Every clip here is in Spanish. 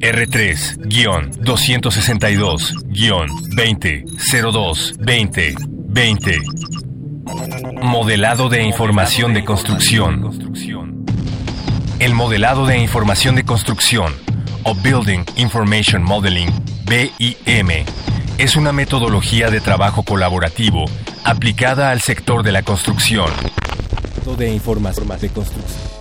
R3-262-2002-20-20. Modelado de información de construcción. El modelado de información de construcción, o Building Information Modeling, BIM, es una metodología de trabajo colaborativo aplicada al sector de la construcción. De información de construcción.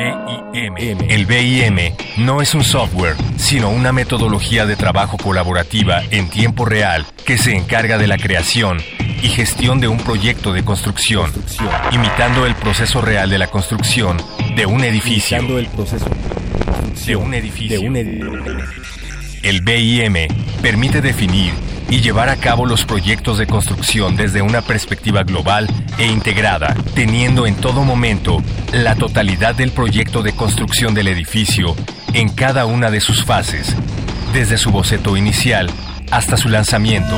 BIM. El BIM no es un software, sino una metodología de trabajo colaborativa en tiempo real que se encarga de la creación y gestión de un proyecto de construcción, imitando el proceso real de la construcción de un edificio. el proceso de un edificio. de un edificio. El BIM permite definir y llevar a cabo los proyectos de construcción desde una perspectiva global e integrada, teniendo en todo momento la totalidad del proyecto de construcción del edificio en cada una de sus fases, desde su boceto inicial hasta su lanzamiento.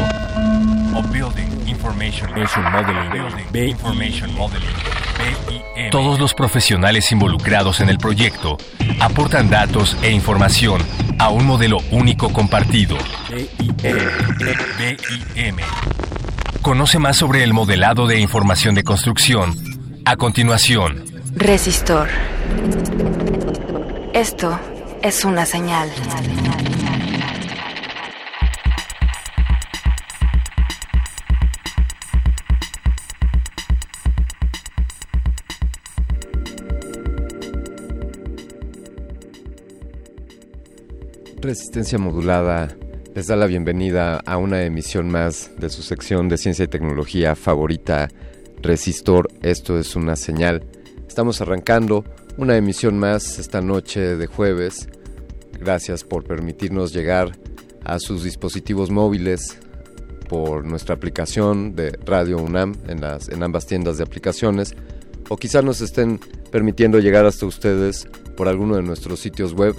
Information Modeling. Building Information Modeling. BIM. Todos los profesionales involucrados en el proyecto aportan datos e información a un modelo único compartido. BIM. Conoce más sobre el modelado de información de construcción a continuación. Resistor. Esto es una señal. Resistencia modulada les da la bienvenida a una emisión más de su sección de ciencia y tecnología favorita, Resistor. Esto es una señal. Estamos arrancando una emisión más esta noche de jueves. Gracias por permitirnos llegar a sus dispositivos móviles por nuestra aplicación de Radio UNAM en, las, en ambas tiendas de aplicaciones o quizás nos estén permitiendo llegar hasta ustedes por alguno de nuestros sitios web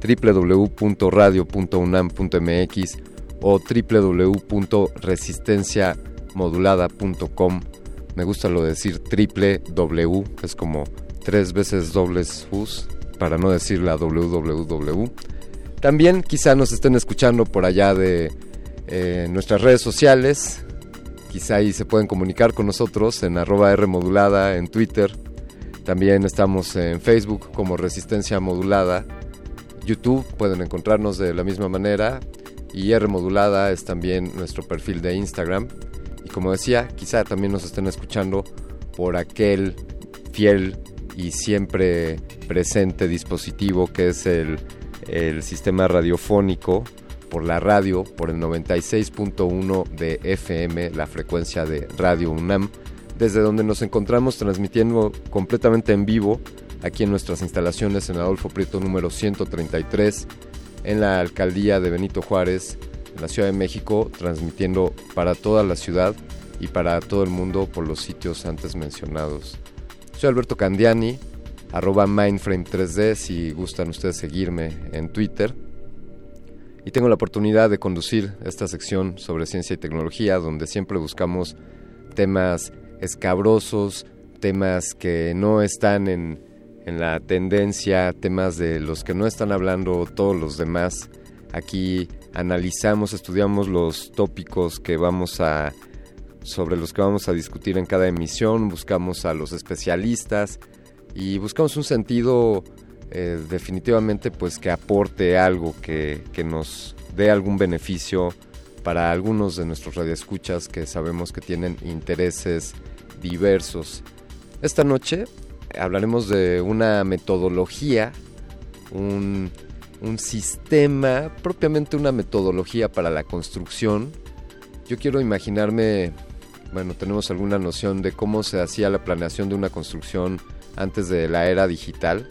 www.radio.unam.mx o www.resistenciamodulada.com. Me gusta lo de decir triple W, es como tres veces dobles U's, para no decir la www. También quizá nos estén escuchando por allá de eh, nuestras redes sociales. Quizá ahí se pueden comunicar con nosotros en arroba R modulada en Twitter. También estamos en Facebook como Resistencia Modulada YouTube pueden encontrarnos de la misma manera y R Modulada es también nuestro perfil de Instagram. Y como decía, quizá también nos estén escuchando por aquel fiel y siempre presente dispositivo que es el, el sistema radiofónico por la radio, por el 96.1 de FM, la frecuencia de Radio UNAM, desde donde nos encontramos transmitiendo completamente en vivo aquí en nuestras instalaciones en Adolfo Prieto número 133, en la alcaldía de Benito Juárez, en la Ciudad de México, transmitiendo para toda la ciudad y para todo el mundo por los sitios antes mencionados. Soy Alberto Candiani, arroba Mindframe3D si gustan ustedes seguirme en Twitter. y tengo la oportunidad de conducir esta sección sobre ciencia y tecnología donde siempre buscamos temas escabrosos, temas que no están en, en la tendencia, temas de los que no están hablando todos los demás. Aquí analizamos, estudiamos los tópicos que vamos a sobre los que vamos a discutir en cada emisión, buscamos a los especialistas y buscamos un sentido eh, definitivamente pues que aporte algo, que, que, nos dé algún beneficio para algunos de nuestros radioescuchas que sabemos que tienen intereses diversos. Esta noche hablaremos de una metodología, un, sistema, propiamente una metodología para la construcción. Yo quiero imaginarme, bueno, tenemos alguna noción de cómo se hacía la planeación de una construcción antes de la era digital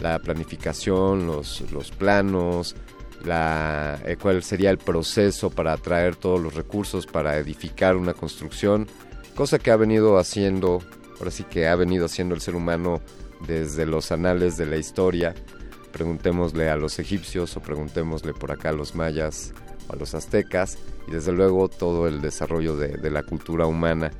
la planificación, los, planos, la, eh, cuál sería el proceso para atraer todos los recursos para edificar una construcción, cosa que ha venido haciendo, ahora sí que ha venido haciendo el ser humano desde los anales de la historia. Preguntémosle a los egipcios o preguntémosle por acá a los mayas o a los aztecas y desde luego todo el desarrollo de, de la cultura humana.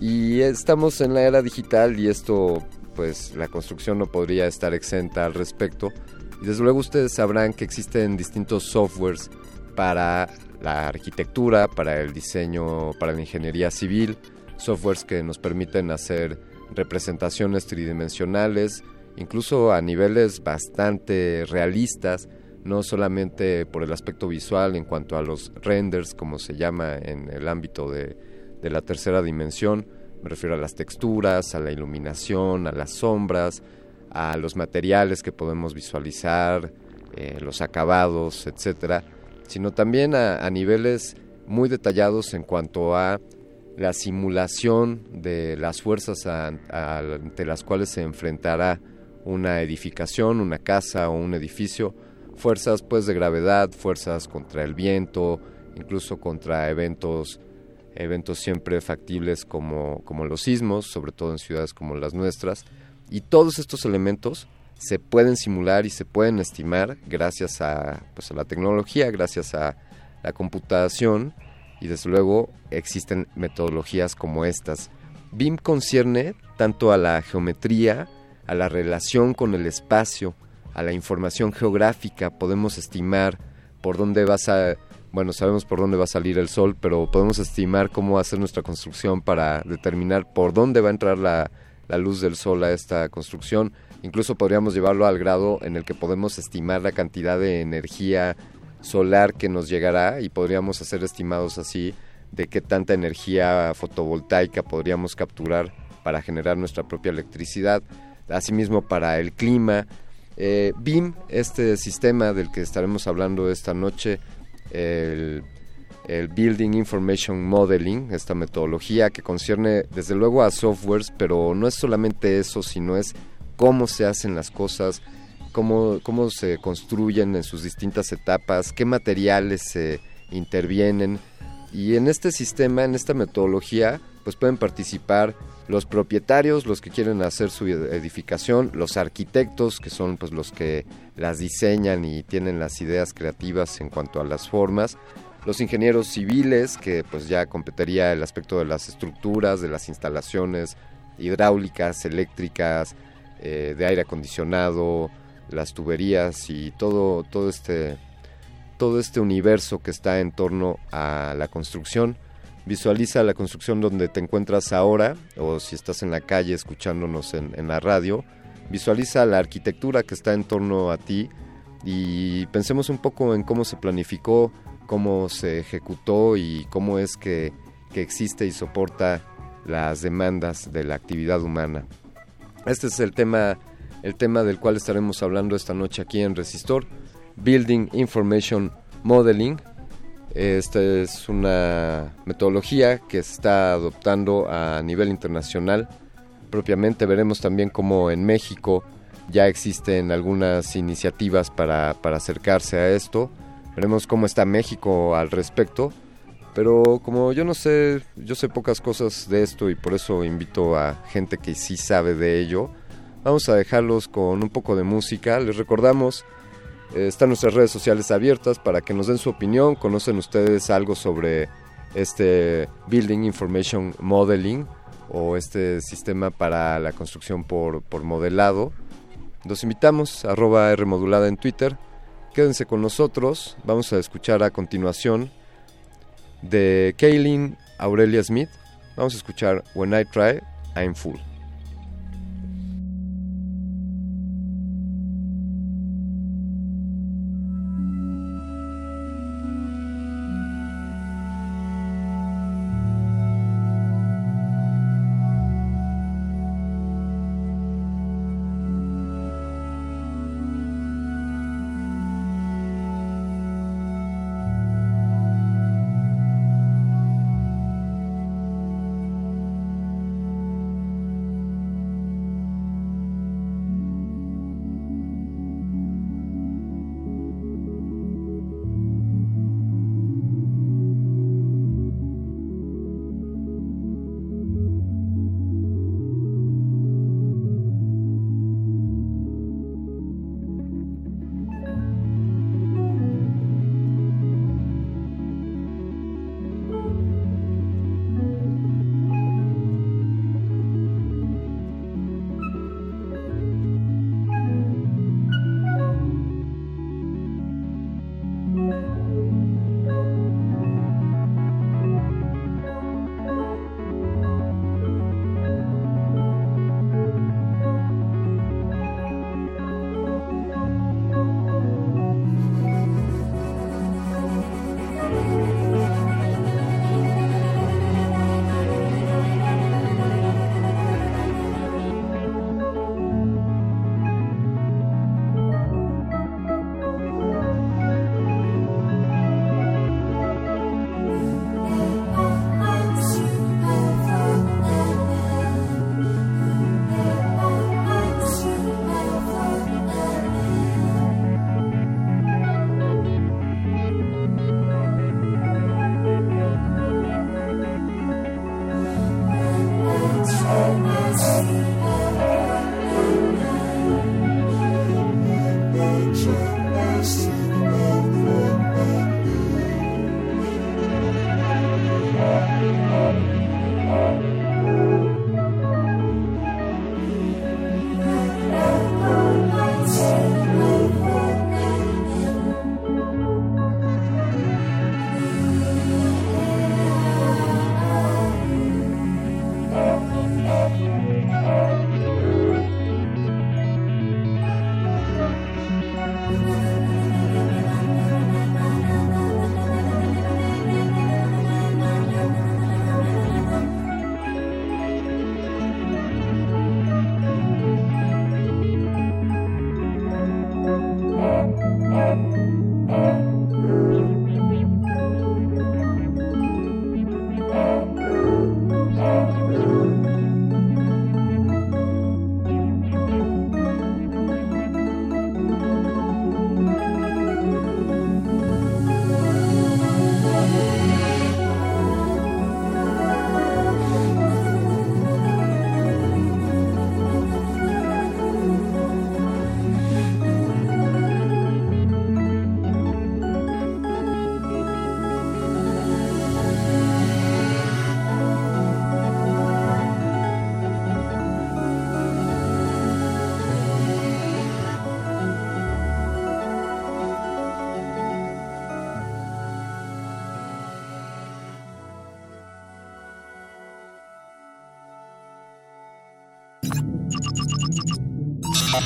Y estamos en la era digital y esto pues la construcción no podría estar exenta al respecto. Y desde luego ustedes sabrán que existen distintos softwares para la arquitectura, para el diseño, para la ingeniería civil, softwares que nos permiten hacer representaciones tridimensionales, incluso a niveles bastante realistas, no solamente por el aspecto visual en cuanto a los renders, como se llama en el ámbito de, de la tercera dimensión, me refiero a las texturas, a la iluminación, a las sombras, a los materiales que podemos visualizar, eh, los acabados, etcétera, sino también a, niveles muy detallados en cuanto a la simulación de las fuerzas ante las cuales se enfrentará una edificación, una casa o un edificio, fuerzas pues de gravedad, fuerzas contra el viento, incluso contra eventos eventos siempre factibles como, como los sismos, sobre todo en ciudades como las nuestras. Y todos estos elementos se pueden simular y se pueden estimar gracias a, pues, a la tecnología, gracias a la computación y desde luego existen metodologías como estas. BIM concierne tanto a la geometría, a la relación con el espacio, a la información geográfica, podemos estimar por dónde vas a bueno, sabemos por dónde va a salir el sol, pero podemos estimar cómo hacer nuestra construcción para determinar por dónde va a entrar la, luz del sol a esta construcción. Incluso podríamos llevarlo al grado en el que podemos estimar la cantidad de energía solar que nos llegará y podríamos hacer estimados así de qué tanta energía fotovoltaica podríamos capturar para generar nuestra propia electricidad. Asimismo para el clima. Eh, BIM, este sistema del que estaremos hablando esta noche, el, Building Information Modeling, esta metodología que concierne desde luego a softwares, pero no es solamente eso, sino es cómo se hacen las cosas, cómo, cómo se construyen en sus distintas etapas, qué materiales se intervienen. Y en este sistema, en esta metodología, pues pueden participar los propietarios, los que quieren hacer su edificación, los arquitectos, que son pues los que las diseñan y tienen las ideas creativas en cuanto a las formas, los ingenieros civiles, que pues ya competiría el aspecto de las estructuras, de las instalaciones hidráulicas, eléctricas, eh, de aire acondicionado, las tuberías y todo, todo este todo este universo que está en torno a la construcción Visualiza la construcción donde te encuentras ahora o si estás en la calle escuchándonos en, la radio. Visualiza la arquitectura que está en torno a ti y pensemos un poco en cómo se planificó, cómo se ejecutó y cómo es que, que existe y soporta las demandas de la actividad humana. Este es el tema, el tema del cual estaremos hablando esta noche aquí en Resistor, Building Information Modeling, esta es una metodología que se está adoptando a nivel internacional. Propiamente veremos también cómo en México ya existen algunas iniciativas para, acercarse a esto. Veremos cómo está México al respecto. Pero como yo no sé, yo sé pocas cosas de esto y por eso invito a gente que sí sabe de ello. Vamos a dejarlos con un poco de música. Les recordamos Eh, están nuestras redes sociales abiertas para que nos den su opinión. ¿Conocen ustedes algo sobre este Building Information Modeling o este sistema para la construcción por, por modelado? Los invitamos, arroba R modulada en Twitter. Quédense con nosotros. Vamos a escuchar a continuación de Kaylin Aurelia Smith. Vamos a escuchar When I Try, I'm Full.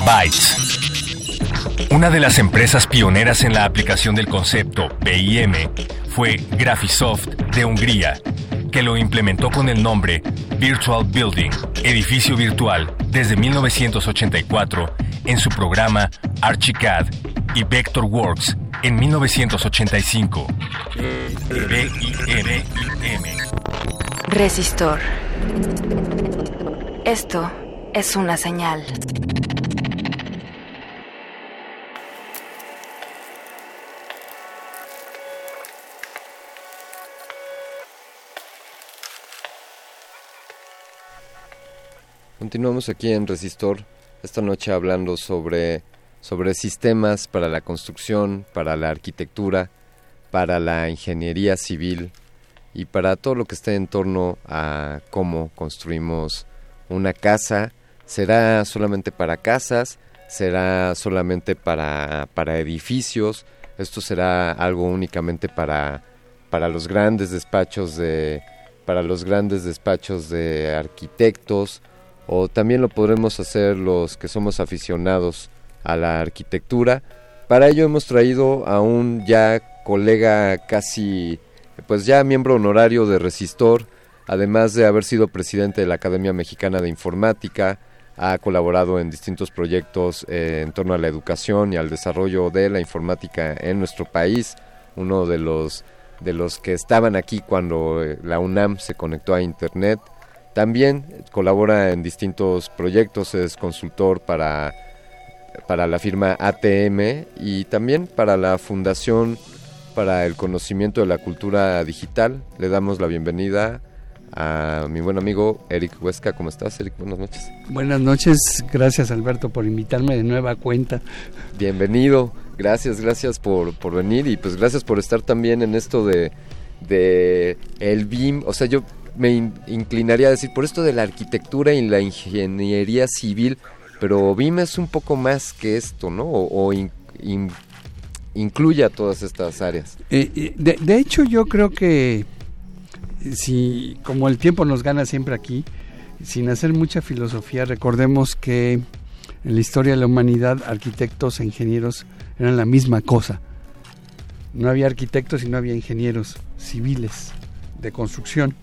Bytes. Una de las empresas pioneras en la aplicación del concepto BIM fue Graphisoft de Hungría, que lo implementó con el nombre Virtual Building, edificio virtual, desde 1984 en su programa Archicad y Vectorworks en 1985. Resistor. Esto es una señal. Continuamos aquí en Resistor, esta noche hablando sobre sobre sistemas para la construcción, para la arquitectura, para la ingeniería civil y para todo lo que esté en torno a cómo construimos una casa. ¿Será solamente para casas? ¿Será solamente para, para edificios? ¿Esto será algo únicamente para, para los grandes despachos de para los grandes despachos de arquitectos o también lo podremos hacer los que somos aficionados a la arquitectura. Para ello hemos traído a un ya colega casi, pues ya miembro honorario de Resistor, además de haber sido presidente de la Academia Mexicana de Informática, ha colaborado en distintos proyectos eh, en torno a la educación y al desarrollo de la informática en nuestro país, uno de los de los que estaban aquí cuando eh, la UNAM se conectó a Internet. También colabora en distintos proyectos, es consultor para, para la firma ATM y también para la Fundación para el Conocimiento de la Cultura Digital. Le damos la bienvenida a mi buen amigo Eric Huesca. ¿Cómo estás, Eric? Buenas noches. Buenas noches, gracias Alberto por invitarme de nueva cuenta. Bienvenido. Gracias, gracias por, por venir y pues gracias por estar también en esto de, de el BIM. O sea, yo me inclinaría a decir por esto de la arquitectura y la ingeniería civil, pero BIM es un poco más que esto, ¿no? O, incluye a todas estas áreas. Eh, eh, de, de, hecho, yo creo que si, como el tiempo nos gana siempre aquí, sin hacer mucha filosofía, recordemos que en la historia de la humanidad, arquitectos e ingenieros eran la misma cosa. No había arquitectos y no había ingenieros civiles de construcción.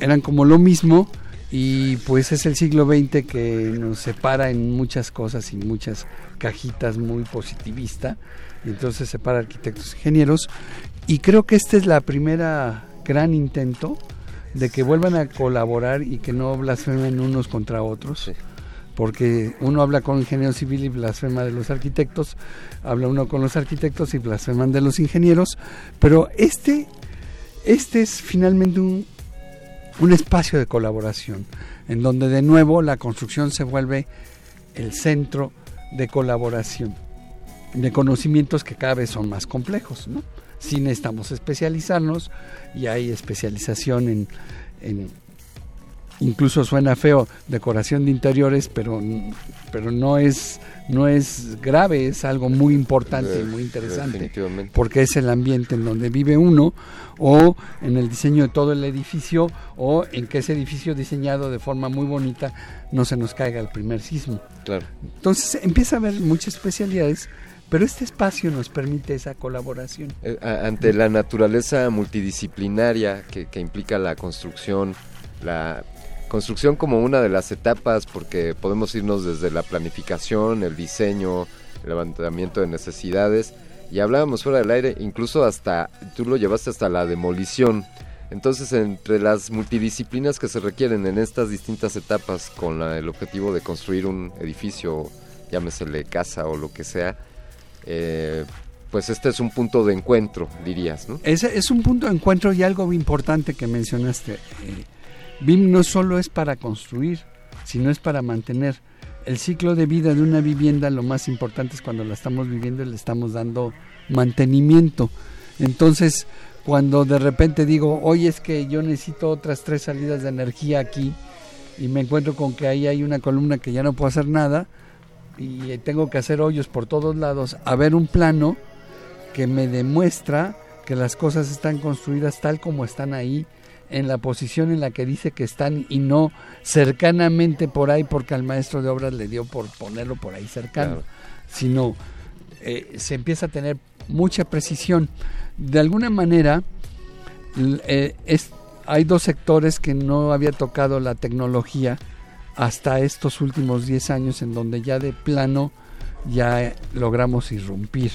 Eran como lo mismo y pues es el siglo XX que nos separa en muchas cosas y muchas cajitas muy positivista. Y entonces separa arquitectos ingenieros. Y creo que esta es la primera gran intento de que vuelvan a colaborar y que no blasfemen unos contra otros porque uno habla con ingeniero civil y blasfema de los arquitectos, habla uno con los arquitectos y blasfeman de los ingenieros, pero este, este es finalmente un, un espacio de colaboración, en donde de nuevo la construcción se vuelve el centro de colaboración, de conocimientos que cada vez son más complejos, ¿no? Sí necesitamos especializarnos y hay especialización en, en incluso suena feo decoración de interiores pero pero no es no es grave es algo muy importante y muy interesante porque es el ambiente en donde vive uno o en el diseño de todo el edificio o en que ese edificio diseñado de forma muy bonita no se nos caiga el primer sismo. Claro. Entonces empieza a haber muchas especialidades pero este espacio nos permite esa colaboración. Eh, ante la naturaleza multidisciplinaria que, que implica la construcción, la construcción como una de las etapas porque podemos irnos desde la planificación, el diseño, el levantamiento de necesidades y hablábamos fuera del aire, incluso hasta, tú lo llevaste hasta la demolición. Entonces, entre las multidisciplinas que se requieren en estas distintas etapas con el objetivo de construir un edificio, llámesele casa o lo que sea, eh, pues este es un punto de encuentro, dirías, ¿no? Es, un punto de encuentro y algo importante que mencionaste. Eh, BIM no solo es para construir, sino es para mantener. El ciclo de vida de una vivienda lo más importante es cuando la estamos viviendo y le estamos dando mantenimiento. Entonces, cuando de repente digo, oye, es que yo necesito otras tres salidas de energía aquí y me encuentro con que ahí hay una columna que ya no puedo hacer nada y tengo que hacer hoyos por todos lados, a ver un plano que me demuestra que las cosas están construidas tal como están ahí en la posición en la que dice que están y no cercanamente por ahí porque al maestro de obras le dio por ponerlo por ahí cercano, sino eh, se empieza a tener mucha precisión. De alguna manera, eh, es, hay dos sectores que no había tocado la tecnología hasta estos últimos 10 años en donde ya de plano ya logramos irrumpir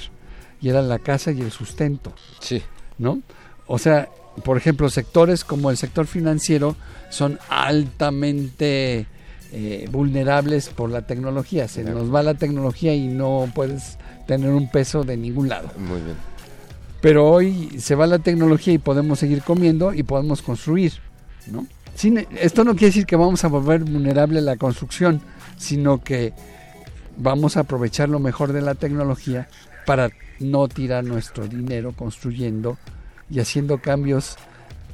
y era la casa y el sustento. Sí. ¿No? O sea, por ejemplo, sectores como el sector financiero son altamente eh, vulnerables por la tecnología. Se nos va la tecnología y no puedes tener un peso de ningún lado. Muy bien. Pero hoy se va la tecnología y podemos seguir comiendo y podemos construir, ¿no? esto no quiere decir que vamos a volver vulnerable la construcción, sino que vamos a aprovechar lo mejor de la tecnología para no tirar nuestro dinero construyendo y haciendo cambios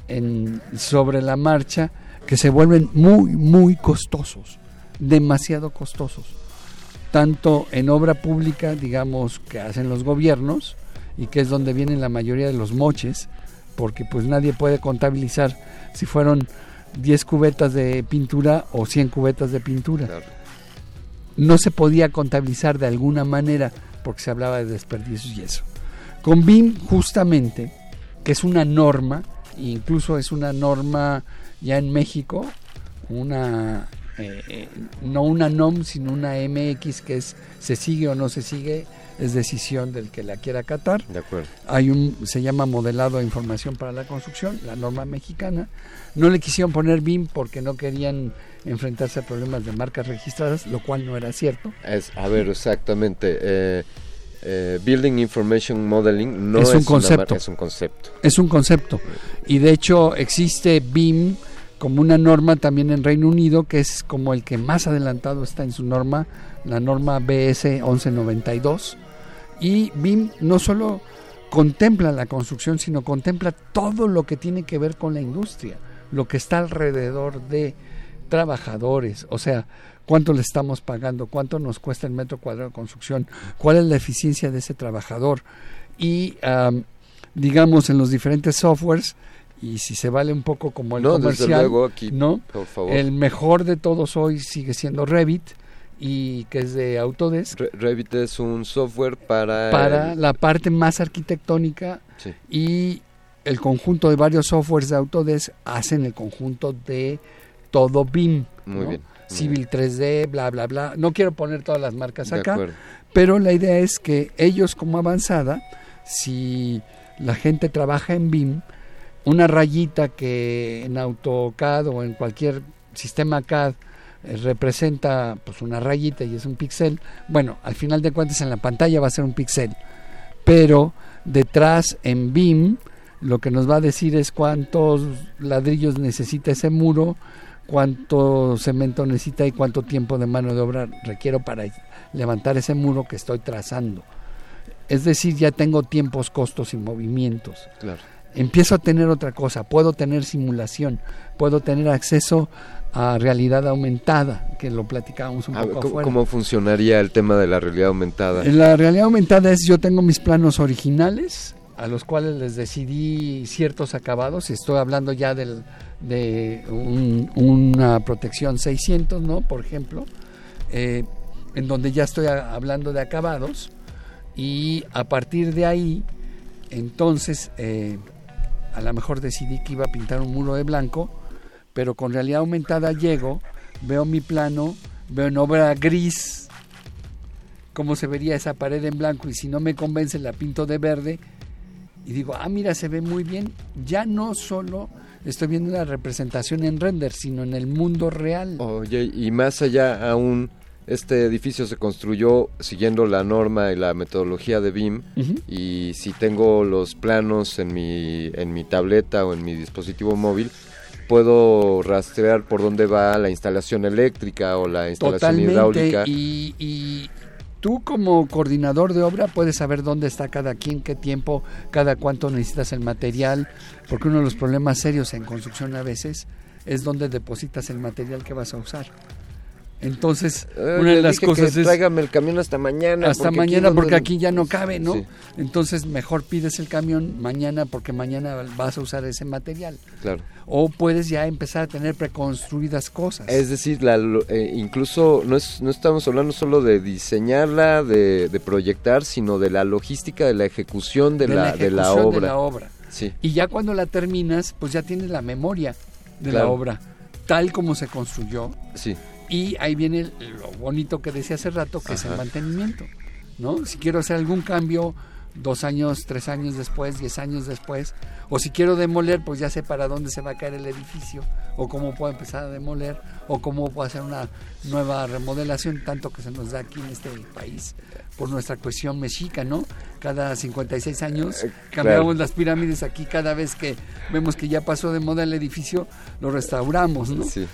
en, sobre la marcha que se vuelven muy, muy costosos, demasiado costosos, tanto en obra pública, digamos, que hacen los gobiernos, y que es donde vienen la mayoría de los moches, porque pues nadie puede contabilizar si fueron 10 cubetas de pintura o 100 cubetas de pintura. No se podía contabilizar de alguna manera porque se hablaba de desperdicios y eso. Con BIM justamente, que es una norma, incluso es una norma ya en México, una eh, eh, no una NOM, sino una MX que es se sigue o no se sigue, es decisión del que la quiera acatar. De acuerdo. Hay un, se llama modelado de información para la construcción, la norma mexicana. No le quisieron poner BIM porque no querían enfrentarse a problemas de marcas registradas, lo cual no era cierto. Es, a ver, exactamente. Eh, eh, Building Information Modeling no es un concepto. es un concepto. Es un concepto. Y de hecho existe BIM como una norma también en Reino Unido, que es como el que más adelantado está en su norma, la norma BS 1192. Y BIM no solo contempla la construcción, sino contempla todo lo que tiene que ver con la industria, lo que está alrededor de trabajadores, o sea, cuánto le estamos pagando, cuánto nos cuesta el metro cuadrado de construcción, cuál es la eficiencia de ese trabajador y am, digamos en los diferentes softwares y si se vale un poco como el No, desde comercial, luego, aquí, ¿no? por favor. El mejor de todos hoy sigue siendo Revit y que es de Autodesk Re- Revit es un software para... para el- la parte más arquitectónica Sí. y el conjunto de varios softwares de Autodesk hacen el conjunto de todo BIM. Muy ¿no? bien, Civil 3D, bla, bla, bla. No quiero poner todas las marcas De acá, acuerdo. pero la idea es que ellos como avanzada, si la gente trabaja en BIM, una rayita que en AutoCAD o en cualquier sistema CAD eh, representa pues una rayita y es un píxel, bueno, al final de cuentas en la pantalla va a ser un píxel, pero detrás en BIM lo que nos va a decir es cuántos ladrillos necesita ese muro, cuánto cemento necesita y cuánto tiempo de mano de obra requiero para levantar ese muro que estoy trazando. Es decir, ya tengo tiempos, costos y movimientos. Claro. Empiezo a tener otra cosa, puedo tener simulación, puedo tener acceso a realidad aumentada, que lo platicábamos un A ver, poco ¿cómo, afuera. cómo funcionaría el tema de la realidad aumentada? En la realidad aumentada es yo tengo mis planos originales a los cuales les decidí ciertos acabados. Estoy hablando ya del, de un- una protección 600, ¿no? Por ejemplo, eh, en donde ya estoy hablando de acabados y a partir de ahí, entonces, eh, a lo mejor decidí que iba a pintar un muro de blanco, pero con realidad aumentada llego, veo mi plano, veo en obra gris cómo se vería esa pared en blanco y si no me convence la pinto de verde y digo, ah, mira, se ve muy bien. Ya no solo estoy viendo una representación en render, sino en el mundo real. Oye, y más allá aún, este edificio se construyó siguiendo la norma y la metodología de BIM y si tengo los planos en mi, en mi tableta o en mi dispositivo móvil, puedo rastrear por dónde va la instalación eléctrica o la instalación Totalmente. hidráulica. Y, y tú como coordinador de obra puedes saber dónde está cada quien, qué tiempo, cada cuánto necesitas el material, porque uno de los problemas serios en construcción a veces es dónde depositas el material que vas a usar. Entonces, Eh, una de las dije cosas que es tráigame el camión hasta mañana. hasta porque mañana porque aquí ya no cabe, ¿no? Sí, Entonces mejor pides el camión mañana porque mañana vas a usar ese material. claro. O puedes ya empezar a tener preconstruidas cosas. Es decir, la, eh, incluso no, es, no estamos hablando solo de diseñarla, de, de proyectar, sino de la logística, de la ejecución de, la, de la obra. de la obra. Sí, Y ya cuando la terminas, pues ya tienes la memoria de la obra, tal como se construyó. sí. Y ahí viene lo bonito que decía hace rato, que es el mantenimiento. ¿no? Si quiero hacer algún cambio dos años, tres años después, diez años después, o si quiero demoler, pues ya sé para dónde se va a caer el edificio, o cómo puedo empezar a demoler, o cómo puedo hacer una nueva remodelación, tanto que se nos da aquí en este país por nuestra cuestión mexica, ¿no? Cada 56 años Eh, cambiamos claro. las pirámides aquí, cada vez que vemos que ya pasó de moda el edificio, lo restauramos, ¿no? Sí.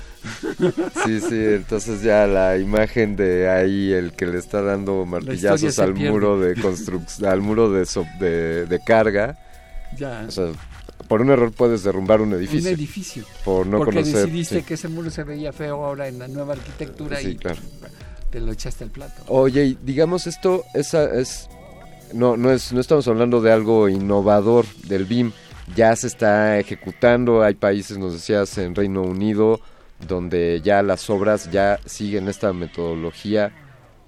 Sí, sí, entonces ya la imagen de ahí, el que le está dando martillazos al muro de al muro de, so- de, de carga, Ya. o sea, por un error puedes derrumbar un edificio. un edificio. Por no porque conocer. decidiste sí. que ese muro se veía feo ahora en la nueva arquitectura Sí, y claro. Te lo echaste al plato. Oye, digamos esto, es, no, no es, no estamos hablando de algo innovador del BIM, ya se está ejecutando, hay países, nos decías, en Reino Unido, donde ya las obras ya siguen esta metodología.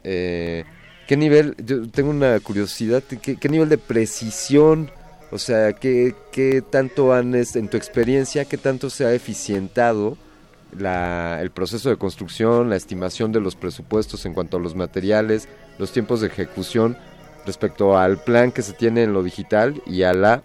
Eh, ¿Qué nivel, yo tengo una curiosidad, ¿qué, qué nivel de precisión, o sea, qué, qué tanto han, en tu experiencia, qué tanto se ha eficientado la, el proceso de construcción, la estimación de los presupuestos en cuanto a los materiales, los tiempos de ejecución respecto al plan que se tiene en lo digital y a la...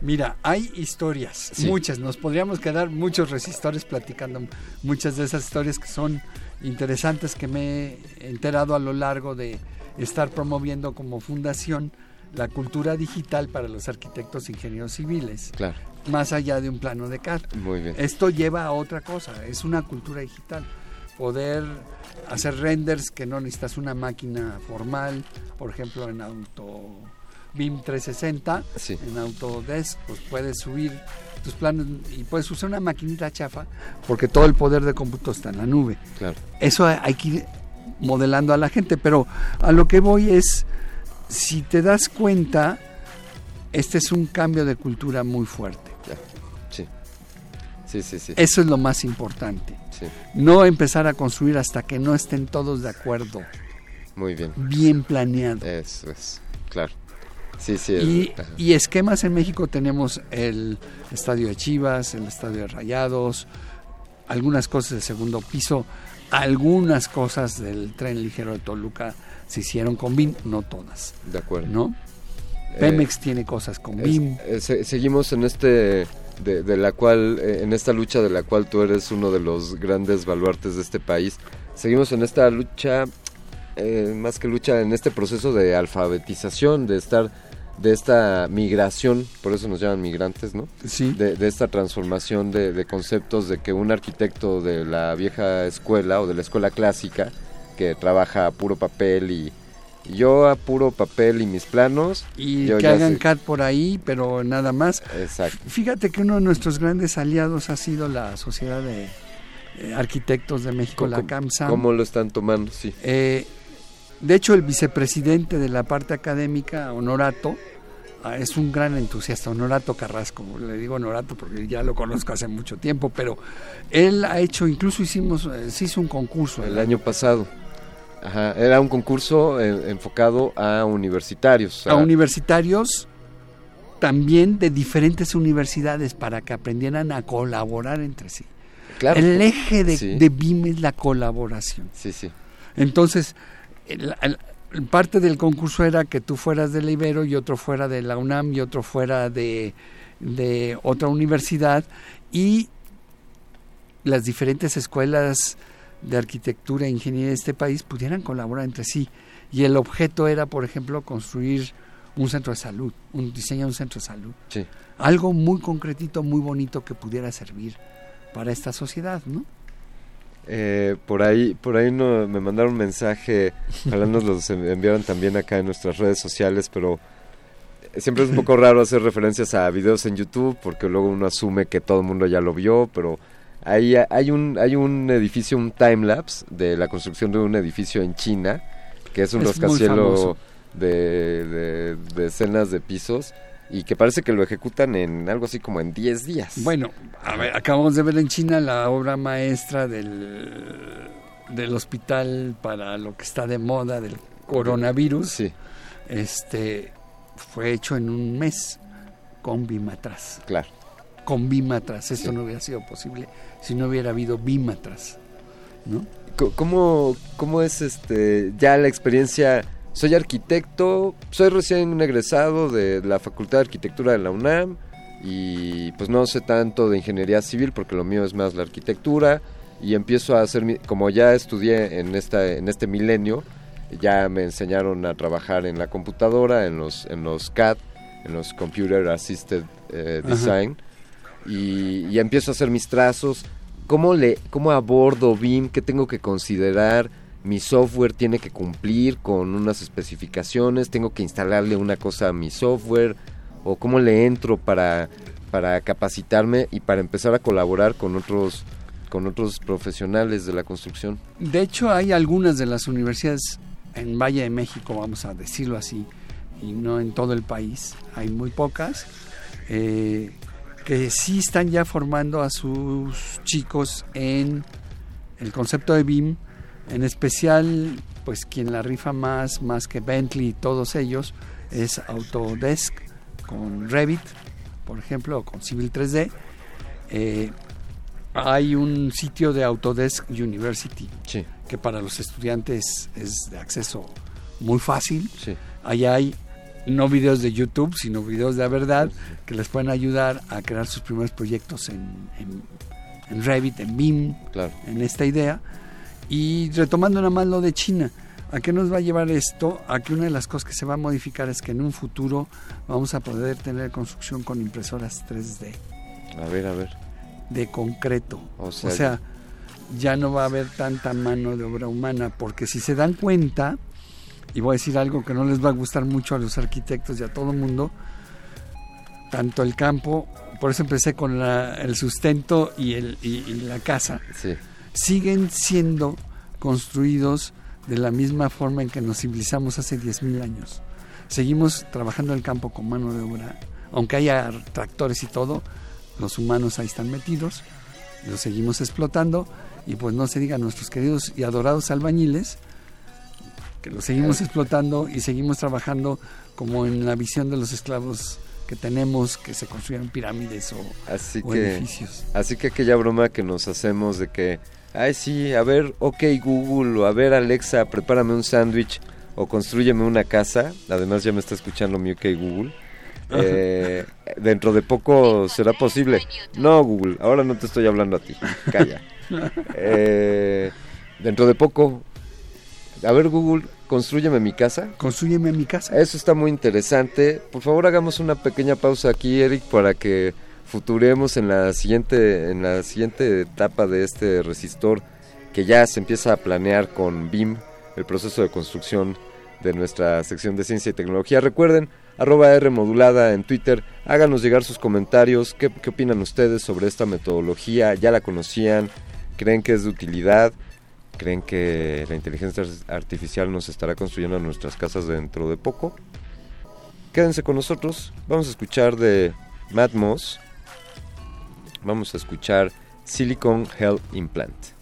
Mira, hay historias, Sí. muchas. Nos podríamos quedar muchos resistores platicando muchas de esas historias que son interesantes que me he enterado a lo largo de estar promoviendo como fundación la cultura digital para los arquitectos e ingenieros civiles, Claro, más allá de un plano de CAD. muy bien. Esto lleva a otra cosa, es una cultura digital. Poder hacer renders que no necesitas una máquina formal, por ejemplo en Auto BIM 360, Sí. en Autodesk, pues puedes subir tus planos y puedes usar una maquinita chafa porque todo el poder de cómputo está en la nube. Claro, Eso hay que ir modelando a la gente, pero a lo que voy es, si te das cuenta, este es un cambio de cultura muy fuerte. Ya. Sí. Sí, sí, sí. Eso es lo más importante. No empezar a construir hasta que no estén todos de acuerdo, Muy bien. bien planeado. Eso es. Claro. Sí, sí. Y, esquemas en México tenemos el estadio de Chivas, el estadio de Rayados, algunas cosas del segundo piso, algunas cosas del tren ligero de Toluca se hicieron con BIM, no todas, de acuerdo. ¿no? Eh, Pemex tiene cosas con BIM. eh, se- seguimos en este de, de la cual eh, en esta lucha de la cual tú eres uno de los grandes baluartes de este país seguimos en esta lucha eh, más que lucha en este proceso de alfabetización de estar de esta migración por eso nos llaman migrantes no Sí. de, de esta transformación de, de conceptos de que un arquitecto de la vieja escuela o de la escuela clásica que trabaja a puro papel y, y yo a puro papel y mis planos y que hagan sé. CAD por ahí, pero nada más. exacto Fíjate que uno de nuestros grandes aliados ha sido la Sociedad de eh, Arquitectos de México, la ¿Cómo- CAMSAM. ¿Cómo lo están tomando? Sí. Eh, de hecho, el vicepresidente de la parte académica, Honorato, ah, es un gran entusiasta, Honorato Carrasco, le digo Honorato porque ya lo conozco hace mucho tiempo, pero él ha hecho, incluso hicimos, eh, se hizo un concurso. El año pasado. Ajá, era un concurso eh, enfocado a universitarios. a universitarios también de diferentes universidades para que aprendieran a colaborar entre sí. claro. el eje de, Sí. de BIM es la colaboración. Sí, sí. Entonces, el- el- el parte del concurso era que tú fueras de la Ibero y otro fuera de la UNAM y otro fuera de, de otra universidad y las diferentes escuelas de arquitectura e ingeniería de este país pudieran colaborar entre sí. Y el objeto era, por ejemplo, construir un centro de salud, un diseño de un centro de salud. Sí. Algo muy concretito, muy bonito que pudiera servir para esta sociedad, ¿no? Eh, por ahí, por ahí no, me mandaron un mensaje, ojalá nos los en- enviaron también acá en nuestras redes sociales, pero siempre es un poco raro hacer referencias a videos en YouTube porque luego uno asume que todo el mundo ya lo vio, pero ahí ha- hay un, hay un edificio, un timelapse de la construcción de un edificio en China, que es un Es rascacielos famoso. de, de decenas de pisos y que parece que lo ejecutan en algo así como en 10 días. Bueno, a ver, acabamos de ver en China la obra maestra del, del hospital para lo que está de moda del coronavirus. Sí, Este fue hecho en un mes con BIM atrás. claro. Con BIM atrás. Esto Sí. no hubiera sido posible si no hubiera habido BIM atrás. ¿no? ¿Cómo, ¿Cómo es este ya la experiencia? Soy arquitecto, soy recién egresado de la Facultad de Arquitectura de la UNAM, y pues no sé tanto de ingeniería civil porque lo mío es más la arquitectura y empiezo a hacer, mi, como ya estudié en, esta, en este milenio, ya me enseñaron a trabajar en la computadora, en los, en los CAD, en los Computer Assisted eh, Design, y, y, empiezo a hacer mis trazos. ¿Cómo, le, ¿Cómo abordo BIM? ¿Qué tengo que considerar? Mi software tiene que cumplir con unas especificaciones, tengo que instalarle una cosa a mi software, o cómo le entro para, para capacitarme y para empezar a colaborar con otros con otros profesionales de la construcción. De hecho, hay algunas de las universidades en Valle de México, vamos a decirlo así, y no en todo el país, hay muy pocas, eh, que sí están ya formando a sus chicos en el concepto de BIM, en especial, pues quien la rifa más, más que Bentley y todos ellos, es Autodesk con Revit, por ejemplo, o con Civil 3D. Eh, hay un sitio de Autodesk University que para los estudiantes es de acceso muy fácil. Sí. Ahí hay no videos de YouTube, sino videos de la verdad que les pueden ayudar a crear sus primeros proyectos en, en, Revit, en BIM, en esta idea. Y retomando nada más lo de China, ¿a qué nos va a llevar esto? A que una de las cosas que se va a modificar es que en un futuro vamos a poder tener construcción con impresoras 3D. A ver, a ver de concreto. O sea, ya no va a haber tanta mano de obra humana, porque si se dan cuenta, y voy a decir algo que no les va a gustar mucho a los arquitectos y a todo el mundo, tanto el campo, por eso empecé con el sustento y, el, y, la casa, siguen siendo construidos de la misma forma en que nos civilizamos hace 10.000 años. Seguimos trabajando el campo con mano de obra, aunque haya tractores y todo, los humanos ahí están metidos, los seguimos explotando y pues no se digan nuestros queridos y adorados albañiles, que los seguimos explotando y seguimos trabajando como en la visión de los esclavos que tenemos, que se construyan pirámides o, así edificios. Así que aquella broma que nos hacemos de que, ay sí, a ver, ok Google, o a ver Alexa, prepárame un sándwich o construyeme una casa, además ya me está escuchando mi ok Google eh, dentro de poco será posible. No, Google, ahora no te estoy hablando a ti. Calla. Eh, dentro de poco. A ver, Google, construyeme mi casa. Construyeme mi casa. Eso está muy interesante. Por favor, hagamos una pequeña pausa aquí, Eric, para que futuremos en la siguiente, en la siguiente etapa de este resistor que ya se empieza a planear con BIM, el proceso de construcción de nuestra sección de ciencia y tecnología. Recuerden, arroba R modulada en Twitter. Háganos llegar sus comentarios. ¿Qué, ¿Qué, opinan ustedes sobre esta metodología? ¿Ya la conocían? ¿Creen que es de utilidad? ¿Creen que la inteligencia artificial nos estará construyendo nuestras casas dentro de poco? Quédense con nosotros. Vamos a escuchar de Matt Moss. Vamos a escuchar Silicon Health Implant.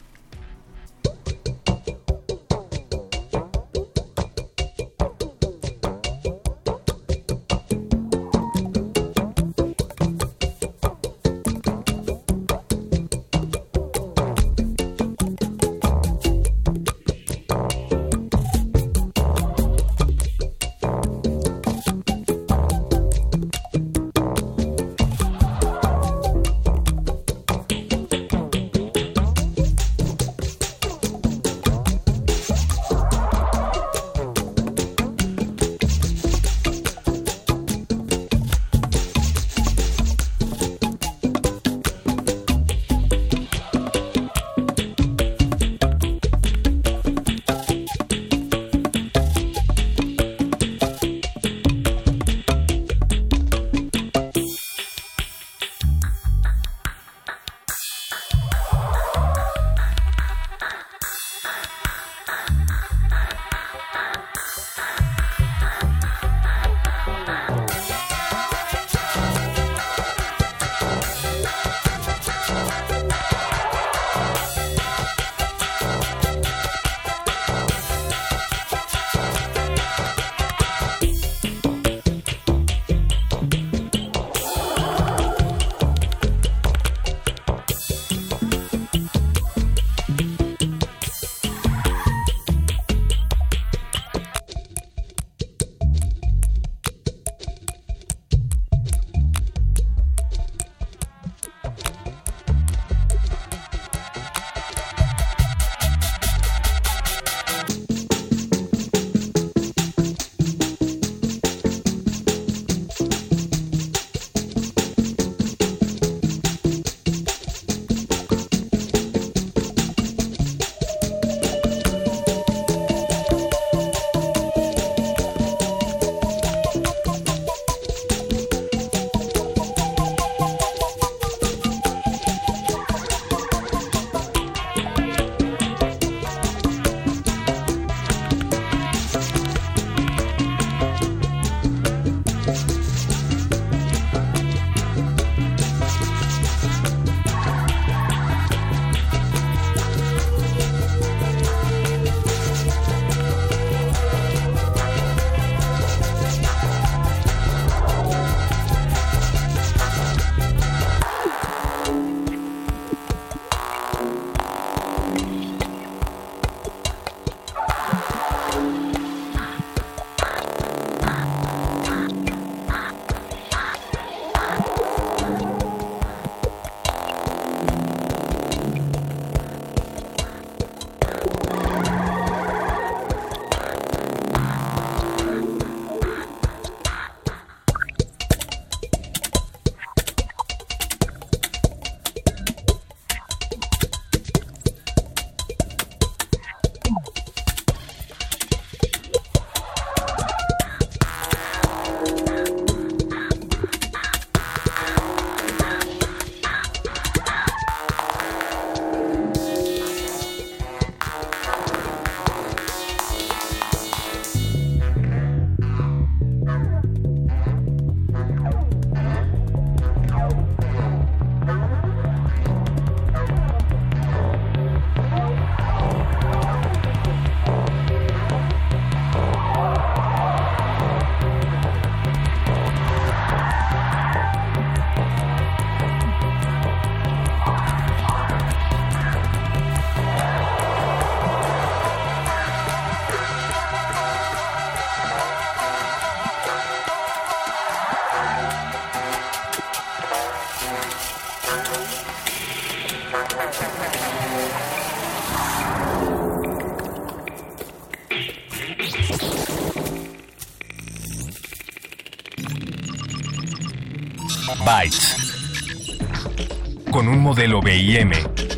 Con un modelo BIM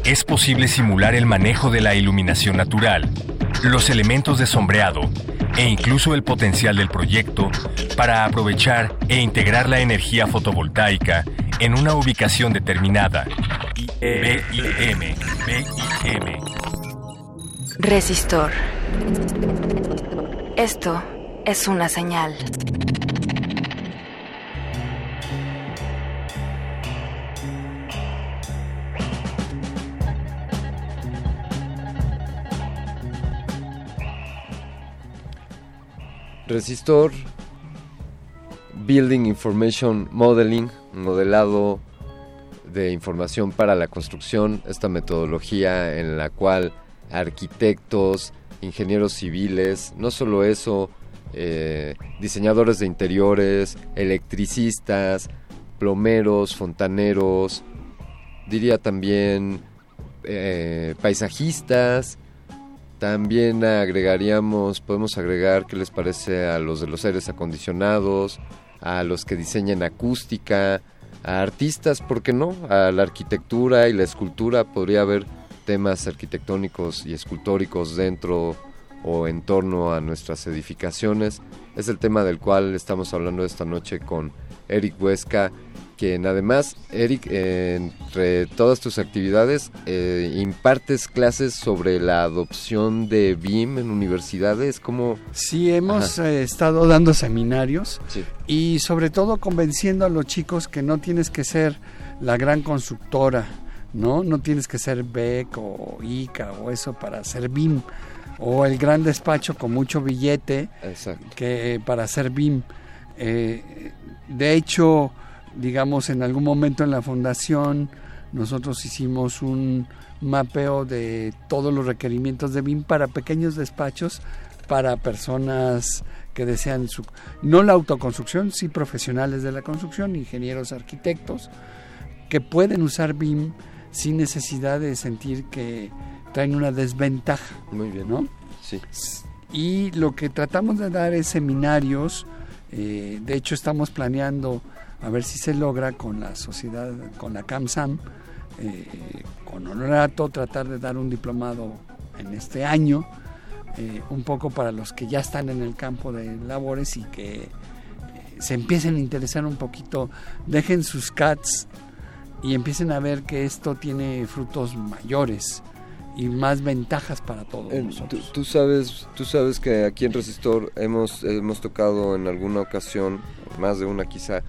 es posible simular el manejo de la iluminación natural, los elementos de sombreado e incluso el potencial del proyecto para aprovechar e integrar la energía fotovoltaica en una ubicación determinada. BIM, BIM. Resistor. Esto es una señal. Resistor, Building Information Modeling, modelado de información para la construcción, esta metodología en la cual arquitectos, ingenieros civiles, no solo eso, eh, diseñadores de interiores, electricistas, plomeros, fontaneros, diría también eh, paisajistas, también agregaríamos, podemos agregar qué les parece a los de los aires acondicionados, a los que diseñan acústica, a artistas, ¿por qué no? A la arquitectura y la escultura, podría haber temas arquitectónicos y escultóricos dentro o en torno a nuestras edificaciones. Es el tema del cual estamos hablando esta noche con Eric Huesca, quien además, Eric, entre todas tus actividades, eh, impartes clases sobre la adopción de BIM en universidades. ¿Cómo? Sí, hemos eh, estado dando seminarios y sobre todo convenciendo a los chicos que no tienes que ser la gran constructora, ¿no? No tienes que ser BEC o ICA o eso para hacer BIM o el gran despacho con mucho billete que para hacer BIM. Eh, de hecho, digamos, en algún momento en la fundación nosotros hicimos un mapeo de todos los requerimientos de BIM para pequeños despachos, para personas que desean su, no la autoconstrucción, sí profesionales de la construcción, ingenieros, arquitectos, que pueden usar BIM sin necesidad de sentir que traen una desventaja. Muy bien. ¿no? Sí. Y lo que tratamos de dar es seminarios, eh, de hecho estamos planeando a ver si se logra con la sociedad, con la CAMSAM, eh, con honorato, tratar de dar un diplomado en este año, eh, un poco para los que ya están en el campo de labores y que eh, se empiecen a interesar un poquito, dejen sus cats y empiecen a ver que esto tiene frutos mayores y más ventajas para todos nosotros. Tú, sabes, tú sabes que aquí en Resistor hemos, hemos tocado en alguna ocasión, más de una quizá,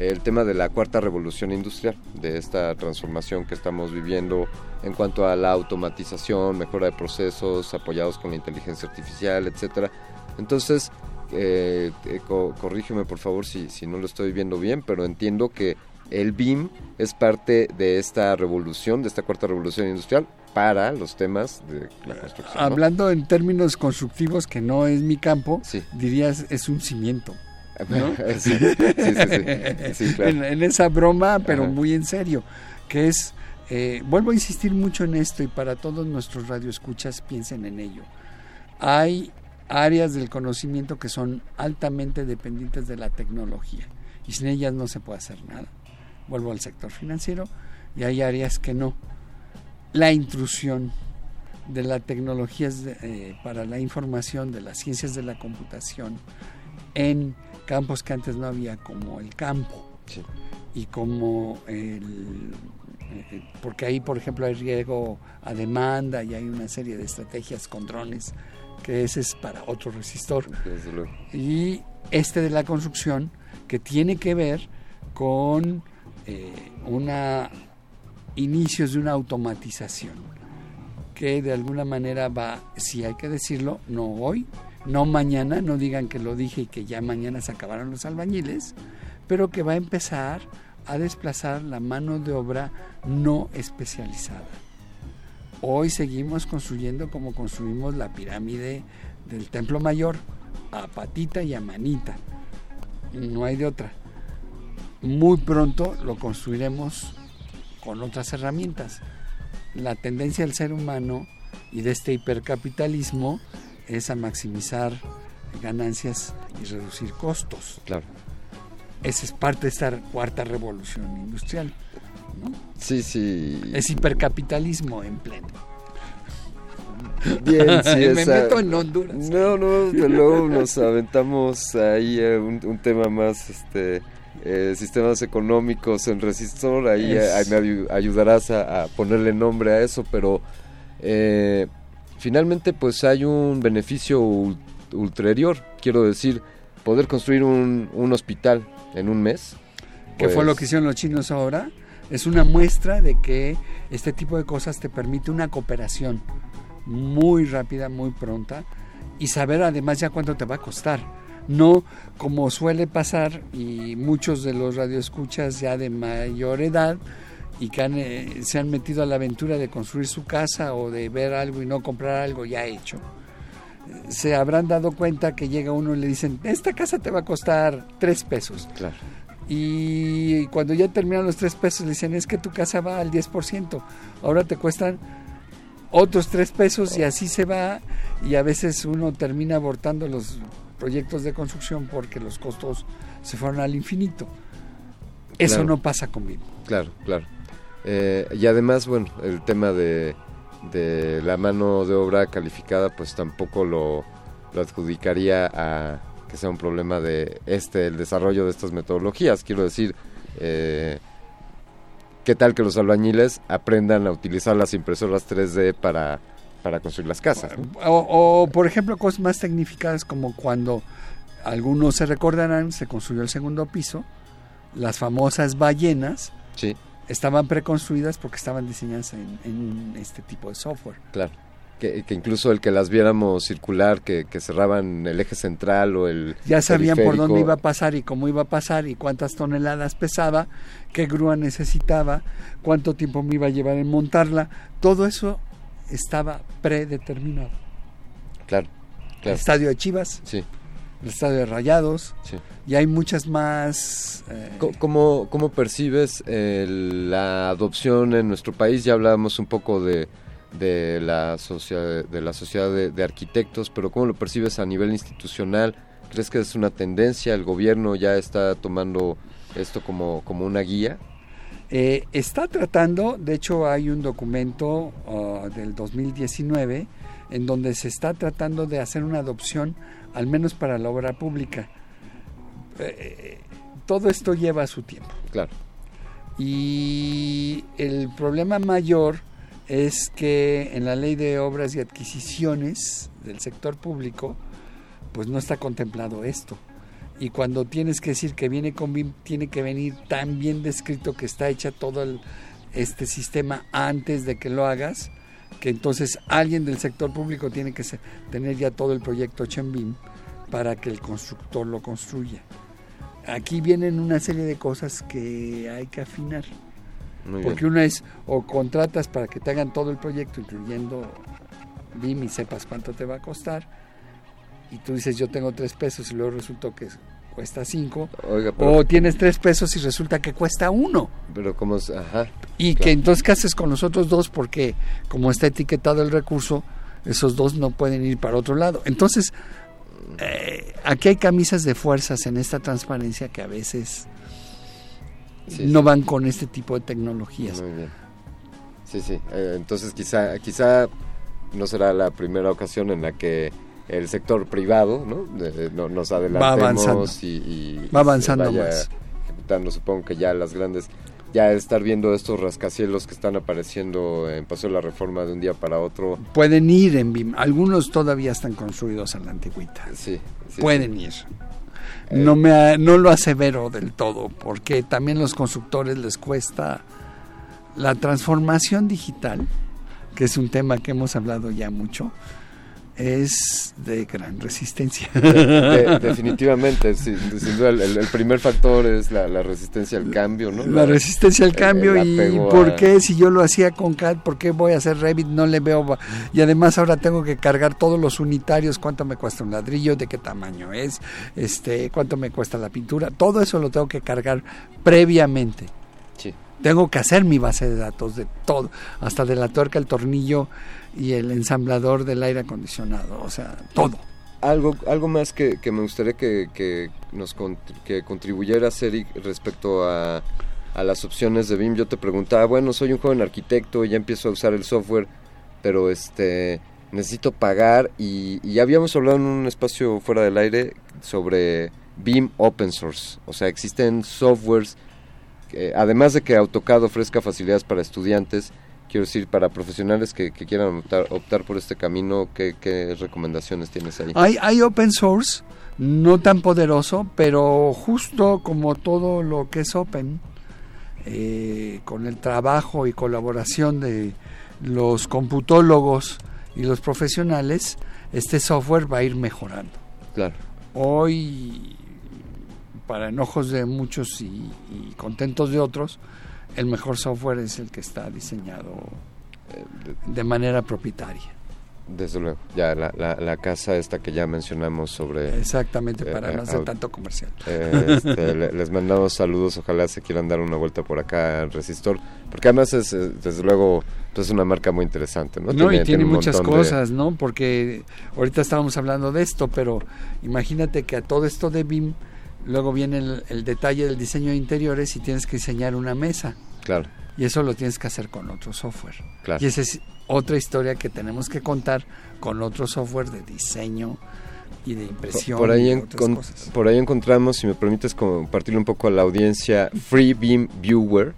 el tema de la cuarta revolución industrial, de esta transformación que estamos viviendo en cuanto a la automatización, mejora de procesos apoyados con la inteligencia artificial, etcétera. Entonces, eh, eh, corrígeme por favor si, si no lo estoy viendo bien, pero entiendo que el BIM es parte de esta revolución, de esta cuarta revolución industrial para los temas de la construcción. Hablando en términos constructivos, que no es mi campo, dirías es un cimiento. en, esa broma, pero muy en serio, que es, eh, vuelvo a insistir mucho en esto y para todos nuestros radioescuchas piensen en ello. Hay áreas del conocimiento que son altamente dependientes de la tecnología y sin ellas no se puede hacer nada. Vuelvo al sector financiero y hay áreas que no. La intrusión de la tecnología eh, para la información, de las ciencias de la computación en campos que antes no había, como el campo. Y como el. Eh, porque ahí, por ejemplo, hay riesgo a demanda y hay una serie de estrategias con drones, que ese es para otro resistor. Y este de la construcción, que tiene que ver con eh, una inicios de una automatización que de alguna manera va, si hay que decirlo, no hoy, no mañana, no digan que lo dije y que ya mañana se acabaron los albañiles, pero que va a empezar a desplazar la mano de obra no especializada. Hoy seguimos construyendo como construimos la pirámide del Templo Mayor, a patita y a manita. No hay de otra. Muy pronto lo construiremos con otras herramientas. La tendencia del ser humano y de este hipercapitalismo es a maximizar ganancias y reducir costos. Claro. esa es parte de esta cuarta revolución industrial. Sí, sí. Es hipercapitalismo en pleno. Bien, sí, Me esa- meto en Honduras. No, no, luego nos aventamos ahí eh, un, un tema más, este, eh, sistemas económicos en resistor, ahí, Es- eh, ahí me ayu- ayudarás a, a ponerle nombre a eso, pero eh, finalmente pues hay un beneficio ul- ulterior, quiero decir, poder construir un, un hospital en un mes. que fue pues, lo que hicieron los chinos ahora, es una muestra de que este tipo de cosas te permite una cooperación muy rápida, muy pronta y saber además ya cuánto te va a costar. No como suele pasar y muchos de los radioescuchas ya de mayor edad y que han, eh, se han metido a la aventura de construir su casa o de ver algo y no comprar algo ya hecho. eh, Se habrán dado cuenta que llega uno y le dicen, esta casa te va a costar tres pesos. Claro. Y cuando ya terminan los tres pesos, le dicen, es que tu casa va al 10%, ahora te cuestan otros tres pesos y así se va. Y a veces uno termina abortando los proyectos de construcción porque los costos se fueron al infinito. Eso Claro. no pasa con Bim. Claro, claro. Eh, y además, bueno, el tema de, de la mano de obra calificada, pues tampoco lo, lo adjudicaría a que sea un problema de este, el desarrollo de estas metodologías. Quiero decir, eh, ¿qué tal que los albañiles aprendan a utilizar las impresoras 3D para, para construir las casas? ¿no? O, o, por ejemplo, cosas más tecnificadas como cuando algunos se recordarán, se construyó el segundo piso, las famosas ballenas Sí, estaban preconstruidas porque estaban diseñadas en, en este tipo de software. claro. Que, que incluso el que las viéramos circular, que, que cerraban el eje central o el... Ya sabían por dónde iba a pasar y cómo iba a pasar y cuántas toneladas pesaba, qué grúa necesitaba, cuánto tiempo me iba a llevar en montarla. Todo eso estaba predeterminado. Claro, El claro. estadio de Chivas, Sí, el estadio de Rayados, sí. y hay muchas más... eh, ¿Cómo, cómo percibes eh, la adopción en nuestro país? Ya hablábamos un poco de, de la, socia- de la sociedad de, de arquitectos, pero ¿cómo lo percibes a nivel institucional? ¿Crees que es una tendencia? ¿El gobierno ya está tomando esto como, como una guía? Eh, está tratando, de hecho hay un documento ah, del 2019 en donde se está tratando de hacer una adopción, al menos para la obra pública. Eh, todo esto lleva su tiempo. Claro, Y el problema mayor es que en la ley de obras y adquisiciones del sector público, pues no está contemplado esto. Y cuando tienes que decir que viene con BIM, tiene que venir tan bien descrito que está hecha todo el- este sistema antes de que lo hagas, que entonces alguien del sector público tiene que tener ya todo el proyecto hecho en BIM para que el constructor lo construya. Aquí vienen una serie de cosas que hay que afinar. muy Porque bien. una es o contratas para que te hagan todo el proyecto, incluyendo BIM y sepas cuánto te va a costar, y tú dices yo tengo tres pesos y luego resultó que cuesta cinco, Oiga, pero, o tienes tres pesos y resulta que cuesta uno. pero ¿cómo es? Ajá, Y Claro. que entonces, ¿qué haces con los otros dos? Porque como está etiquetado el recurso, esos dos no pueden ir para otro lado. Entonces, eh, aquí hay camisas de fuerzas en esta transparencia que a veces Sí, no sí. van con este tipo de tecnologías. muy bien. Sí, sí. Eh, entonces quizá, quizá no será la primera ocasión en la que el sector privado ¿no? Eh, no- nos adelantemos avanzando. y, y- Va avanzando más. ejecutando. Supongo que ya las grandes, ya estar viendo estos rascacielos que están apareciendo en Paso de la Reforma de un día para otro. Pueden ir en BIM. Algunos todavía están construidos en la antigüita. Sí, sí, Pueden sí. ir. No, me, a- no lo asevero del todo, porque también los constructores les cuesta la transformación digital, que es un tema que hemos hablado ya mucho, es de gran resistencia. De- definitivamente, sí, sin duda, el, el primer factor es la, la resistencia al cambio, ¿no? La resistencia al cambio el y por a- qué si yo lo hacía con CAD, por qué voy a hacer Revit, no le veo y además ahora tengo que cargar todos los unitarios, cuánto me cuesta un ladrillo, de qué tamaño es, este, cuánto me cuesta la pintura, todo eso lo tengo que cargar previamente. Sí. Tengo que hacer mi base de datos de todo, hasta de la tuerca, el tornillo y el ensamblador del aire acondicionado, o sea, todo. algo, algo más que, me gustaría que, nos que contribuyera Eric respecto a, a las opciones de BIM. Yo te preguntaba, bueno, soy un joven arquitecto, ya empiezo a usar el software, pero este necesito pagar y, y habíamos hablado en un espacio fuera del aire sobre BIM Open Source. O sea, existen softwares, que, además de que AutoCAD ofrezca facilidades para estudiantes, quiero decir, para profesionales que, quieran optar, optar, por este camino, ¿qué, recomendaciones tienes ahí? Hay, hay open source, no tan poderoso, pero justo como todo lo que es open, eh, con el trabajo y colaboración de los computólogos y los profesionales, este software va a ir mejorando. Claro. Hoy, para enojos de muchos y contentos de otros, el mejor software es el que está diseñado eh, de manera propietaria. Desde luego, ya la, la, casa esta que ya mencionamos sobre... Exactamente, para eh, no hacer tanto comercial. Eh, este, les mandamos saludos, ojalá se quieran dar una vuelta por acá al Resistor, porque además es, desde luego, pues, es una marca muy interesante, ¿no? No, y tiene, muchas cosas, ¿no? Porque ahorita estábamos hablando de esto, pero imagínate que a todo esto de BIM Luego viene el, detalle del diseño de interiores y tienes que diseñar una mesa. Claro. Y eso lo tienes que hacer con otro software. Claro. Y esa es otra historia que tenemos que contar con otro software de diseño y de impresión. Por, ahí, por ahí encontramos, si me permites compartirle un poco a la audiencia, Free Beam Viewer,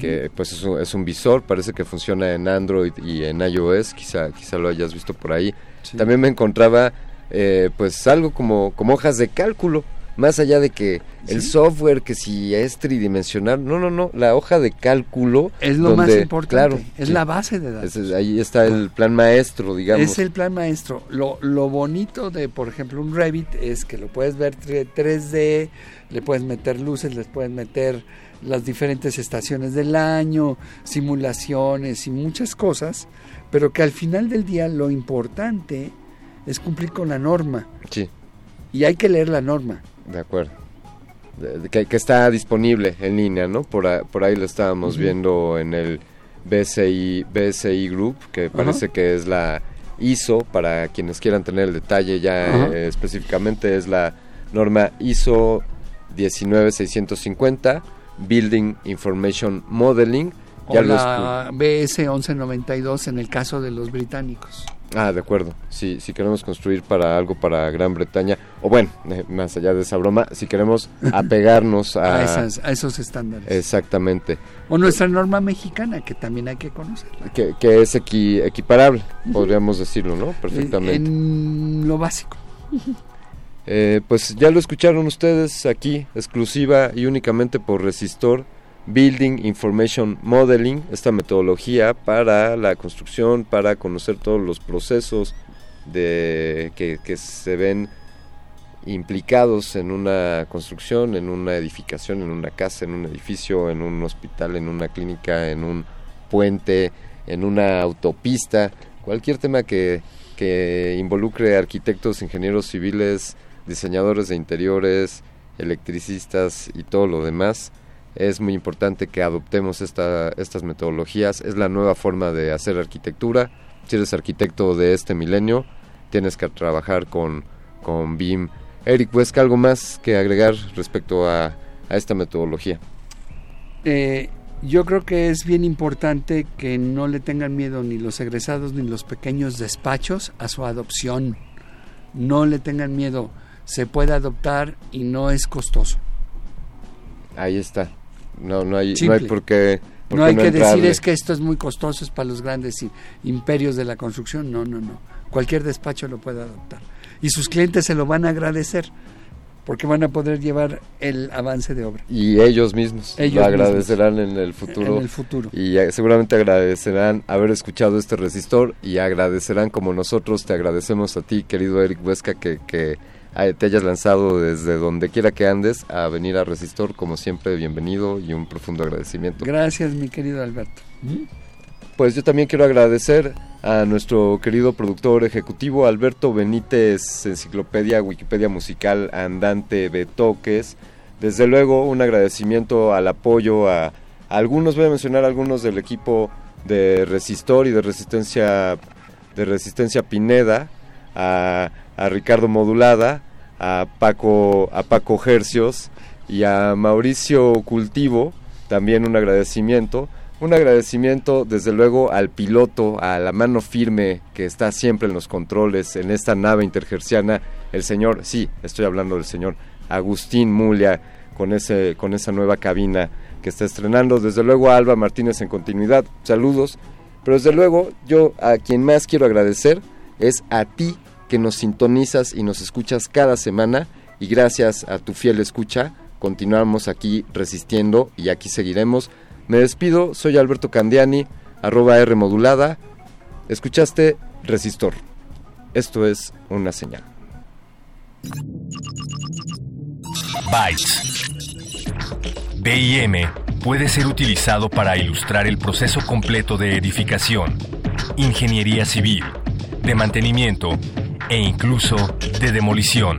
que pues es un, es un, visor, parece que funciona en Android y en iOS, quizá, quizá lo hayas visto por ahí. También me encontraba eh, pues algo como, como hojas de cálculo más allá de que el software, que si es tridimensional, no, no, no, la hoja de cálculo es lo más importante, claro, es la base de datos. ahí está el plan maestro, digamos. Es el plan maestro. Lo, lo bonito de, por ejemplo, un Revit es que lo puedes ver 3D, le puedes meter luces, le puedes meter las diferentes estaciones del año, simulaciones y muchas cosas, pero que al final del día lo importante es cumplir con la norma. Sí. Y hay que leer la norma. De acuerdo. que, está disponible en línea, ¿no? Por, por ahí lo estábamos viendo en el BSI, BSI Group, que parece que es la ISO, para quienes quieran tener el detalle ya eh, específicamente, es la norma ISO 19650, Building Information Modeling. O la BS 1192 en el caso de los británicos. Ah, de acuerdo. Si, si queremos construir para algo para Gran Bretaña, o bueno, eh, más allá de esa broma, si queremos apegarnos a, a, esos estándares. Exactamente. O nuestra norma mexicana, que también hay que conocerla. Que, que es equiparable, podríamos decirlo, ¿no? Perfectamente. En lo básico. Eh, pues ya lo escucharon ustedes aquí, exclusiva y únicamente por Resistor Building Information Modeling, esta metodología para la construcción, para conocer todos los procesos de, que, se ven implicados en una construcción, en una edificación, en una casa, en un edificio, en un hospital, en una clínica, en un puente, en una autopista, cualquier tema que, que involucre arquitectos, ingenieros civiles, diseñadores de interiores, electricistas y todo lo demás es muy importante que adoptemos esta, estas metodologías. Es la nueva forma de hacer arquitectura. Si eres arquitecto de este milenio, tienes que trabajar con, con BIM. Eric Huesca, ¿algo más que agregar respecto a, esta metodología? Eh, yo creo que es bien importante que no le tengan miedo ni los egresados ni los pequeños despachos a su adopción. No le tengan miedo, se puede adoptar y no es costoso. Ahí está. No, no hay, no hay por qué. no hay que decir es que esto es muy costoso, es para los grandes imperios de la construcción. No, no, no. Cualquier despacho lo puede adoptar. Y sus clientes se lo van a agradecer porque van a poder llevar el avance de obra. Y ellos mismos lo agradecerán en el futuro. En el futuro. Y seguramente agradecerán haber escuchado este resistor y agradecerán como nosotros te agradecemos a ti, querido Eric Huesca, que, que te hayas lanzado desde donde quiera que andes a venir a Resistor, como siempre, bienvenido y un profundo agradecimiento. Gracias, mi querido Alberto. Pues yo también quiero agradecer a nuestro querido productor ejecutivo Alberto Benítez, Enciclopedia Wikipedia Musical Andante de Toques. Desde luego un agradecimiento al apoyo a, a algunos, voy a mencionar algunos del equipo de Resistor y de Resistencia de Resistencia Pineda, a a Ricardo Modulada, a Paco, a Paco Hercios y a Mauricio Cultivo, también un agradecimiento. Un agradecimiento desde luego al piloto, a la mano firme que está siempre en los controles en esta nave intergerciana, el señor, sí, estoy hablando del señor Agustín Mulia con ese con esa nueva cabina que está estrenando, desde luego a Alba Martínez en continuidad. Saludos, pero desde luego yo a quien más quiero agradecer es a ti que nos sintonizas y nos escuchas cada semana y gracias a tu fiel escucha continuamos aquí resistiendo y aquí seguiremos. Me despido, soy Alberto Candiani, arroba R modulada. Escuchaste Resistor. Esto es una señal. Bytes. BIM puede ser utilizado para ilustrar el proceso completo de edificación, ingeniería civil, de mantenimiento e incluso de demolición.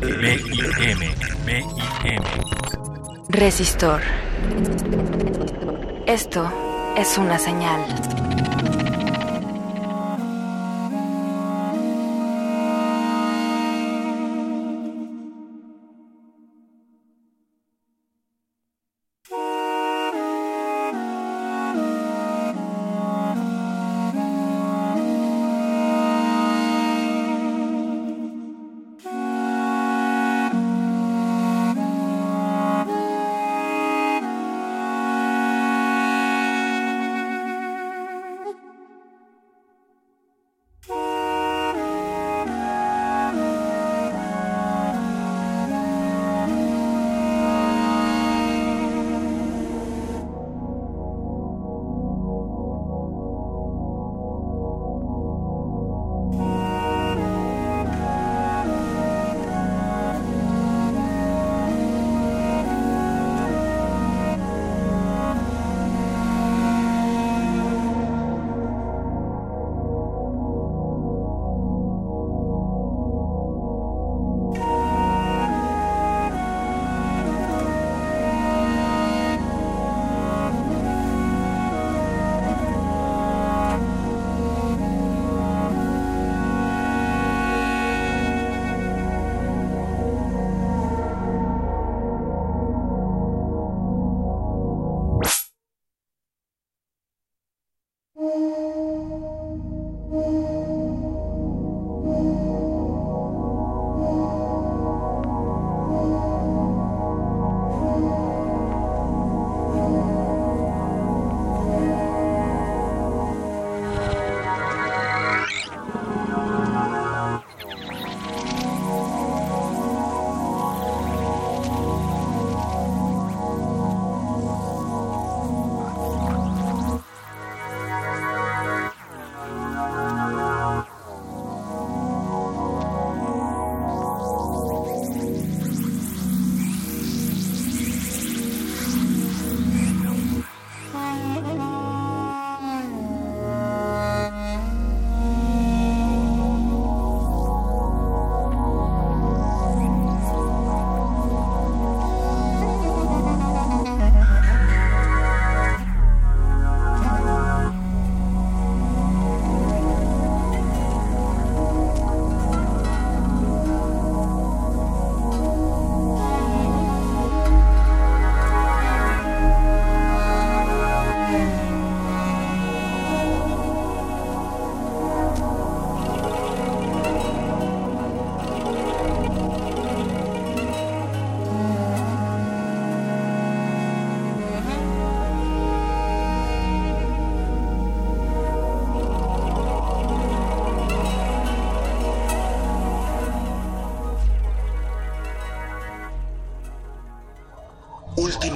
BIM, BIM. Resistor. Esto es una señal.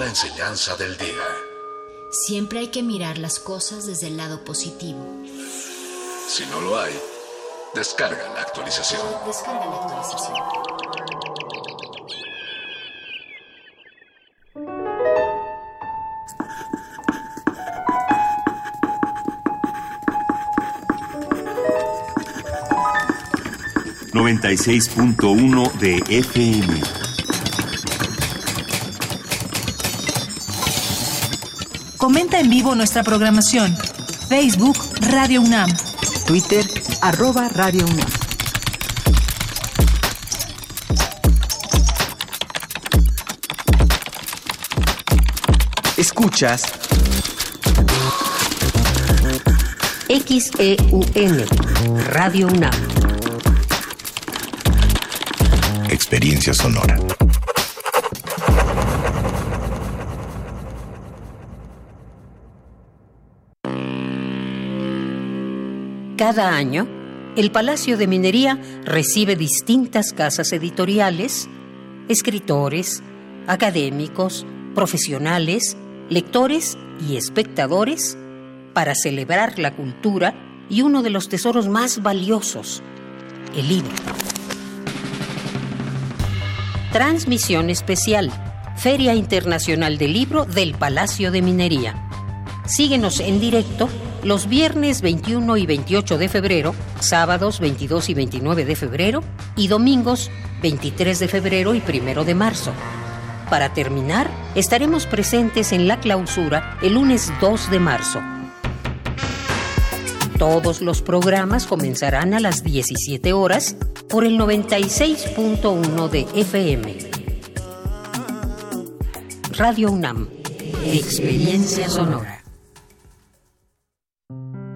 Última enseñanza del día. Siempre hay que mirar las cosas desde el lado positivo. Si no lo hay, descarga la actualización. Descarga la actualización. ...96.1 de FM. En vivo nuestra programación. Facebook Radio UNAM. Twitter arroba Radio UNAM. Escuchas XEUN Radio UNAM. Experiencia sonora. Cada año, el Palacio de Minería recibe distintas casas editoriales, escritores, académicos, profesionales, lectores y espectadores para celebrar la cultura y uno de los tesoros más valiosos, el libro. Transmisión especial, Feria Internacional del Libro del Palacio de Minería. Síguenos en directo los viernes 21 y 28 de febrero, sábados 22 y 29 de febrero y domingos 23 de febrero y 1 de marzo. Para terminar, estaremos presentes en la clausura el lunes 2 de marzo. Todos los programas comenzarán a las 17 horas por el 96.1 de FM. Radio UNAM. Experiencia sonora.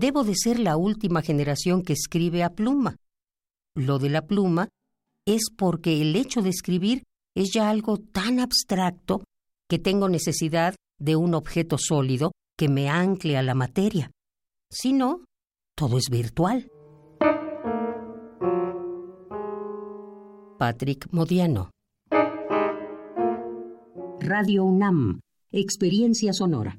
Debo de ser la última generación que escribe a pluma. Lo de la pluma es porque el hecho de escribir es ya algo tan abstracto que tengo necesidad de un objeto sólido que me ancle a la materia. Si no, todo es virtual. Patrick Modiano. Radio UNAM. Experiencia sonora.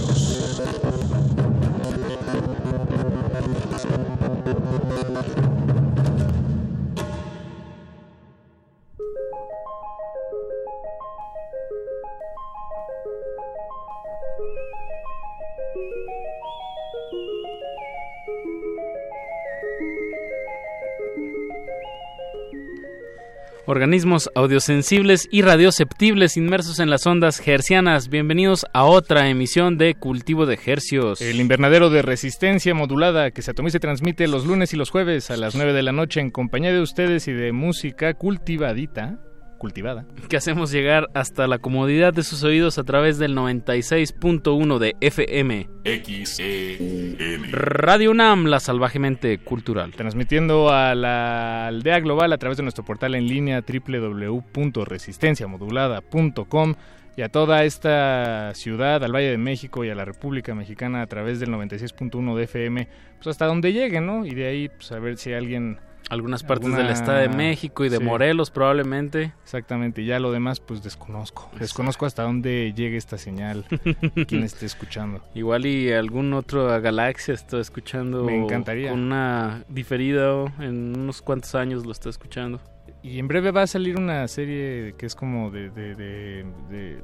Organismos audiosensibles y radioceptibles inmersos en las ondas hercianas. Bienvenidos a otra emisión de Cultivo de Hercios. El invernadero de resistencia modulada que se atomiza y transmite los lunes y los jueves a las 9 de la noche en compañía de ustedes y de música cultivadita cultivada. Que hacemos llegar hasta la comodidad de sus oídos a través del 96.1 de FM. XEN. Radio UNAM, la salvajemente cultural. Transmitiendo a la aldea global a través de nuestro portal en línea www.resistenciamodulada.com y a toda esta ciudad, al Valle de México y a la República Mexicana a través del 96.1 de FM, pues hasta donde llegue, ¿no? Y de ahí, pues a ver si alguien algunas partes del Estado de México y de Morelos probablemente. Exactamente, y ya lo demás pues desconozco. Desconozco hasta dónde llegue esta señal, quién esté escuchando. Igual y algún otro galaxia está escuchando. Me encantaría. Con una diferida en unos cuantos años lo está escuchando. Y en breve va a salir una serie que es como de, de, de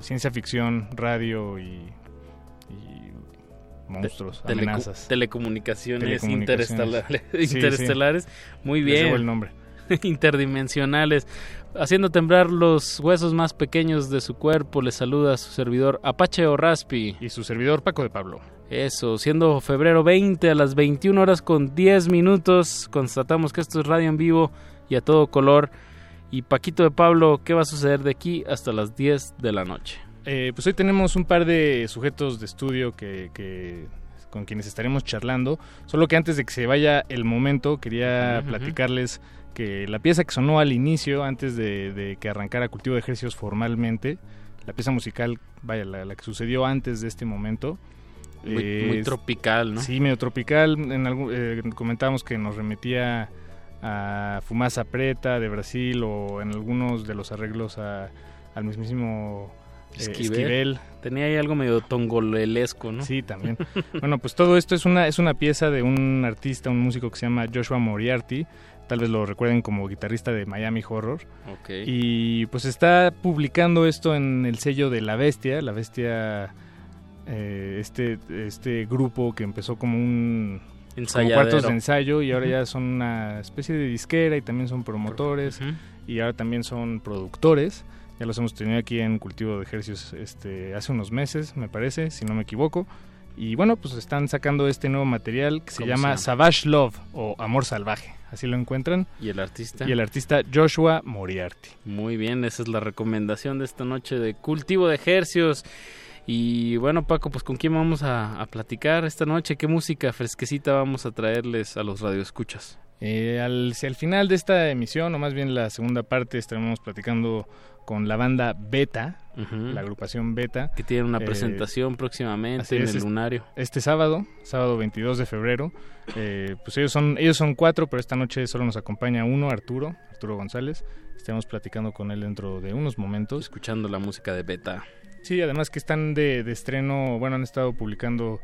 ciencia ficción, radio y monstruos, amenazas. Telecomunicaciones, interestelares. Muy bien. el nombre. Interdimensionales. Haciendo temblar los huesos más pequeños de su cuerpo, le saluda su servidor Apache o Raspi. Y su servidor Paco de Pablo. Eso, siendo febrero 20 a las 21 horas con 10 minutos, constatamos que esto es radio en vivo y a todo color. Y Paquito de Pablo, ¿qué va a suceder de aquí hasta las 10 de la noche? Eh, pues hoy tenemos un par de sujetos de estudio que, con quienes estaremos charlando. Solo que antes de que se vaya el momento, quería platicarles que la pieza que sonó al inicio, antes de, que arrancara Cultivo de Ejercicios formalmente, la pieza musical, vaya, la, que sucedió antes de este momento. Muy, tropical, ¿no? Sí, medio tropical. En algún, eh, comentábamos que nos remetía a Fumasa Preta de Brasil o en algunos de los arreglos al mismísimo eh, Esquivel. Tenía ahí algo medio tongolelesco, ¿no? Sí, también. bueno, pues todo esto es una, es una pieza de un artista, un músico que se llama Joshua Moriarty. Tal vez lo recuerden como guitarrista de Miami Horror. Okay. Y pues está publicando esto en el sello de La Bestia. La Bestia, eh, este, este grupo que empezó como un cuartos de ensayo y ahora ya son una especie de disquera y también son promotores y ahora también son productores. Ya los hemos tenido aquí en Cultivo de Ejercicios este, hace unos meses, me parece, si no me equivoco. Y bueno, pues están sacando este nuevo material que se llama Savage Love o Amor Salvaje. Así lo encuentran. ¿Y el artista? Y el artista Joshua Moriarty. Muy bien, esa es la recomendación de esta noche de Cultivo de Ejercicios. Y bueno, Paco, pues con quién vamos a, platicar esta noche, qué música fresquecita vamos a traerles a los radioescuchas. Eh, al, al final de esta emisión, o más bien la segunda parte, estaremos platicando con la banda Beta, la agrupación Beta. Que tiene una eh, presentación próximamente en el Lunario. Este sábado, sábado 22 de febrero. Eh, pues ellos son, ellos son cuatro, pero esta noche solo nos acompaña uno, Arturo, Arturo González. Estamos platicando con él dentro de unos momentos. Escuchando la música de Beta. Sí, además que están de, estreno, bueno, han estado publicando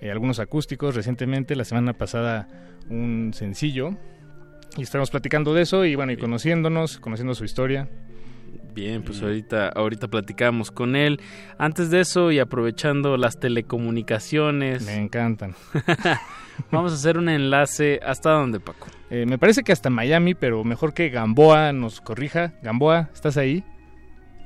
eh, algunos acústicos recientemente. La semana pasada un sencillo. Y estamos platicando de eso y bueno, y conociéndonos, conociendo su historia. Bien, pues ahorita, ahorita platicamos con él. Antes de eso y aprovechando las telecomunicaciones. Me encantan. vamos a hacer un enlace. ¿Hasta dónde, Paco? Eh, me parece que hasta Miami, pero mejor que Gamboa nos corrija. Gamboa, ¿estás ahí?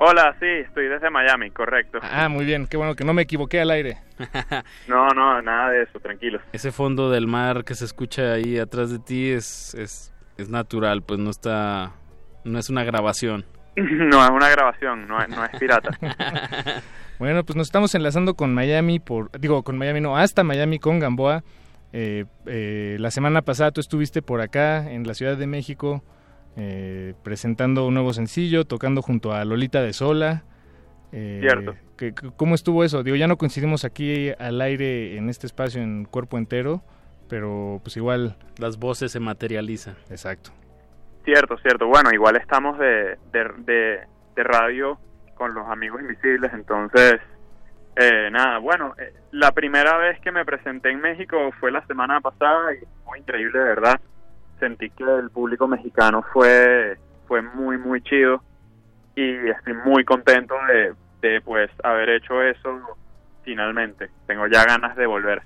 Hola, sí, estoy desde Miami, correcto. Ah, muy bien, qué bueno que no me equivoqué al aire. no, no, nada de eso, tranquilo. Ese fondo del mar que se escucha ahí atrás de ti es, es, es natural, pues no está, no es una grabación. No, es una grabación, no es, no es pirata. bueno, pues nos estamos enlazando con Miami, por digo, con Miami, no, hasta Miami con Gamboa. Eh, eh, la semana pasada tú estuviste por acá, en la Ciudad de México, eh, presentando un nuevo sencillo, tocando junto a Lolita de Sola. Cierto. Que, ¿Cómo estuvo eso? Digo, ya no coincidimos aquí al aire en este espacio en cuerpo entero, pero pues igual... Las voces se materializan. Exacto. Cierto, cierto. Bueno, igual estamos de, de, de, radio con los amigos invisibles, entonces, eh, nada, bueno, eh, la primera vez que me presenté en México fue la semana pasada y fue increíble, de verdad. Sentí que el público mexicano fue, fue muy, muy chido y estoy muy contento de, de pues haber hecho eso finalmente. Tengo ya ganas de volver.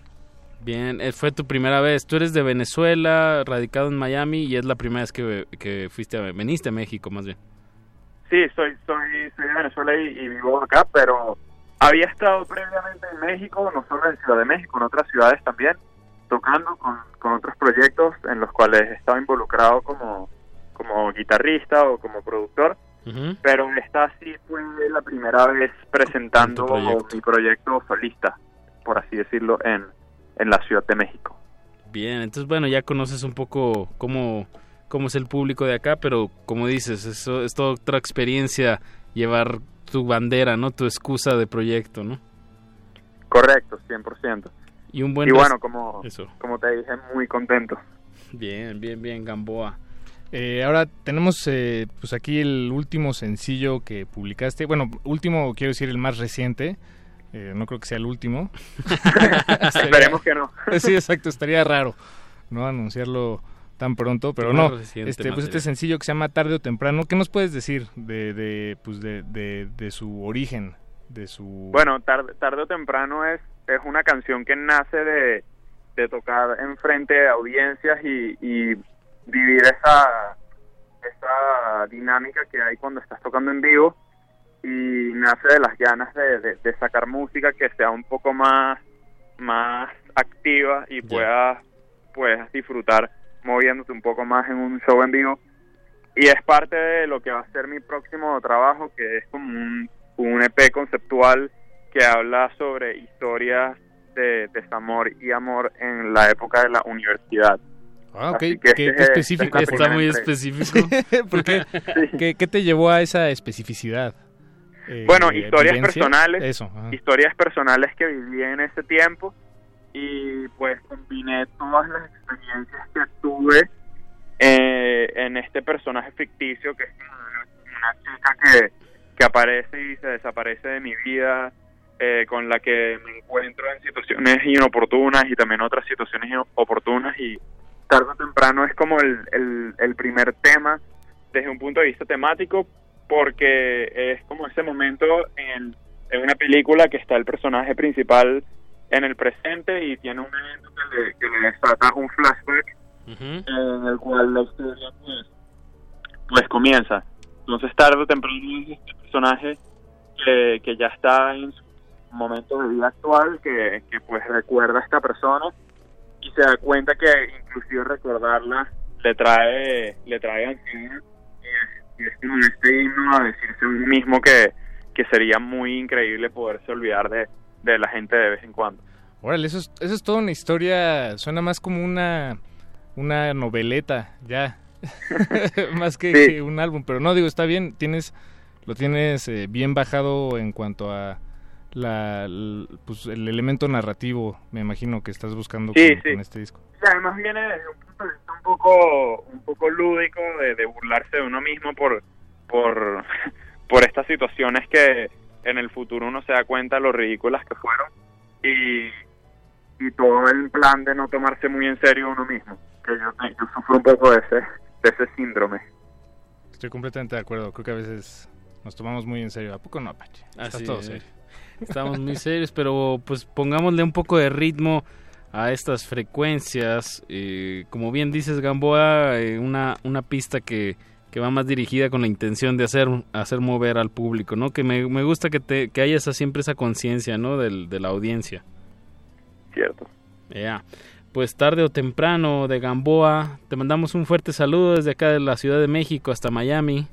Bien, eh, fue tu primera vez. Tú eres de Venezuela, radicado en Miami y es la primera vez que, que fuiste, a, veniste a México más bien. Sí, soy, soy, soy de Venezuela y, vivo acá, pero había estado previamente en México, no solo en Ciudad de México, en otras ciudades también, tocando con, con otros proyectos en los cuales estaba involucrado como, como guitarrista o como productor. Pero esta sí fue la primera vez presentando mi proyecto solista, por así decirlo, en, en la Ciudad de México. Bien, entonces bueno, ya conoces un poco cómo, cómo es el público de acá, pero como dices, eso es toda otra experiencia llevar tu bandera, ¿no? Tu excusa de proyecto, ¿no? Correcto, 100%. Y un buen... Y bueno, como, como te dije, muy contento. Bien, bien, bien, Gamboa. Eh, ahora tenemos eh, pues aquí el último sencillo que publicaste. Bueno, último quiero decir el más reciente. Eh, no creo que sea el último. Esperemos que no. sí, exacto, estaría raro no anunciarlo tan pronto, pero no. Este, pues este sencillo que se llama Tarde o Temprano, ¿qué nos puedes decir de, de pues de, de, su origen, de su Bueno, tarde, tarde o temprano es es una canción que nace de, de tocar enfrente de audiencias y, y vivir esa esa dinámica que hay cuando estás tocando en vivo y nace de las ganas de, sacar música que sea un poco más, más activa y puedas, puedas disfrutar moviéndote un poco más en un show en vivo. Y es parte de lo que va a ser mi próximo trabajo, que es como un, un EP conceptual que habla sobre historias de desamor y amor en la época de la universidad. Ah, ok. ¿Qué, específico? Está muy específico. ¿Qué, ¿Qué te llevó a esa especificidad? Eh, bueno, historias personales, historias personales que viví en ese tiempo y pues combiné todas las experiencias que tuve eh, en este personaje ficticio que es una, chica que, que aparece y se desaparece de mi vida, eh, con la que me encuentro en situaciones inoportunas y también otras situaciones oportunas y tarde o temprano es como el, el, el primer tema desde un punto de vista temático porque es como ese momento en, en, una película que está el personaje principal en el presente y tiene un evento que le, que le desata un flashback en el cual la historia pues, pues comienza. Entonces tarde o temprano este personaje que, que ya está en su momento de vida actual, que, que pues recuerda a esta persona y se da cuenta que inclusive recordarla le trae le trae ansiedad y es como este himno a decirse un mismo que, que sería muy increíble poderse olvidar de, de la gente de vez en cuando. Órale, eso es, eso es toda una historia, suena más como una, una noveleta, ya, más que, un álbum, pero no, digo, está bien, tienes, lo tienes eh, bien bajado en cuanto a la, pues, el elemento narrativo, me imagino que estás buscando con, este disco. Sí, además viene desde un un poco, un poco lúdico de, burlarse de uno mismo por, por, por estas situaciones que en el futuro uno se da cuenta de lo ridículas que fueron y, y todo el plan de no tomarse muy en serio uno mismo, que yo, yo sufro un poco de ese, de ese síndrome. Estoy completamente de acuerdo, creo que a veces nos tomamos muy en serio, ¿a poco no, Apache? Está todo serio. Estamos muy serios, pero pues pongámosle un poco de ritmo a estas frecuencias. Eh, como bien dices, Gamboa, eh, una, una pista que, que, va más dirigida con la intención de hacer, hacer mover al público, ¿no? Que me, me gusta que, te, que haya siempre esa conciencia, ¿no? Del, de la audiencia. Cierto. Ya. Pues tarde o temprano de Gamboa, te mandamos un fuerte saludo desde acá de la Ciudad de México hasta Miami.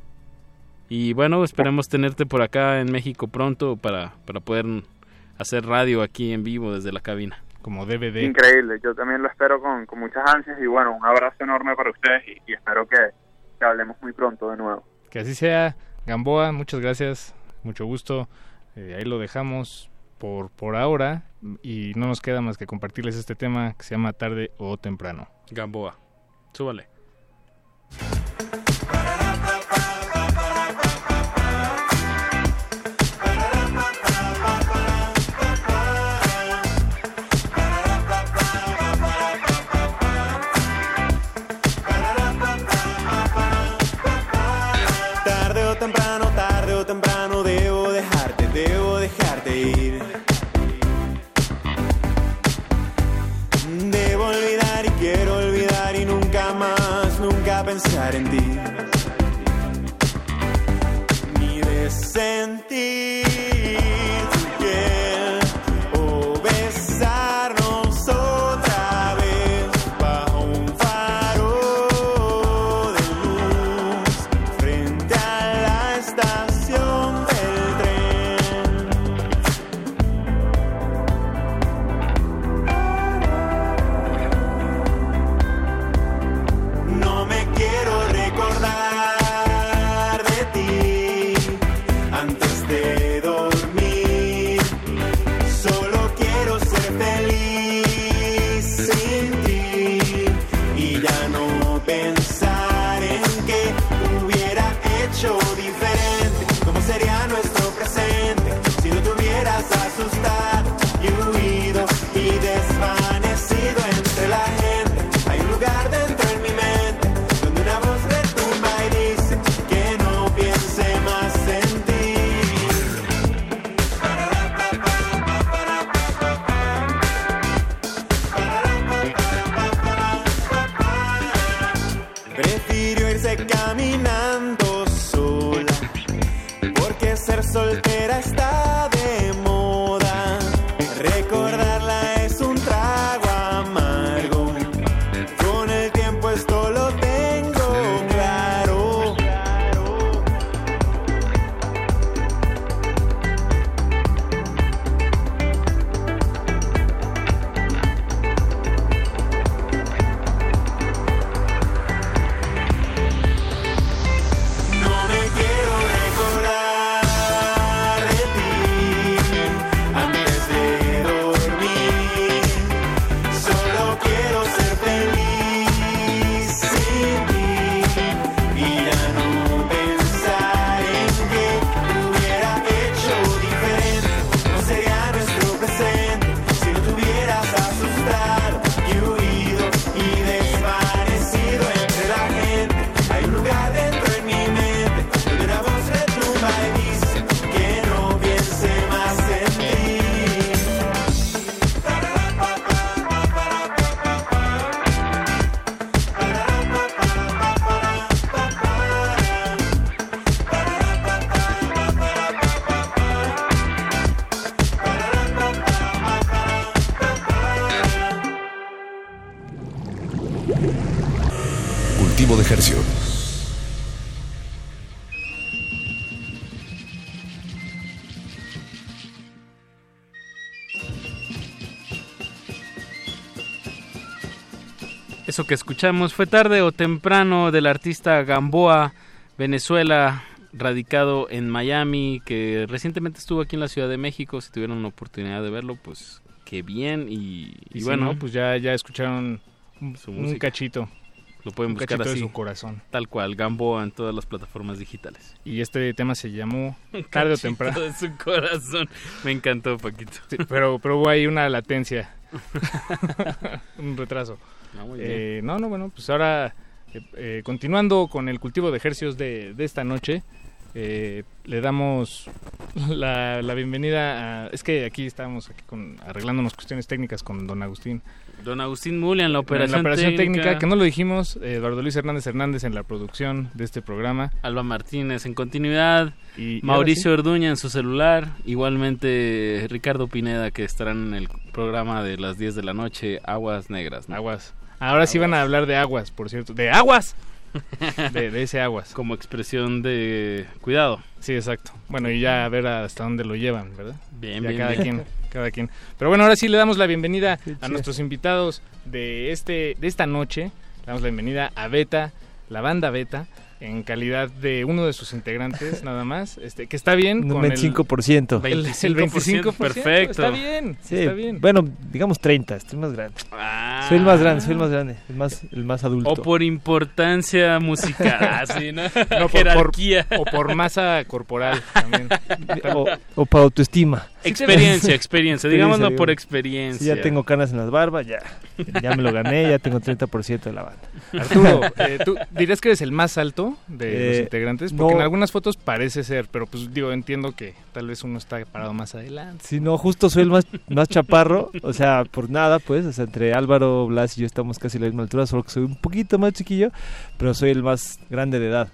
Y bueno, esperemos tenerte por acá en México pronto para, para poder hacer radio aquí en vivo desde la cabina. Como DVD. Increíble, yo también lo espero con, con muchas ansias y bueno, un abrazo enorme para ustedes y, espero que, que, hablemos muy pronto de nuevo. Que así sea, Gamboa, muchas gracias, mucho gusto, eh, ahí lo dejamos por, por ahora y no nos queda más que compartirles este tema que se llama tarde o temprano. Gamboa, súbale. Pensar en ti. De sentir. Eso que escuchamos fue tarde o temprano del artista Gamboa, Venezuela, radicado en Miami, que recientemente estuvo aquí en la Ciudad de México. Si tuvieron una oportunidad de verlo, pues qué bien. Y, bueno, pues ya, ya escucharon un, cachito. Lo pueden buscar así. de su corazón. Tal cual, Gamboa en todas las plataformas digitales. Y este tema se llamó Tarde o temprano. de su corazón. Me encantó, Paquito. pero, pero hubo ahí una latencia. un retraso. Eh, no, no, bueno, pues ahora eh, eh, continuando con el cultivo de ejercicios de, esta noche, le damos la, bienvenida a... Es que aquí estamos aquí con, arreglándonos cuestiones técnicas con don Agustín. Don Agustín Mulia en la operación, la operación técnica. Que no lo dijimos, Eduardo Luis Hernández Hernández en la producción de este programa. Alba Martínez en continuidad. Y, Mauricio Orduña en su celular. Igualmente Ricardo Pineda que estarán en el programa de las 10 de la noche, Aguas Negras. Aguas. Ahora sí van a hablar de aguas, por cierto. ¡De aguas! de, ese aguas. Como expresión de cuidado. Sí, exacto. Bueno, y ya a ver hasta dónde lo llevan, ¿verdad? Bien, bien, cada quien, cada quien. Pero bueno, ahora sí le damos la bienvenida a nuestros invitados de este de esta noche. Le damos la bienvenida a Beta, la banda Beta en calidad de uno de sus integrantes nada más, este que está bien con 25%. El, 25%, perfecto. Está bien, está bien. Bueno, digamos 30, estoy más grande. Ah. Soy el más grande, soy el más grande, el más el más adulto. O por importancia musical, así, ¿no? Jerarquía. o por masa corporal también. o, o por autoestima. Experiencia, experiencia, digámoslo por experiencia. ya tengo canas en las barbas, ya, ya me lo gané, ya tengo 30% de la banda. Arturo, eh, ¿tú dirías que eres el más alto de los eh, integrantes? Porque en algunas fotos parece ser, pero pues digo, entiendo que tal vez uno está parado más adelante. Sí, no, justo soy el más, más chaparro, o sea, por nada, pues, o sea, entre Álvaro, Blas y yo estamos casi a la misma altura, solo que soy un poquito más chiquillo, pero soy el más grande de edad.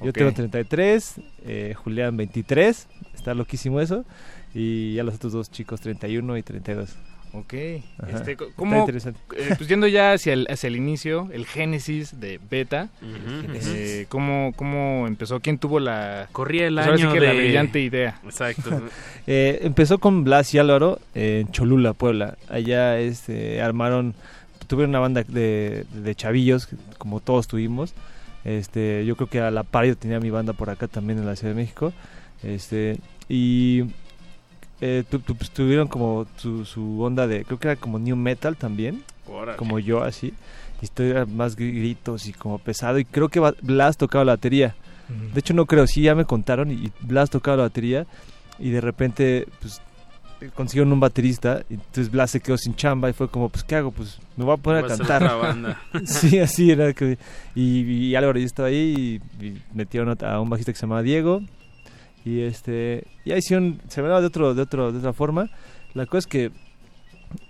Yo tengo 33, eh, Julián 23, está loquísimo eso y ya los otros dos chicos 31 y 32. Ok, este, ¿cómo, eh, pues yendo ya hacia el, hacia el inicio, el génesis de Beta, eh, ¿cómo, ¿cómo empezó? ¿Quién tuvo la... Corría el pues año de... la brillante idea. Exacto. eh, empezó con Blas y Álvaro en Cholula, Puebla. Allá este, armaron, tuvieron una banda de, de chavillos, como todos tuvimos. Este, yo creo que a la par yo tenía mi banda por acá también en la Ciudad de México. Este, y eh, pues, tuvieron como su, onda de, creo que era como new metal también, como yo así, historia más gritos y como pesado, y creo que Blas tocaba la batería. De hecho no creo, sí ya me contaron y Blas tocaba la batería y de repente pues consiguieron un baterista y entonces Blas se quedó sin chamba y fue como pues qué hago pues me voy a poner a cantar. sí así era que y, Álvaro ya estaba ahí y, metieron a un bajista que se llamaba Diego y este ya hicieron se ve de otro de otro de otra forma. La cosa es que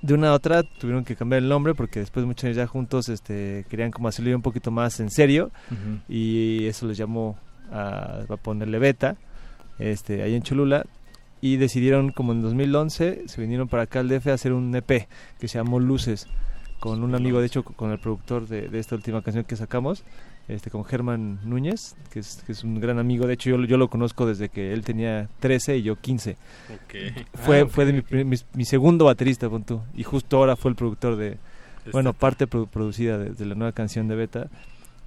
de una a otra tuvieron que cambiar el nombre porque después muchos años ya juntos este querían como hacerlo un poquito más en serio. Y eso les llamó a, a, ponerle beta este ahí en Cholula. Y decidieron como en 2011 se vinieron para acá al DF a hacer un EP que se llamó Luces con un amigo de hecho con el productor de, de esta última canción que sacamos este, con Germán Núñez, que es, que es un gran amigo. De hecho, yo, yo lo conozco desde que él tenía 13 y yo 15. Fue, ah, fue de mi, mi, segundo baterista, punto. Y justo ahora fue el productor de, bueno, parte producida de, la nueva canción de Beta.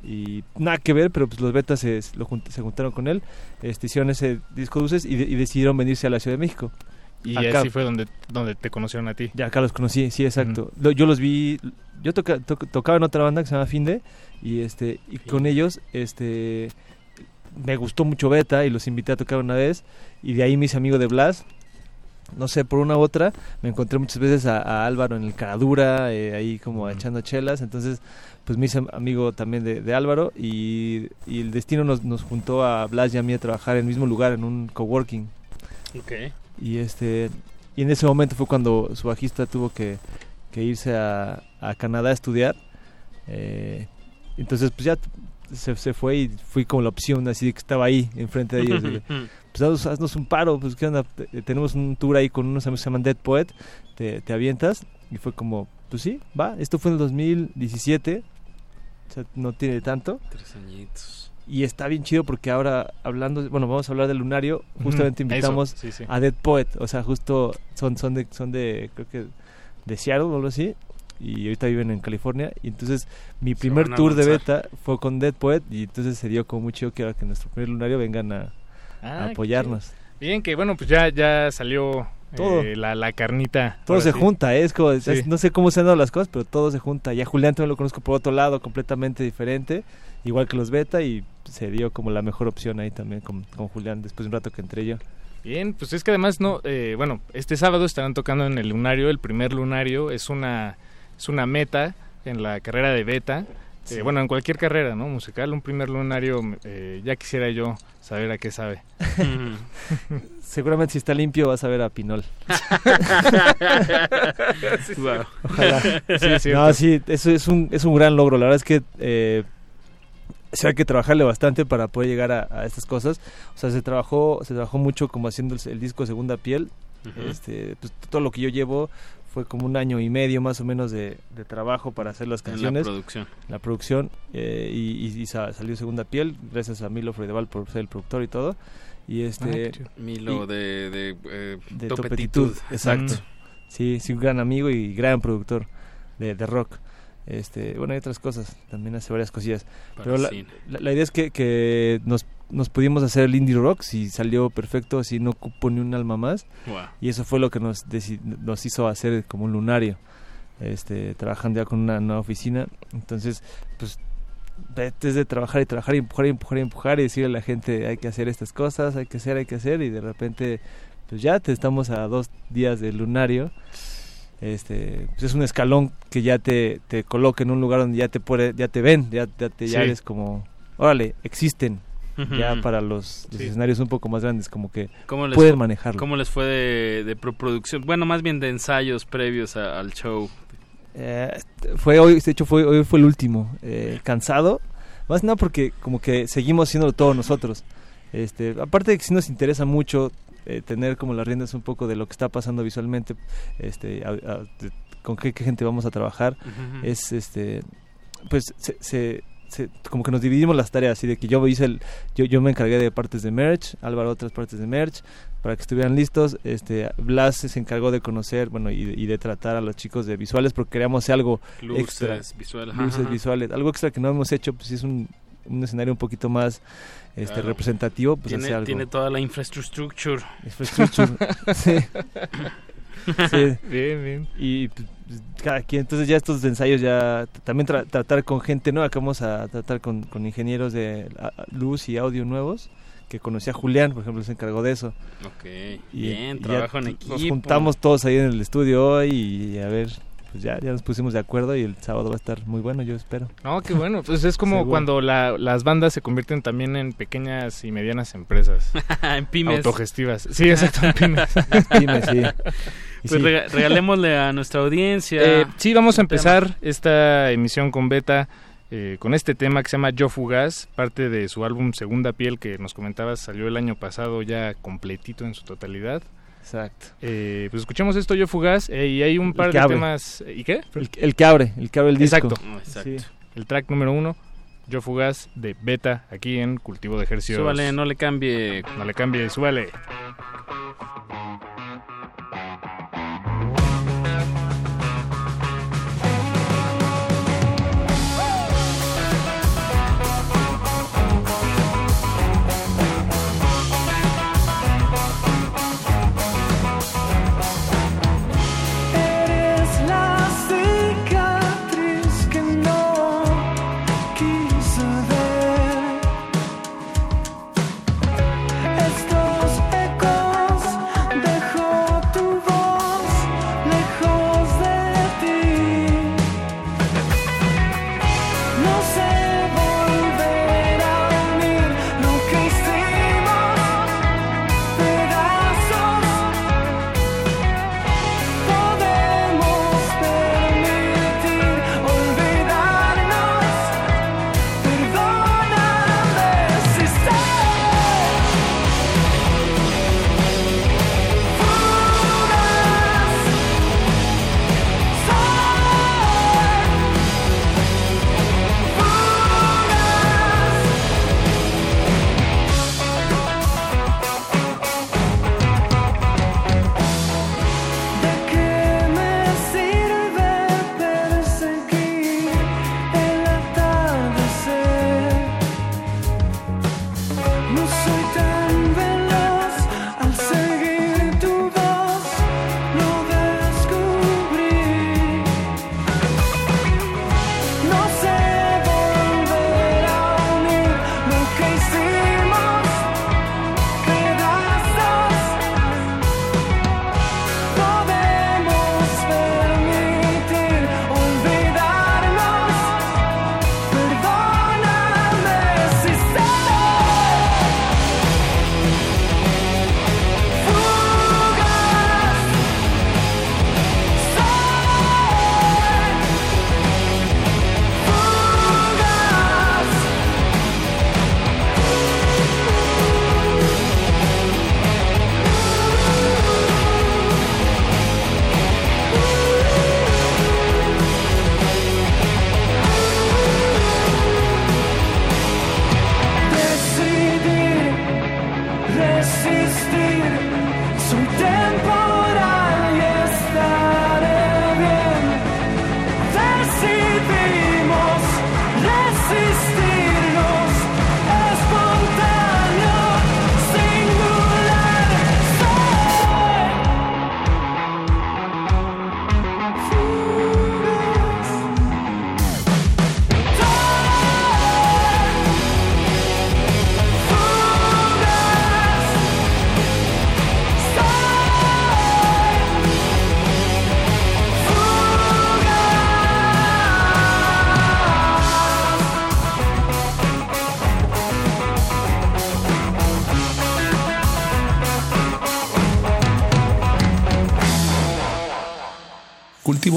Y nada que ver, pero pues los Betas se, se juntaron con él, este, hicieron ese disco Dulces y, y decidieron venirse a la Ciudad de México. Y así fue donde, donde te conocieron a ti. Ya acá los conocí, sí, exacto. Yo los vi, yo tocaba en otra banda que se llama Finde y este y con ellos este me gustó mucho Beta y los invité a tocar una vez y de ahí me hice amigo de Blas no sé, por una u otra, me encontré muchas veces a, Álvaro en el Caradura, eh, ahí como echando chelas, entonces pues me hice amigo también de, Álvaro y, el destino nos, nos, juntó a Blas y a mí a trabajar en el mismo lugar, en un coworking. Okay. Y este y en ese momento fue cuando su bajista tuvo que, que irse a, a Canadá a estudiar. Eh, entonces, pues ya se, se, fue y fui como la opción, así que estaba ahí enfrente de ellos. pues haznos, un paro, pues ¿qué onda? Tenemos un tour ahí con unos amigos que se llaman Dead Poet, te, te avientas. Y fue como, pues sí, va. Esto fue en el 2017, o sea, no tiene tanto. Tres añitos. Y está bien chido porque ahora, hablando, bueno, vamos a hablar del lunario, justamente invitamos a Dead Poet, o sea, justo son, son, de, son de, creo que de Seattle o algo así y ahorita viven en California. Y entonces mi primer tour de beta fue con Dead Poet y entonces se dio como muy chido que, que nuestro primer lunario vengan a, ah, apoyarnos. Bien, que bueno, pues ya, ya salió eh, la, la, carnita. Todo se junta, ¿eh? es como, no sé cómo se han dado las cosas, pero todo se junta. Ya Julián también lo conozco por otro lado, completamente diferente, igual que los beta, y se dio como la mejor opción ahí también con, con Julián, después de un rato que entré yo. Bien, pues es que además no, eh, bueno, este sábado estarán tocando en el lunario, el primer lunario, es una es una meta en la carrera de beta. Eh, bueno, en cualquier carrera, ¿no? Musical, un primer lunario, eh, ya quisiera yo saber a qué sabe. Seguramente si está limpio vas a ver a Pinol. Ojalá. Sí, no, sí, eso es un, es un gran logro. La verdad es que eh, se hay que trabajarle bastante para poder llegar a, estas cosas. O sea, se trabajó, se trabajó mucho como haciendo el, disco Segunda Piel. este, pues, todo lo que yo llevo fue como un año y medio más o menos de, trabajo para hacer las canciones. la producción. La producción eh, y, salió Segunda Piel, gracias a Milo Freideval por ser el productor y todo. Y este... Ah, Milo de, de, eh, Topetitud. Exacto. Sí, sí, un gran amigo y gran productor de, de rock. Este, bueno, hay otras cosas, también hace varias cosillas. Pero la, la, idea es que, que nos, nos pudimos hacer el indie rock y salió perfecto, así no ocupó ni un alma más. Y eso fue lo que nos, nos hizo hacer como un lunario, este, trabajando ya con una nueva oficina. Entonces, pues es de trabajar y trabajar y empujar y empujar y empujar y decirle a la gente hay que hacer estas cosas, hay que hacer, hay que hacer y de repente pues ya te estamos a dos días del lunario este pues es un escalón que ya te, te coloca en un lugar donde ya te puede, ya te ven ya, ya te ya eres como órale existen ya para los, escenarios un poco más grandes como que pueden manejarlo. Cómo les fue de, de producción bueno más bien de ensayos previos al show. Eh, fue hoy de hecho fue hoy fue el último eh, cansado. Más nada porque como que seguimos haciéndolo todos nosotros. Este aparte de que sí nos interesa mucho eh, tener como las riendas un poco de lo que está pasando visualmente, este, con qué, gente vamos a trabajar, es este, pues se, como que nos dividimos las tareas, así de que yo hice el, yo, yo me encargué de partes de merch, Álvaro otras partes de merch, para que estuvieran listos, este, Blas se encargó de conocer, bueno, y, de tratar a los chicos de visuales, porque queríamos hacer algo extra, visuales, luces visuales, algo extra que no hemos hecho, pues es un, un escenario un poquito más este representativo pues tiene, algo. tiene toda la infraestructura. Sí. bien bien. Y pues, cada quien entonces ya estos ensayos ya también tratar con gente nueva que vamos a tratar con, con ingenieros de luz y audio nuevos que conocí a Julián, por ejemplo, se encargó de eso. Ok, bien, trabajo en equipo. Nos juntamos todos ahí en el estudio hoy y a ver pues ya, ya nos pusimos de acuerdo y el sábado va a estar muy bueno, yo espero. No, qué bueno. Pues es como cuando las bandas se convierten también en pequeñas y medianas empresas. en pymes. Autogestivas. Sí, exacto, en pymes. pymes, sí. Pues regalémosle a nuestra audiencia. Eh, sí, vamos a empezar esta emisión con Beta. Eh, con este tema que se llama Yo Fugaz, parte de su álbum Segunda Piel que nos comentabas salió el año pasado ya completito en su totalidad. Exacto. Eh, pues escuchemos esto yo fugaz eh, y hay un par de temas. ¿Y qué? El, que abre, el que abre el disco. Exacto. exacto. El track número uno, yo fugaz de Beta aquí en Cultivo de Ejercicios. Súbale, no le cambie. No le cambie, súbale.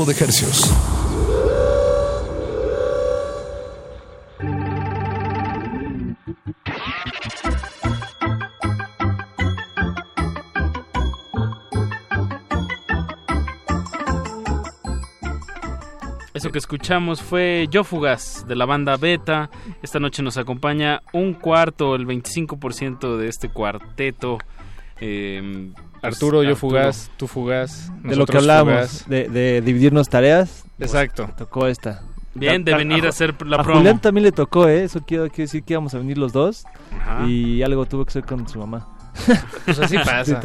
De ejercios. Eso que escuchamos fue Yo Fugaz de la banda Beta. Esta noche nos acompaña un cuarto, el 25% de este cuarteto. Eh, Arturo, yo fugaz, tú fugaz. De lo que hablábamos, de, dividirnos tareas. Exacto. tocó esta. Bien, de venir a, hacer la a promo. Julián también le tocó, ¿eh? Eso quiero, decir que íbamos a venir los dos. Y algo tuvo que ser con su mamá. Pues así pasa.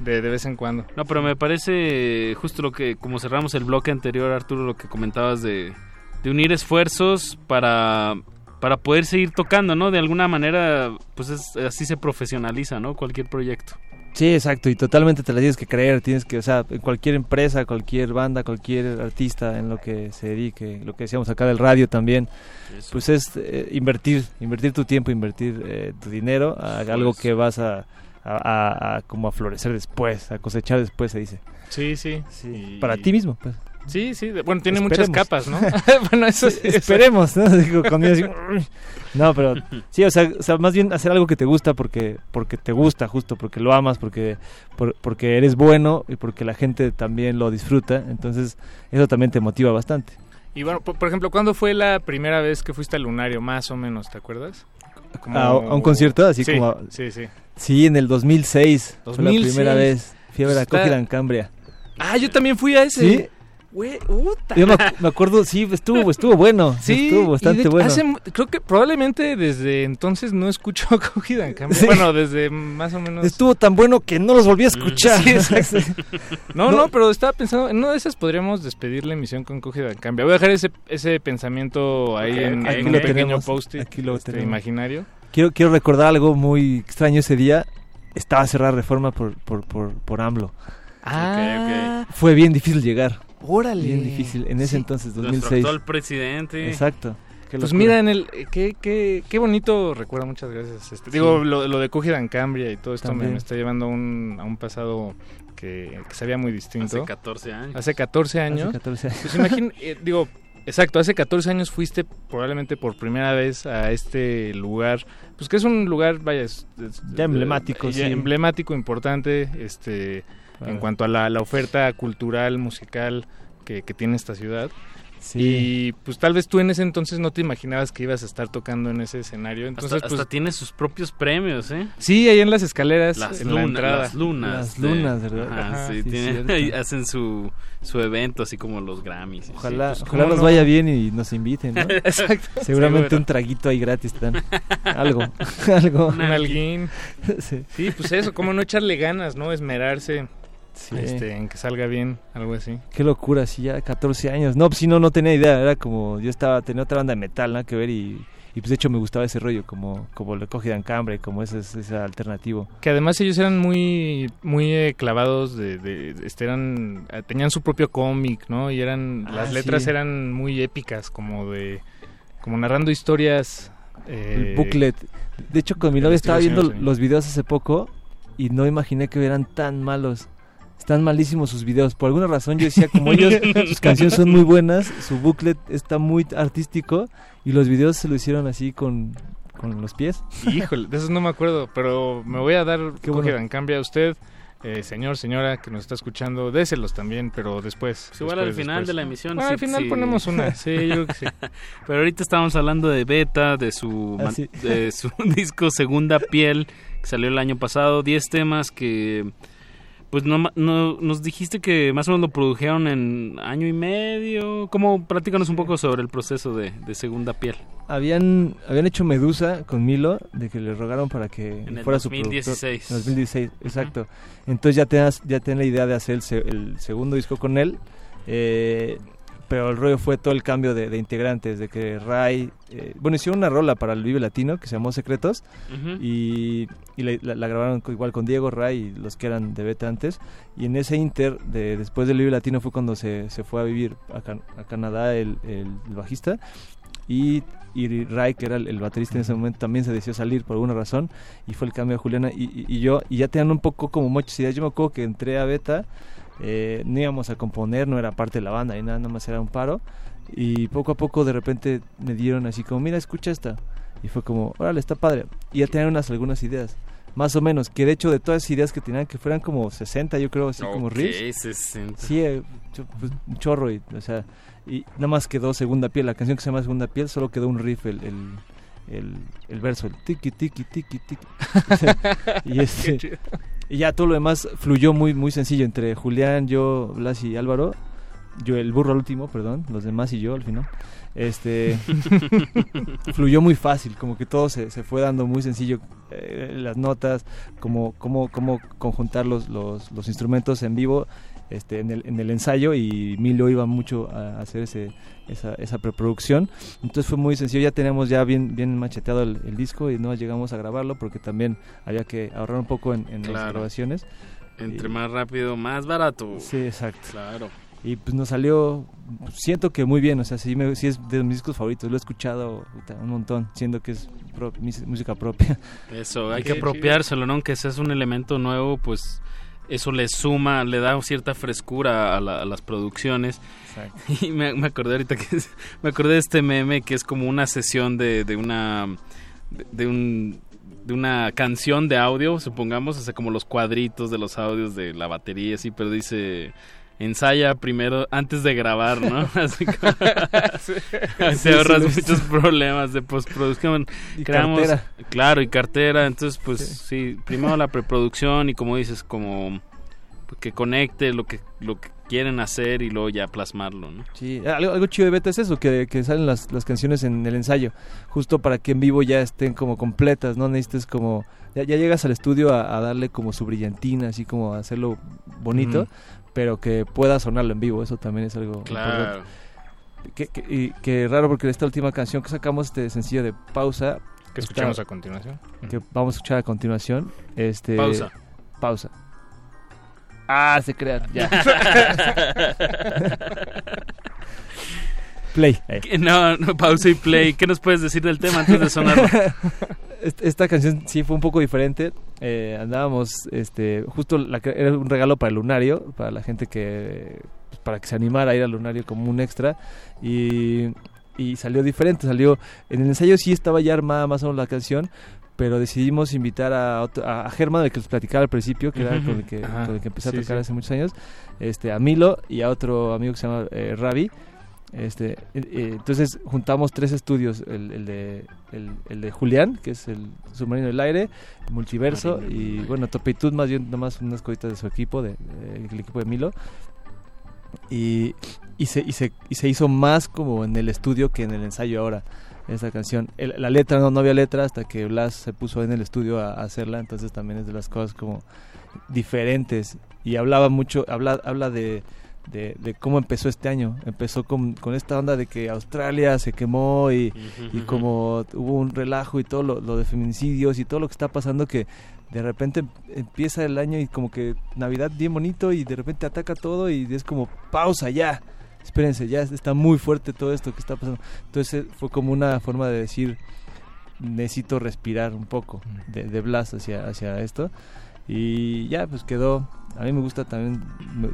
De, de, vez en cuando. No, pero me parece justo lo que, como cerramos el bloque anterior, Arturo, lo que comentabas de, de unir esfuerzos para, para poder seguir tocando, ¿no? De alguna manera, pues es, así se profesionaliza, ¿no? Cualquier proyecto. Sí, exacto, y totalmente te la tienes que creer, tienes que, o sea, en cualquier empresa, cualquier banda, cualquier artista en lo que se dedique, lo que decíamos acá del radio también, pues es eh, invertir, invertir tu tiempo, invertir eh, tu dinero a algo que vas a, a, como a florecer después, a cosechar después, se dice. Sí, sí. sí. Para ti mismo, pues. Sí, sí, bueno, tiene muchas capas, ¿no? bueno, eso Esperemos, ¿no? Digo, no, pero sí, o sea, o sea, más bien hacer algo que te gusta porque porque te gusta, justo, porque lo amas, porque porque eres bueno y porque la gente también lo disfruta, entonces eso también te motiva bastante. Y bueno, por, ejemplo, ¿cuándo fue la primera vez que fuiste al Lunario, más o menos, te acuerdas? ¿A, un concierto? Así sí, como... Sí, sí. Sí, en el 2006, 2006. fue la primera vez. Fui a ver a Cambria. Ah, yo también fui a ese. ¿Sí? Yo me, acuerdo, sí, estuvo, estuvo bueno. Sí, estuvo bastante bueno. creo que probablemente desde entonces no escucho Cogida en cambio. Bueno, desde más o menos. Estuvo tan bueno que no los volví a escuchar. no, no, pero estaba pensando, en una de esas podríamos despedir la emisión con Cogida en cambio. Voy a dejar ese, ese pensamiento ahí en, un pequeño post-it este, imaginario. Quiero, quiero recordar algo muy extraño ese día. Estaba cerrada reforma por, por, por, por AMLO. Ah, Fue bien difícil llegar. Órale. Bien difícil. En ese entonces, 2006. Nuestro actual presidente. Exacto. pues mira, en el, qué, qué, qué bonito recuerdo, muchas gracias. Este, Digo, lo, lo de Cogida en Cambria y todo esto me, está llevando a un, a un pasado que, que se veía muy distinto. Hace 14 años. Hace 14 años. Hace 14 años. Pues imagín, eh, digo, exacto, hace 14 años fuiste probablemente por primera vez a este lugar, pues que es un lugar, vaya, es, ya emblemático, sí. emblemático, importante, este en cuanto a la, la oferta cultural, musical que, que tiene esta ciudad. Y pues tal vez tú en ese entonces no te imaginabas que ibas a estar tocando en ese escenario. Entonces, hasta, pues, hasta tiene sus propios premios, ¿eh? Sí, ahí en las escaleras, las en la entrada. Las lunas. Las lunas, ¿verdad? Ajá, sí, sí, tiene, hacen su, su evento, así como los Grammys. Ojalá, sí, pues, ojalá nos no? vaya bien y nos inviten, ¿no? Exacto. Seguramente un traguito ahí gratis dan. Algo, algo. Un alguín. sí. sí, pues eso, como no echarle ganas, ¿no? Esmerarse. Sí. Este, en que salga bien, algo así. Qué locura, sí, ya 14 años. No, pues sí, no, no tenía idea. Era como, yo estaba, tenía otra banda de metal, nada que ver y, y pues de hecho me gustaba ese rollo, como, como le cogí en cambre, como ese, ese alternativo. Que además ellos eran muy, muy eh, clavados de, de, este, eran, eh, tenían su propio cómic, ¿no? Y eran, Ah, las letras sí. eran muy épicas, como de, como narrando historias. eh, El booklet. De hecho, con mi novia estaba viendo sí. los videos hace poco y no imaginé que eran tan malos. Están malísimos sus videos. Por alguna razón yo decía, como ellos, sus canciones son muy buenas, su booklet está muy artístico y los videos se lo hicieron así con, con los pies. Híjole, de esos no me acuerdo, pero me voy a dar Qué cogida bueno. en cambio a usted, eh, señor, señora, que nos está escuchando, déselos también, pero después. Pues igual al después, final después. de la emisión. Bueno, sí, al final sí. ponemos una, sí, yo creo que sí. Pero ahorita estábamos hablando de Beta, de su, Ah, sí. de su disco Segunda Piel, que salió el año pasado. 10 temas que, pues no, no, nos dijiste que más o menos lo produjeron en año y medio. ¿Cómo? Platícanos un poco sobre el proceso de, de Segunda Piel. Habían, habían hecho Medusa con Milo, de que le rogaron para que En el fuera su 2016. productor. En el 2016, exacto. Entonces ya tenías, ya tenía la idea de hacer el, el segundo disco con él. eh, pero el rollo fue todo el cambio de, de integrantes, de que Ray... eh, bueno, hicieron una rola para el Vive Latino que se llamó Secretos. Ujú. y, y la, la- la grabaron igual con Diego Ray y los que eran de Beta antes y en ese inter de después del Vive Latino fue cuando se, se fue a vivir a, Can- a Canadá el, el- el bajista y, y Ray que era el, el baterista en ese momento también se decidió salir por alguna razón y fue el cambio de Juliana y, y- y yo y ya tenían un poco como muchas ideas yo me acuerdo que entré a Beta eh, no íbamos a componer, no era parte de la banda y nada, nada más era un paro. Y poco a poco de repente me dieron así como, mira, escucha esta. Y fue como, órale, está padre. Y ya tenían unas, algunas ideas. Más o menos, que de hecho de todas las ideas que tenían, que fueran como 60, yo creo, así como riffs. 60. Sí, eh, pues, un chorro, y, o sea, y nada más quedó Segunda Piel, la canción que se llama Segunda Piel, solo quedó un riff, el, el, el, verso, el tiki, tiki, tiki, tiki. y, este, y ya todo lo demás fluyó muy, muy sencillo entre Julián, yo, Blas y Álvaro. Yo, el burro al último, perdón, los demás y yo al final este fluyó muy fácil, como que todo se, se fue dando muy sencillo, eh, las notas, como cómo, cómo conjuntar los, los, los, instrumentos en vivo este, en, el, en el ensayo y Milo iba mucho a hacer ese, esa, esa preproducción, entonces fue muy sencillo, ya teníamos ya bien, bien macheteado el, disco y no llegamos a grabarlo porque también había que ahorrar un poco en, en las grabaciones. Entre más rápido, más barato. Sí, exacto. Claro y pues nos salió siento que muy bien o sea sí, me, sí es de mis discos favoritos lo he escuchado un montón siendo que es música propia eso hay que apropiárselo no aunque seas un elemento nuevo pues eso le suma le da cierta frescura a, las producciones Exacto. y me, acordé ahorita que me acordé de este meme que es como una sesión de, de una de, un de una canción de audio, supongamos, o sea, como los cuadritos de los audios de la batería, así, pero dice ensaya primero antes de grabar, ¿no? Así como, te ahorras muchos problemas de postproducción. Y cartera. Claro, y cartera. Entonces, pues sí. primero la preproducción y como dices, como que conecte lo que lo que quieren hacer y luego ya plasmarlo, ¿no? Sí, algo, chido de beta es eso, que, que salen las, las, canciones en el ensayo, justo para que en vivo ya estén como completas, ¿no? Necesites como, ya, llegas al estudio a, darle como su brillantina, así como a hacerlo bonito, pero que pueda sonarlo en vivo, eso también es algo claro. Que, que, y que raro porque esta última canción que sacamos, este sencillo de pausa, que escuchamos a continuación, que vamos a escuchar a continuación, este pausa, pausa. Ah, se crean, ya. play. No, no, pausa y play. ¿Qué nos puedes decir del tema antes de sonarlo? esta canción sí fue un poco diferente. Eh, andábamos, este, justo era un regalo para el lunario, para la gente que, pues, para que se animara a ir al lunario como un extra. Y, y salió diferente, salió, en el ensayo sí estaba ya armada más o menos la canción, pero decidimos invitar a, a Germán, de que les platicaba al principio, que era con el que, con que empecé a tocar hace muchos años, este, a Milo y a otro amigo que se llama eh, Ravi este, eh, entonces juntamos tres estudios, el, el de, el, de Julián, que es el submarino del aire, multiverso, y bueno, Topitud más bien nomás unas cositas de su equipo, de, el equipo de Milo. Y, y, se, y, se, y se hizo más como en el estudio que en el ensayo ahora esa canción. la letra no, no había letra hasta que Blas se puso en el estudio a, hacerla, entonces también es de las cosas como diferentes. Y hablaba mucho, habla, habla de de, cómo empezó este año. Empezó con, con, esta onda de que Australia se quemó y, y como hubo un relajo y todo lo, de feminicidios y todo lo que está pasando que de repente empieza el año y como que Navidad bien bonito y de repente ataca todo y es como pausa ya. Espérense, ya está muy fuerte todo esto que está pasando. Entonces fue como una forma de decir necesito respirar un poco de, de Blas hacia, hacia esto. Y ya, pues quedó. A mí me gusta también,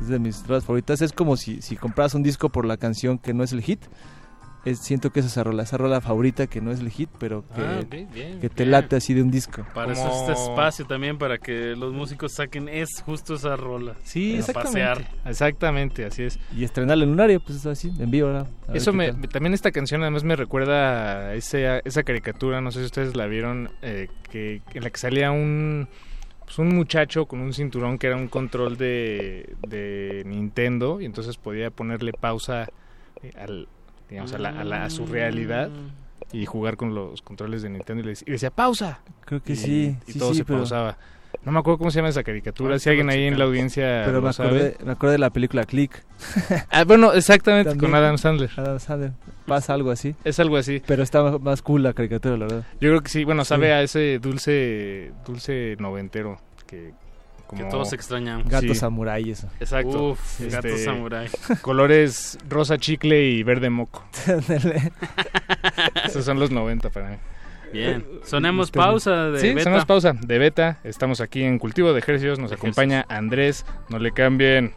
es de mis rolas favoritas. Es como si, si compras un disco por la canción que no es el hit. Es, siento que es esa rola, esa rola favorita que no es el hit, pero que, ah, que te late así de un disco. Para eso este espacio también, para que los músicos saquen, es justo esa rola. Sí, exactamente. Exactamente, así es. Y estrenar el lunario, pues es así, en vivo. Eso me, también esta canción además me recuerda a esa, esa caricatura, no sé si ustedes la vieron, eh, que en la que salía un pues, un muchacho con un cinturón que era un control de, de Nintendo y entonces podía ponerle pausa eh, al, digamos, a, la, a, su realidad y jugar con los controles de Nintendo y, le decía, pausa. Creo que sí. Y todo se pausaba. No me acuerdo cómo se llama esa caricatura. si alguien ahí en la audiencia. Pero me, acordé, me de la película Click. ah, bueno, exactamente, con Adam Sandler. Adam Sandler. Pasa algo así. Es algo así. Pero está más cool la caricatura, la verdad. Yo creo que sí. Bueno, sabe a ese dulce dulce noventero que como todos extrañan. Gato samurai eso. Exacto. Uf, este, gato samurai. Colores rosa chicle y verde moco. Esos son los 90 para mí. Bien, sonemos pausa de sí, beta. sonemos pausa de beta. Estamos aquí en Cultivo de Ejercicios. Nos acompaña Andrés. No le cambien.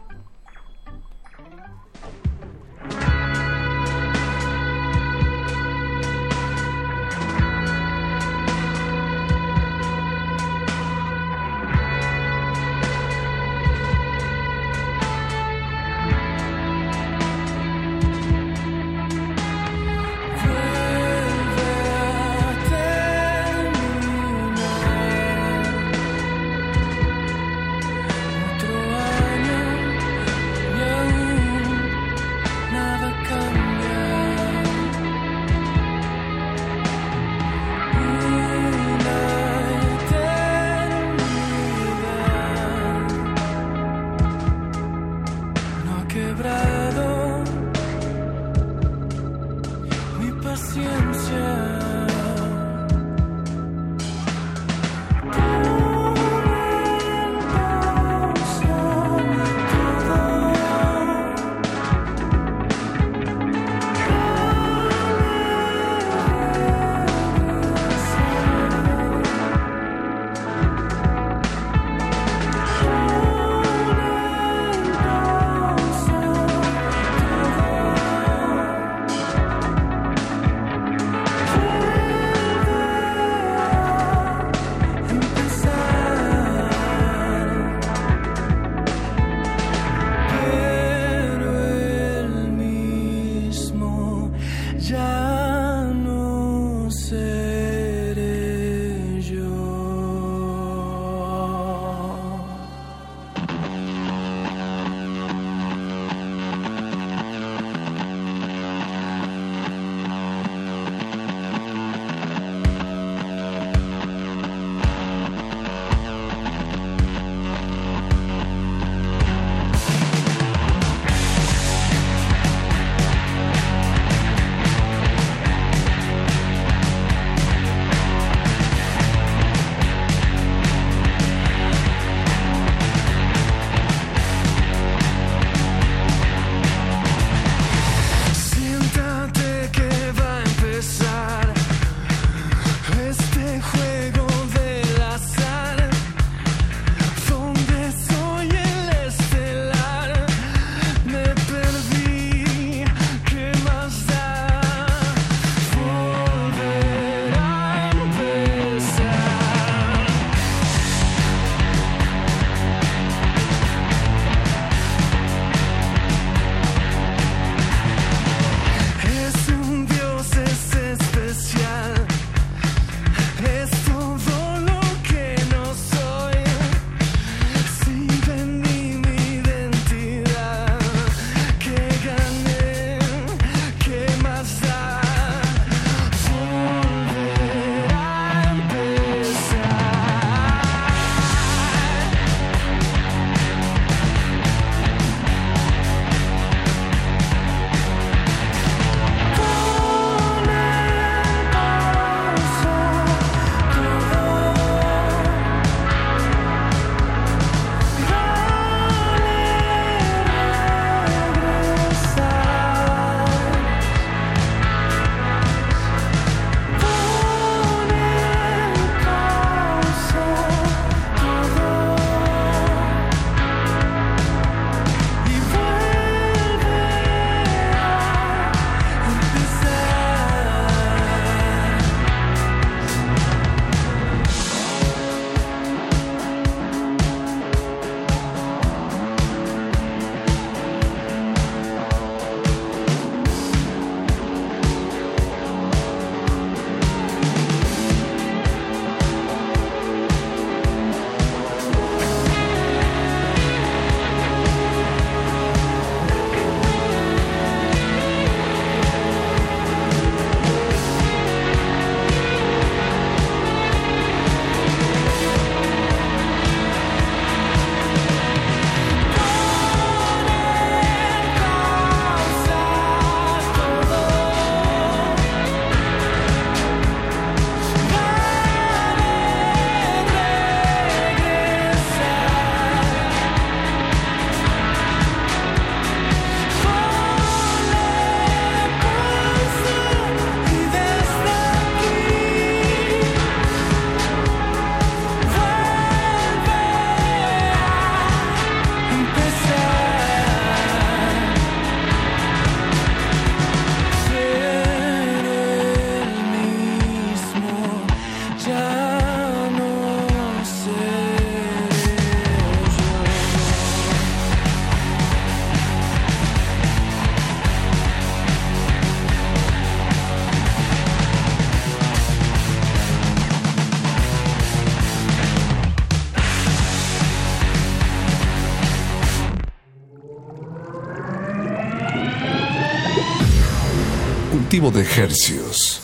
De hercios.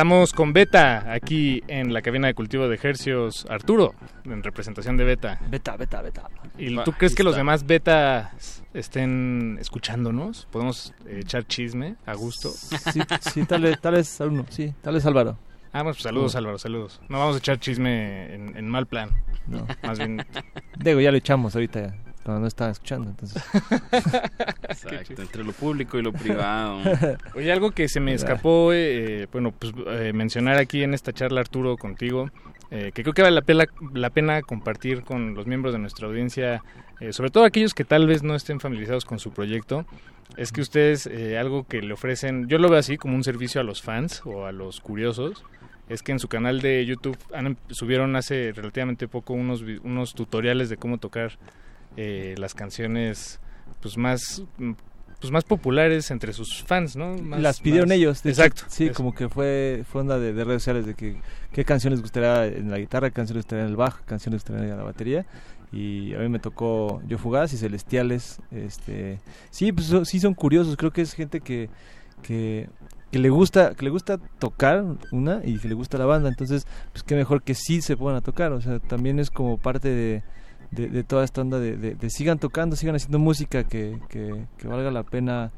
Estamos con Beta aquí en la cabina de cultivo de ejercios Arturo, en representación de Beta. Beta, Beta, Beta. ¿Y tú crees que los demás Beta estén escuchándonos? ¿Podemos echar chisme a gusto? Sí, sí tal vez, tal vez uno, sí, tal vez Álvaro. Ah, pues saludos Álvaro, saludos. No vamos a echar chisme en, en mal plan. No. Más bien... Digo, ya lo echamos ahorita cuando no estaba escuchando. Entonces. Exacto, entre lo público y lo privado. Oye, algo que se me escapó, eh, bueno, pues eh, mencionar aquí en esta charla, Arturo, contigo, eh, que creo que vale la pena, la pena compartir con los miembros de nuestra audiencia, sobre todo aquellos que tal vez no estén familiarizados con su proyecto, es que ustedes algo que le ofrecen, yo lo veo así como un servicio a los fans o a los curiosos, es que en su canal de YouTube han, subieron hace relativamente poco unos, unos tutoriales de cómo tocar eh, las canciones pues más pues más populares entre sus fans, ¿no? las pidieron ellos. Exacto. sí, como que fue, fue onda de, redes sociales de que qué canciones gustaría en la guitarra, qué canciones gustaría en el bajo, canciones gustaría en la batería. Y a mí me tocó Yo Fugaz y Celestiales. Este, sí, pues sí son curiosos. Creo que es gente que, que, que le gusta que le gusta tocar una y que le gusta la banda. Entonces, pues qué mejor que sí se puedan a tocar. O sea, también es como parte de de, toda esta onda de, sigan tocando, sigan haciendo música que, que, valga la pena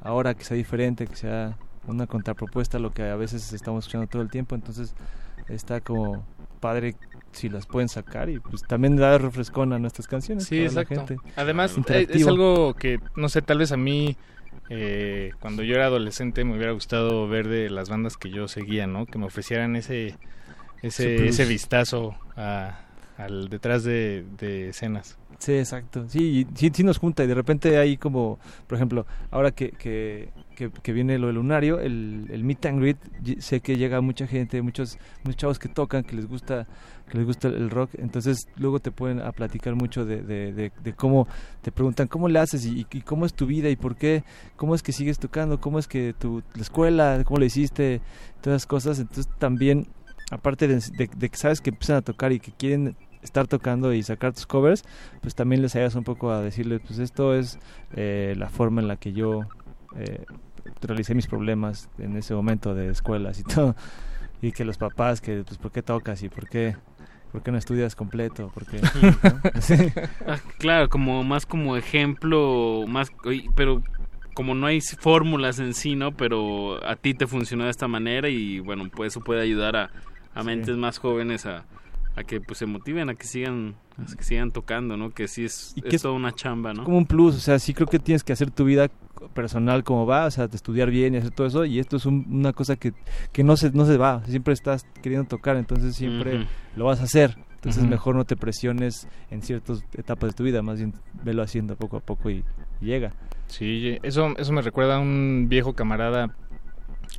ahora, que sea diferente, que sea una contrapropuesta a lo que a veces estamos escuchando todo el tiempo. Entonces está como padre si las pueden sacar y pues también dar refrescón a nuestras canciones. Sí, exacto. Además, eh, es algo que, no sé, tal vez a mí... Eh, cuando yo era adolescente me hubiera gustado ver de las bandas que yo seguía, ¿no? Que me ofrecieran ese ese, ese vistazo a, al detrás de, escenas. Sí, exacto. Sí, sí, sí nos junta y de repente hay como, por ejemplo, ahora que, que, que, viene lo del lunario, el, el meet and greet, sé que llega mucha gente, muchos, muchos chavos que tocan, que les gusta que les gusta el rock, entonces luego te pueden a platicar mucho de, de, de, cómo te preguntan cómo le haces y, cómo es tu vida y por qué, cómo es que sigues tocando, cómo es que tu la escuela, cómo le hiciste, todas esas cosas, entonces también aparte de, que sabes que empiezan a tocar y que quieren estar tocando y sacar tus covers, pues también les ayudas un poco a decirles, pues esto es eh, la forma en la que yo eh, realicé mis problemas en ese momento de escuelas y todo. Y que los papás, que pues por qué tocas y por qué, por qué no estudias completo, porque ah, claro, como más como ejemplo, más, pero como no hay fórmulas en sí, ¿no? Pero a ti te funcionó de esta manera y bueno, pues eso puede ayudar a, a mentes más jóvenes a, a que pues se motiven a que sigan a que sigan tocando no que sí es, y es, toda una chamba no como un plus o sea sí creo que tienes que hacer tu vida personal como va o sea de estudiar bien y hacer todo eso y esto es una cosa que, que no se no se va siempre estás queriendo tocar entonces siempre lo vas a hacer entonces mejor no te presiones en ciertas etapas de tu vida más bien velo haciendo poco a poco y, y llega. Sí eso eso me recuerda a un viejo camarada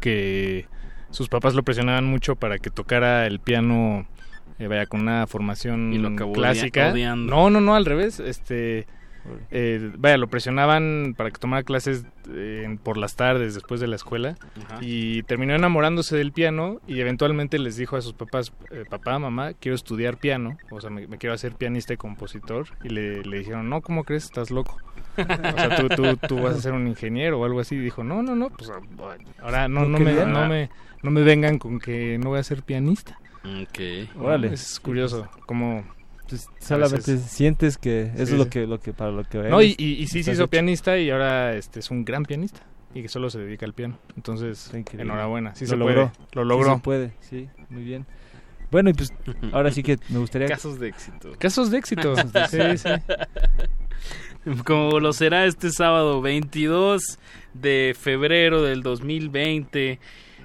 que sus papás lo presionaban mucho para que tocara el piano eh, vaya con una formación clásica. No, no, no, al revés. Este, eh, vaya, lo presionaban para que tomara clases eh, por las tardes después de la escuela y terminó enamorándose del piano y eventualmente les dijo a sus papás, papá, mamá, quiero estudiar piano, o sea, me, quiero hacer pianista y compositor y le, le, dijeron, no, ¿cómo crees? Estás loco. O sea, tú, tú, tú, vas a ser un ingeniero o algo así. Y dijo, no, no, no, pues ahora no, no, me, no, me, no me vengan con que no voy a ser pianista. Ok. Órale. Es curioso como pues, solamente sientes que eso es lo que lo que para lo que No, y, y, sí se hizo pianista y ahora este es un gran pianista y que solo se dedica al piano. Entonces, enhorabuena, sí lo se logró. Puede, lo logró. Sí se puede, sí, muy bien. Bueno, y pues ahora sí que me gustaría casos de éxito. Casos de éxito. sí, sí. Como lo será este sábado 22 de febrero del 2020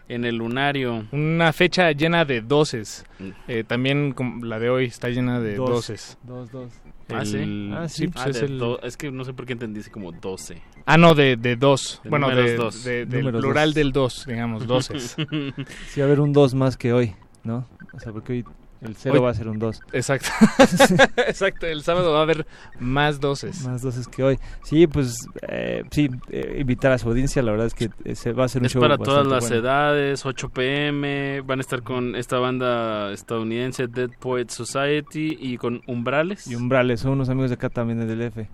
en el lunario. Una fecha llena de doces. Mm. Eh, también la de hoy está llena de doces. Dos, dos. ¿Ah, sí? Ah, sí, pues es, el... es, que no sé por qué entendí como doce. Ah, no, de, de dos. bueno, de, dos. del plural del dos, digamos, doces. sí, va a haber un dos más que hoy, ¿no? O sea, porque hoy el cero va a ser un 2. Exacto. Exacto. El sábado va a haber más doces. Más doces que hoy. Sí, pues eh, sí, eh, invitar a su audiencia. La verdad es que eh, se va a hacer un es show. para todas las edades, 8 pm. Van a estar con esta banda estadounidense, Dead Poet Society, y con Umbrales. Y Umbrales, son unos amigos de acá también del F.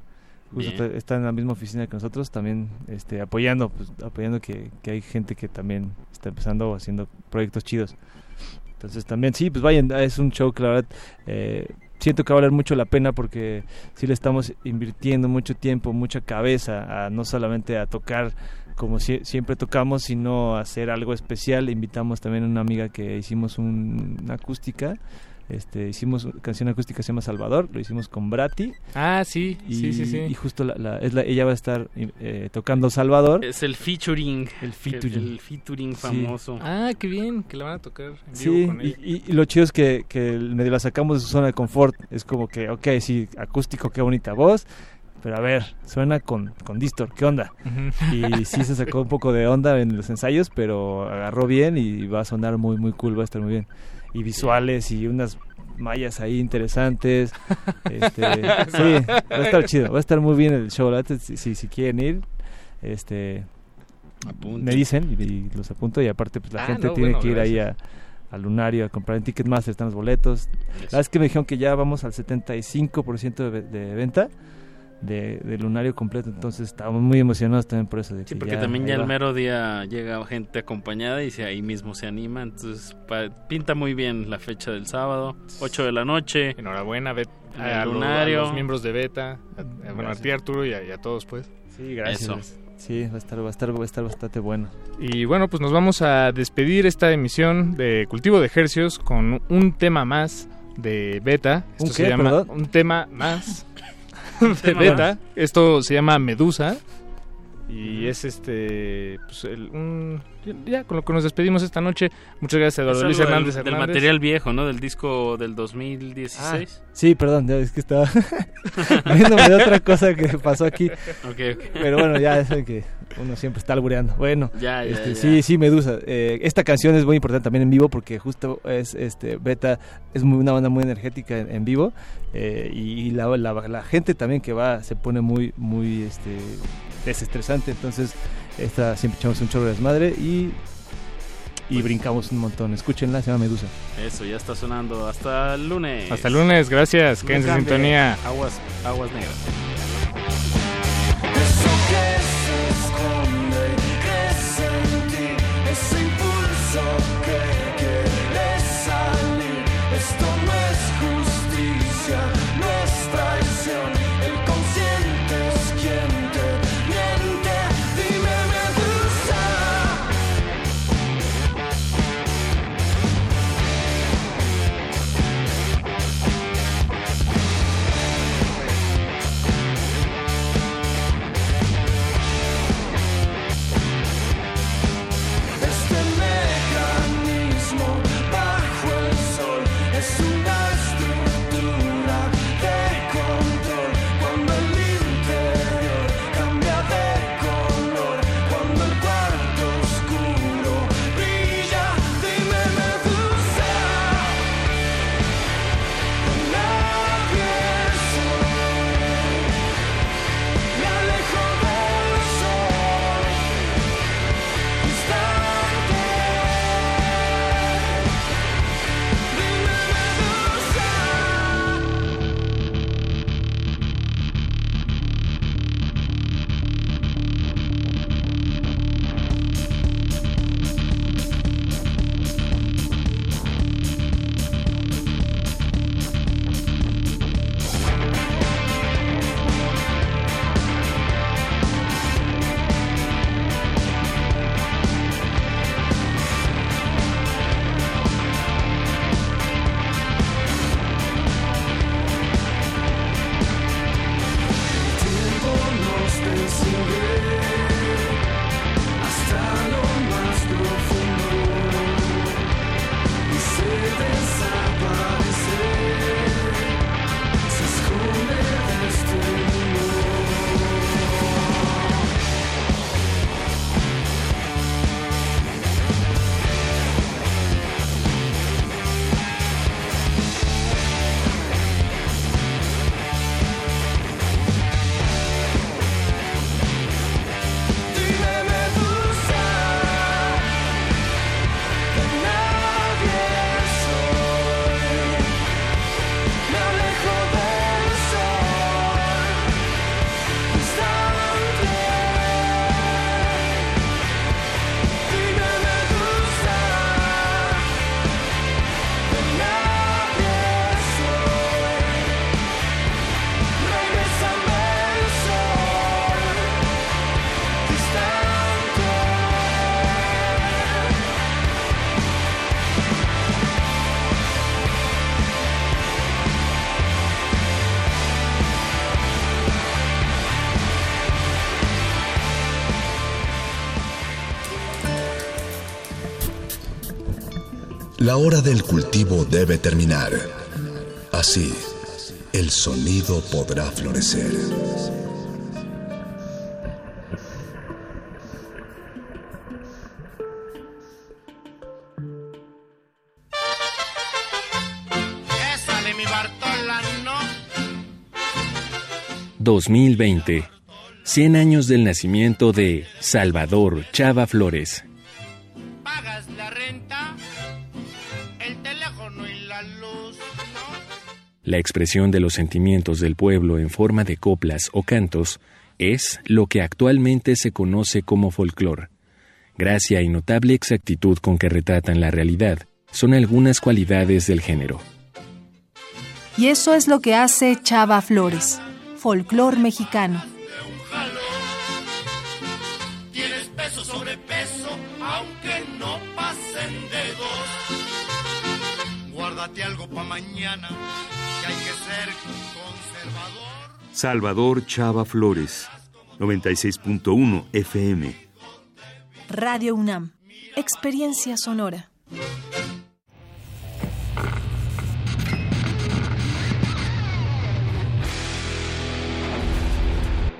está en la misma oficina que nosotros, también este, apoyando, pues, apoyando que, que hay gente que también está empezando haciendo proyectos chidos. Entonces también, sí, pues vayan, es un show que la verdad eh, siento que va a valer mucho la pena porque sí le estamos invirtiendo mucho tiempo, mucha cabeza, a, no solamente a tocar como siempre tocamos, sino a hacer algo especial. Invitamos también a una amiga que hicimos una acústica este, hicimos canción acústica se llama Salvador, lo hicimos con Brati. Ah, sí, y, sí, sí, sí. Y justo la, es la, ella va a estar eh, tocando Salvador. Es el featuring. El featuring. El featuring famoso. Ah, qué bien, que la van a tocar en sí, con y, y, lo chido es que, que medio la sacamos de su zona de confort. Es como que, ok, sí, acústico, qué bonita voz. Pero a ver, suena con, con Distor, ¿qué onda? Y sí se sacó un poco de onda en los ensayos, pero agarró bien y va a sonar muy, muy cool, va a estar muy bien y visuales y unas mallas ahí interesantes. Este, sí, va a estar chido, va a estar muy bien el show. Si, si, quieren ir, este, me dicen y, los apunto. Y aparte, pues la ah, gente tiene que ir ahí a, al Lunario a comprar en Ticketmaster, están los boletos. La verdad es que me dijeron que ya vamos al 75% de, de venta de, lunario completo, entonces estábamos muy emocionados también por eso. sí, porque también ya el mero día llega gente acompañada y ahí mismo se anima, entonces pinta muy bien la fecha del sábado, 8 de la noche. Enhorabuena a, lunario. los miembros de Beta, a, ti Arturo y a, todos pues. Sí, gracias. Sí, va a estar, va a estar, va a estar bastante bueno. Y bueno, pues nos vamos a despedir esta emisión de Cultivo de Ejercios con un tema más de Beta. ¿Un se llama un tema más de beta. Esto se llama Medusa. Y es este. Pues un, ya, con lo que nos despedimos esta noche. Muchas gracias, Eduardo Luis Hernández, del, material viejo, ¿no? Del disco del 2016. Ah, sí, perdón, es que estaba viéndome de otra cosa que pasó aquí. Pero bueno, ya es que uno siempre está albureando. Bueno, ya, este, sí, sí, Medusa. Eh, esta canción es muy importante también en vivo porque justo es este Beta, es una banda muy energética en, vivo. Eh, y la, la, la, gente también que va se pone muy, muy este, desestresante. Entonces, esta siempre echamos un chorro de desmadre y, y brincamos un montón. Escúchenla, se llama Medusa. Eso, ya está sonando. Hasta el lunes. Hasta el lunes, gracias. Quédense en sintonía. Aguas, aguas negras esconde y crece en ti ese impulso que quiere salir. Esto no es justicia, no es traición. La hora del cultivo debe terminar. Así, el sonido podrá florecer. ...2020... ...100 años del nacimiento de... ...Salvador Chava Flores... La expresión de los sentimientos del pueblo en forma de coplas o cantos es lo que actualmente se conoce como folclore. Gracia y notable exactitud con que retratan la realidad son algunas cualidades del género. Y eso es lo que hace Chava Flores, folclor mexicano. Tienes peso sobre peso, aunque no pasen dedos. Guárdate algo para mañana Salvador Chava Flores, 96.1 FM. Radio UNAM, experiencia sonora.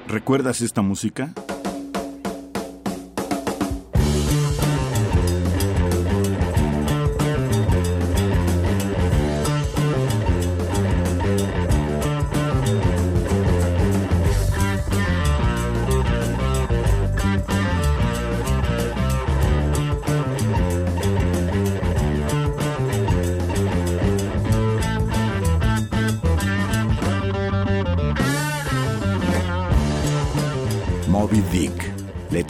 ¿Recuerdas esta música?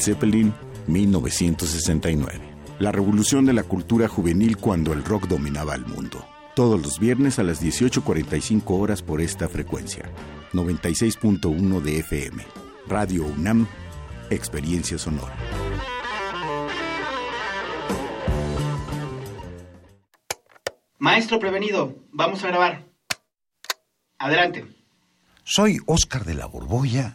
Zeppelin, 1969. La revolución de la cultura juvenil cuando el rock dominaba el mundo. Todos los viernes a las 18.45 horas por esta frecuencia. 96.1 de FM. Radio UNAM, Experiencia Sonora. Maestro prevenido, vamos a grabar. Adelante. Soy Oscar de la Borbolla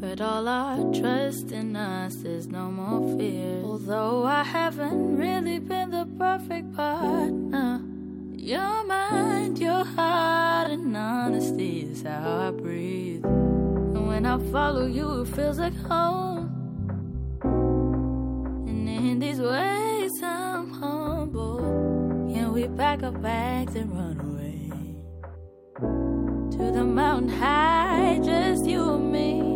Put all our trust in us, there's no more fear. Although I haven't really been the perfect partner, your mind, your heart, and honesty is how I breathe. And when I follow you, it feels like home. And in these ways, I'm humble. Can we pack our bags and run away? To the mountain high, just you and me.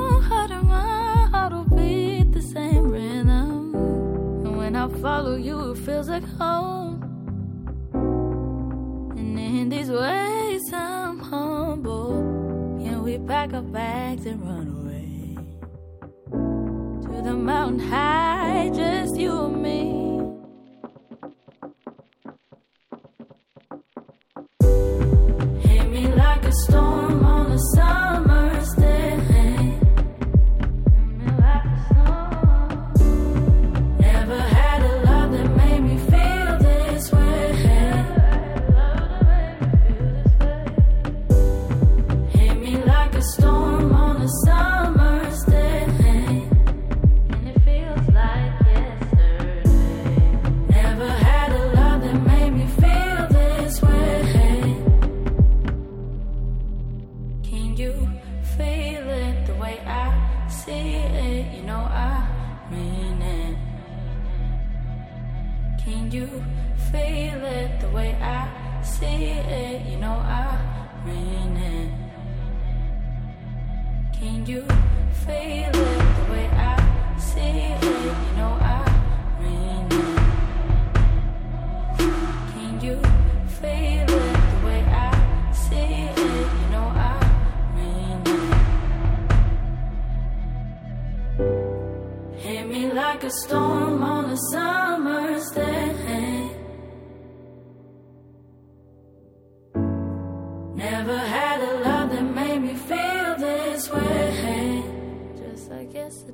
heart will be the same rhythm. And when I follow you, it feels like home. And in these ways, I'm humble. Can we pack our bags and run away? To the mountain high, just you and me. Hit me like a storm on a summer's day. Can you feel it the way I see it? You know I mean it. Can you feel it the way I see it? You know I mean it. Can you feel it the way I see it? You know I mean it. Hit me like a storm on a summer's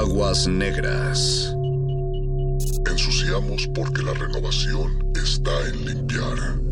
Aguas negras. Ensuciamos porque la renovación está en limpiar.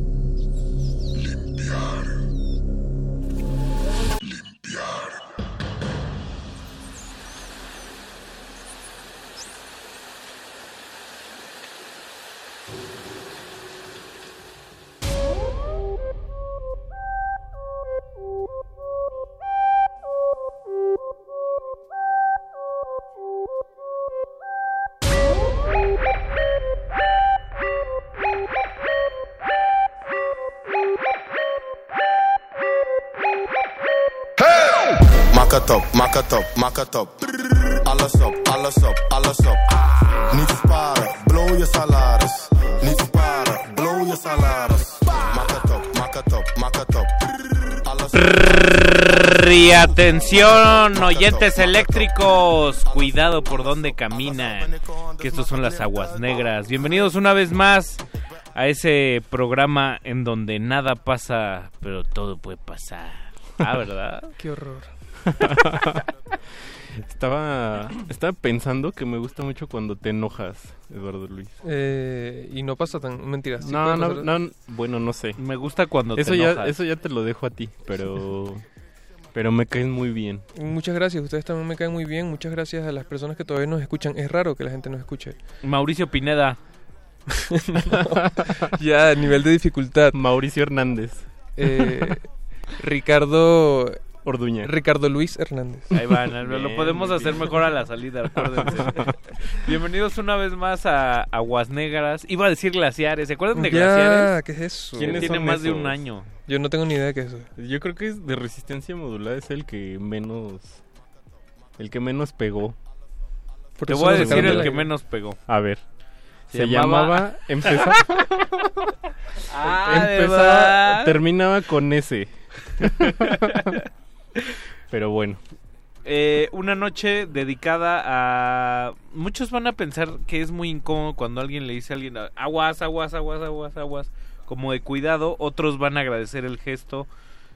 Maak het op, maak het op. Alles op, alles op, alles op. Niet sparen, blow je salaris. Niet sparen, blow je salaris. Maak het op, maak het op, maak het op. Alles Y atención, oyentes eléctricos, cuidado por donde caminan, que estos son las aguas negras. Bienvenidos una vez más a ese programa en donde nada pasa, pero todo puede pasar. Ah, ¿verdad? Qué horror. estaba, estaba pensando que me gusta mucho cuando te enojas, Eduardo Luis. Eh, y no pasa tan... Mentiras. sí No, no, no, bueno, no sé. Me gusta cuando eso te ya, enojas. Eso ya te lo dejo a ti, pero... Pero me caes muy bien. Muchas gracias, ustedes también me caen muy bien. Muchas gracias a las personas que todavía nos escuchan. Es raro que la gente nos escuche. Mauricio Pineda. ya, nivel de dificultad. Mauricio Hernández. Eh, Ricardo Orduña. Ricardo Luis Hernández. Ahí van, lo podemos hacer bien. mejor a la salida, acuérdense. Bienvenidos una vez más a Aguas Negras. Iba a decir glaciares, ¿se acuerdan de Ya, glaciares? ¿qué es eso? ¿Quién tiene son más de un año? Yo no tengo ni idea de qué es eso. Yo creo que es de resistencia modulada es el que menos... El que menos pegó. Por Te voy a decir el que menos pegó. A ver. Se Se, llamaba- llamaba... empezaba, Ah, ¿de empezaba- terminaba con S. Pero bueno. Eh, una noche dedicada a... Muchos van a pensar que es muy incómodo cuando alguien le dice a alguien aguas, aguas, aguas, aguas, aguas, como de cuidado. Otros van a agradecer el gesto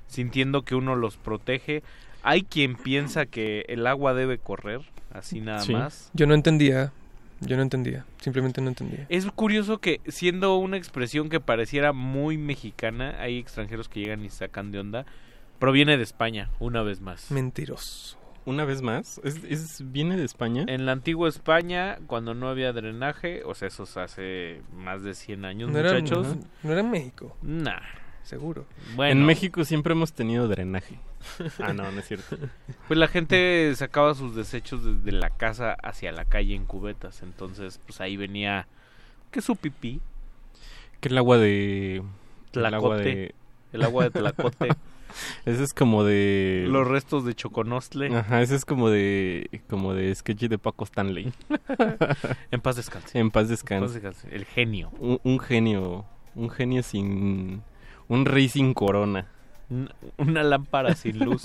sintiendo que uno los protege. Hay quien piensa que el agua debe correr, así nada Sí. más. Yo no entendía. Yo no entendía. Simplemente no entendía. Es curioso que siendo una expresión que pareciera muy mexicana, hay extranjeros que llegan y sacan de onda. Proviene de España, una vez más. Mentiroso. Una vez más, ¿es, es- viene de España? En la antigua España, cuando no había drenaje, o sea, eso es hace más de 100 años, No era, muchachos. no, no era en México. Nah. Seguro. Bueno, En México siempre hemos tenido drenaje. Ah, no, no es cierto. pues la gente sacaba sus desechos desde la casa hacia la calle en cubetas. Entonces, pues ahí venía que su pipí, Que el agua de... El agua Tlacote, de... el agua de Tlacote, Ese es como de... los restos de Choconostle. Ajá, ese es como de... Como de sketch de Paco Stanley. En paz descanse. En paz En descanse. paz descanse. El genio. Un, un genio... Un genio sin... Un rey sin corona. Un- Una lámpara sin luz.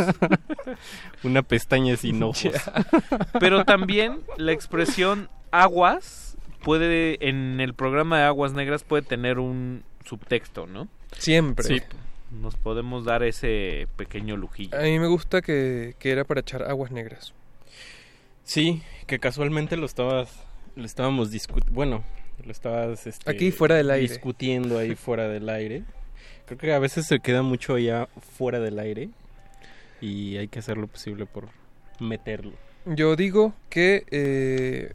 Una pestaña sin ojos. Pero también la expresión aguas puede, en el programa de Aguas Negras puede tener un subtexto, ¿no? Siempre. Sí. Nos podemos dar ese pequeño lujillo. A mí me gusta que, que era para echar aguas negras. Sí, que casualmente lo estabas... Lo estábamos discutiendo... Bueno, Lo estabas este, aquí fuera del aire. discutiendo ahí fuera del aire. Creo que a veces se queda mucho allá fuera del aire y hay que hacer lo posible por meterlo. Yo digo que eh,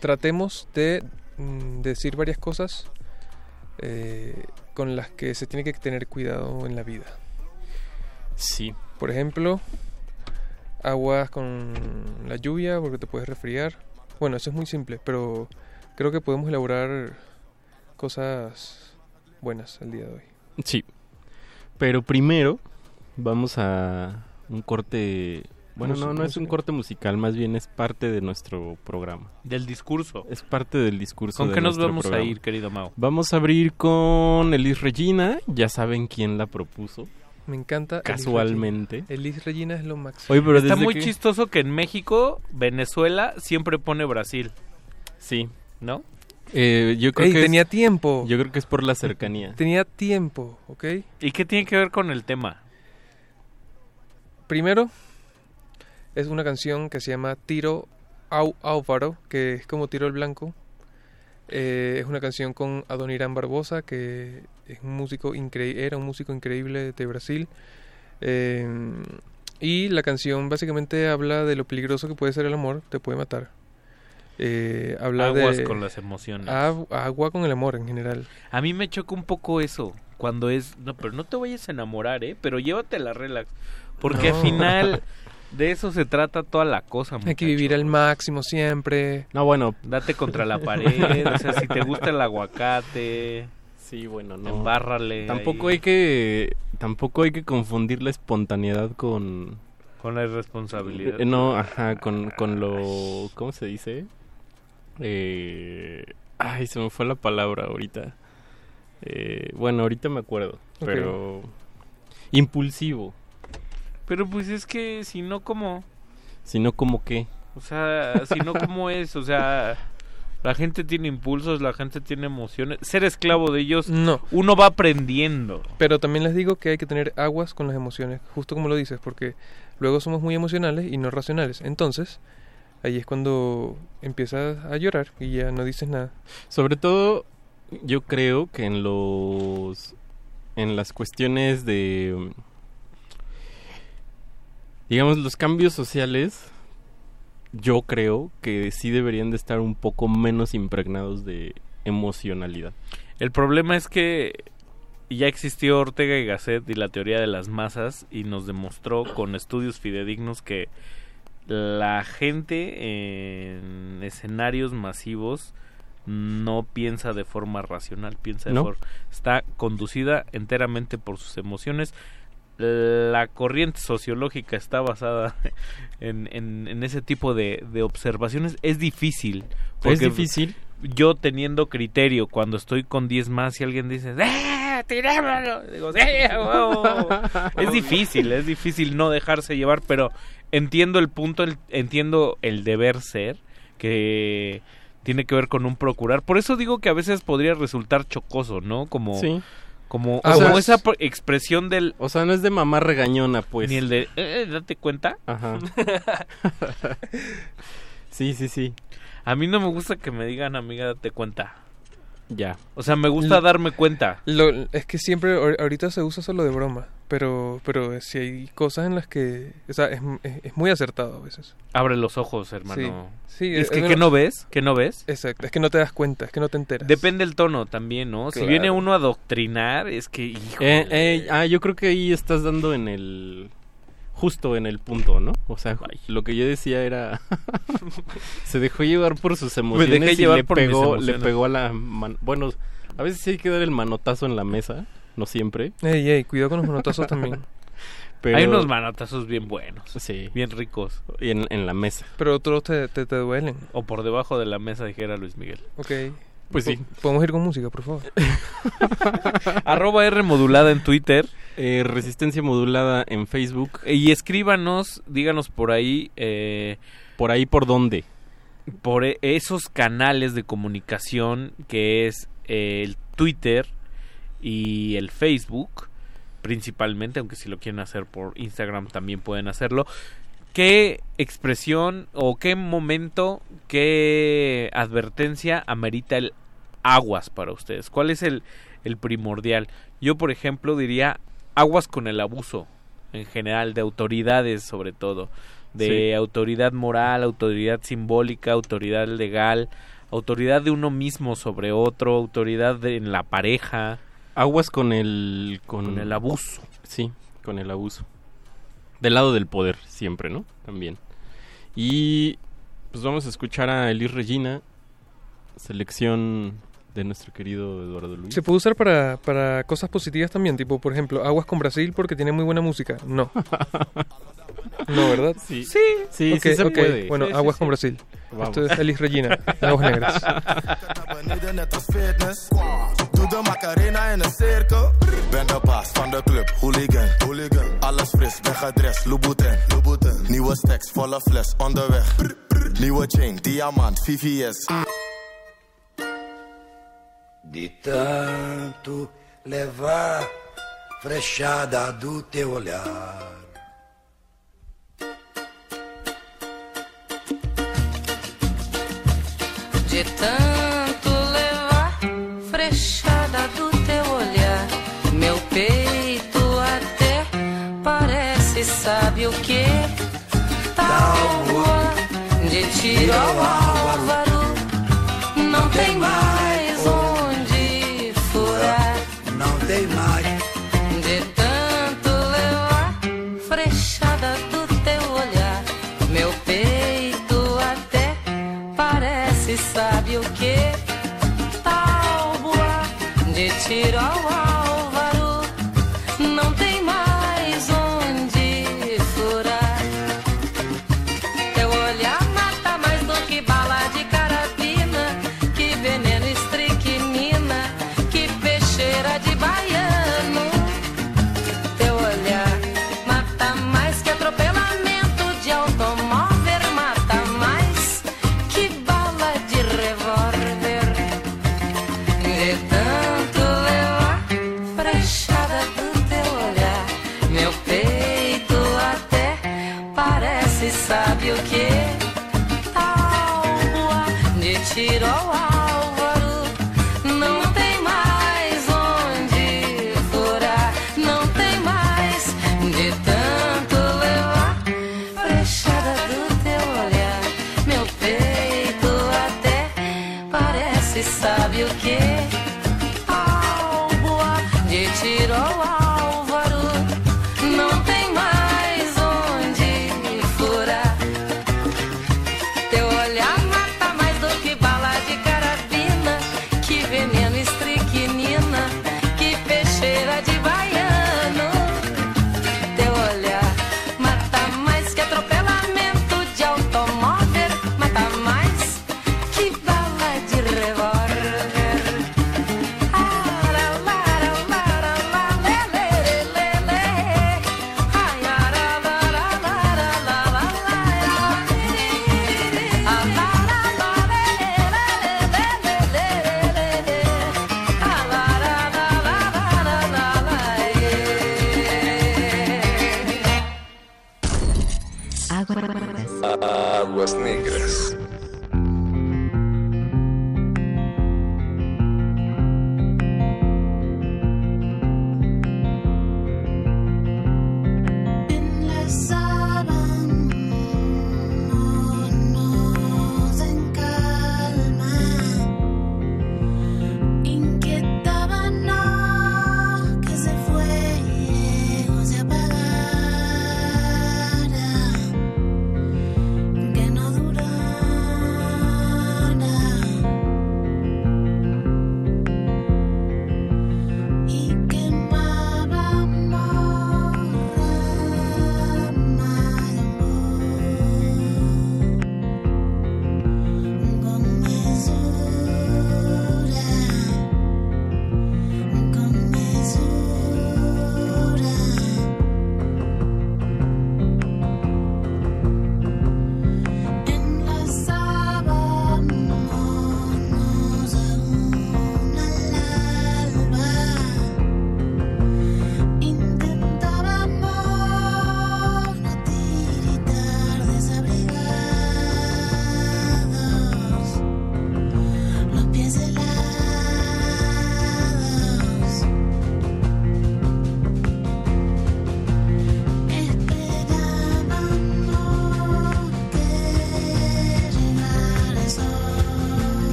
tratemos de mm, decir varias cosas eh, con las que se tiene que tener cuidado en la vida. Sí. Por ejemplo, aguas con la lluvia porque te puedes resfriar. Bueno, eso es muy simple, pero creo que podemos elaborar cosas buenas el día de hoy. Sí. Pero primero vamos a un corte bueno, no, no es un corte musical, más bien es parte de nuestro programa. Del discurso. Es parte del discurso. ¿Con qué nos vamos a ir, querido Mao? Vamos a abrir con Elis Regina, ya saben quién la propuso. Me encanta. Casualmente. Elis Regina es lo máximo. Oye, pero Está muy chistoso que en México, Venezuela siempre pone Brasil. Sí. ¿No? Eh, yo creo que tenía tiempo. Yo creo que es por la cercanía. Tenía tiempo, ¿ok? ¿Y qué tiene que ver con el tema? Primero, es una canción que se llama Tiro Au Álvaro, que es como Tiro el Blanco. Eh, es una canción con Adoniran Barbosa, que es un músico era un músico increíble de Brasil. Eh, y la canción básicamente habla de lo peligroso que puede ser el amor, te puede matar. Eh, habla Aguas de, con las emociones. agua con el amor en general. A mí me choca un poco eso, cuando es, no, pero no te vayas a enamorar, ¿eh? Pero llévate la relax. Porque al final de eso se trata toda la cosa. Hay que vivir al máximo siempre. No, bueno. Date contra la pared. o sea, si te gusta el aguacate. Sí, bueno, no. Embárrale. Tampoco hay que. Tampoco hay que confundir la espontaneidad con. Con la irresponsabilidad. Eh, no, ajá, con, con lo. ¿Cómo se dice? Eh, ay, se me fue la palabra ahorita. Eh, bueno, ahorita me acuerdo. Pero. Impulsivo. Pero pues es que si no, ¿cómo? Si no, ¿cómo qué? O sea, si no, ¿cómo es? O sea, la gente tiene impulsos, la gente tiene emociones. Ser esclavo de ellos, no. uno va aprendiendo. Pero también les digo que hay que tener aguas con las emociones, justo como lo dices, porque luego somos muy emocionales y no racionales. Entonces, ahí es cuando empiezas a llorar y ya no dices nada. Sobre todo, yo creo que en los en las cuestiones de digamos, los cambios sociales, yo creo que sí deberían de estar un poco menos impregnados de emocionalidad. El problema es que ya existió Ortega y Gasset y la teoría de las masas y nos demostró con estudios fidedignos que la gente en escenarios masivos no piensa de forma racional, piensa de forma está conducida enteramente por sus emociones la corriente sociológica está basada en, en, ese tipo de, de, observaciones, es difícil. ¿Es difícil? Yo teniendo criterio, cuando estoy con 10 más y alguien dice, ¡eh, Digo, es difícil, es difícil no dejarse llevar, pero entiendo el punto, entiendo el deber ser, que tiene que ver con un procurar. Por eso digo que a veces podría resultar chocoso, ¿no? Como... Sí como, como esa expresión del... O sea, no es de mamá regañona, pues. Ni el de, eh, date cuenta. Ajá. sí, sí, sí. A mí no me gusta que me digan, amiga, date cuenta. Ya. O sea, me gusta darme cuenta. Lo, es que siempre, ahorita se usa solo de broma. Pero, pero si hay cosas en las que, o sea, es, es, muy acertado a veces. Abre los ojos, hermano. Sí, es, que, no ves? ¿Que no ves? Exacto, es que no te das cuenta, es que no te enteras. Depende el tono también, ¿no? Si viene uno a doctrinar, es que, eh, eh, ah, yo creo que ahí estás dando en el justo en el punto, ¿no? O sea, lo que yo decía era se dejó llevar por sus emociones y le pegó, le pegó a la bueno, a veces sí hay que dar el manotazo en la mesa, no siempre. Ey, ey, cuidado con los manotazos también. Hay unos manotazos bien buenos. Sí. Bien ricos. Y en, en la mesa. Pero otros te, te, te, duelen. O por debajo de la mesa, dijera Luis Miguel. Ok. Pues sí. Podemos ir con música, por favor. Arroba R modulada en Twitter. Eh, resistencia modulada en Facebook. Y escríbanos, díganos por ahí. Eh, ¿Por ahí por dónde? Por e, esos canales de comunicación que es el Twitter y el Facebook, principalmente, aunque si lo quieren hacer por Instagram también pueden hacerlo. ¿qué expresión o qué momento, qué advertencia amerita el aguas para ustedes? ¿Cuál es el, el primordial? Yo, por ejemplo, diría aguas con el abuso en general, de autoridades sobre todo, de autoridad moral, autoridad simbólica, autoridad legal, autoridad de uno mismo sobre otro, autoridad en la pareja. Aguas con el con, el abuso. Sí, con el abuso. Del lado del poder siempre, ¿no? También. Y pues vamos a escuchar a Elis Regina, selección de nuestro querido Eduardo Luis. ¿Se puede usar para, para cosas positivas también? Tipo, por ejemplo, aguas con Brasil porque tiene muy buena música. No. no, ¿verdad? Sí. Sí, sí, sí se puede. Bueno, aguas con Brasil. Vamos. Esto es Elis Regina, Aguas Negras. De Macarena in een cirkel. Ben de baas van de club, hooligan. hooligan. Alles fris, ben gedrest, Louboutin. Louboutin. Nieuwe stacks, volle fles, onderweg. Nieuwe chain, diamant, VVS. De tanto levar frechada do teu olhar. De tanto sabe o que? Tábua de tiro ao álvaro, não tem mais.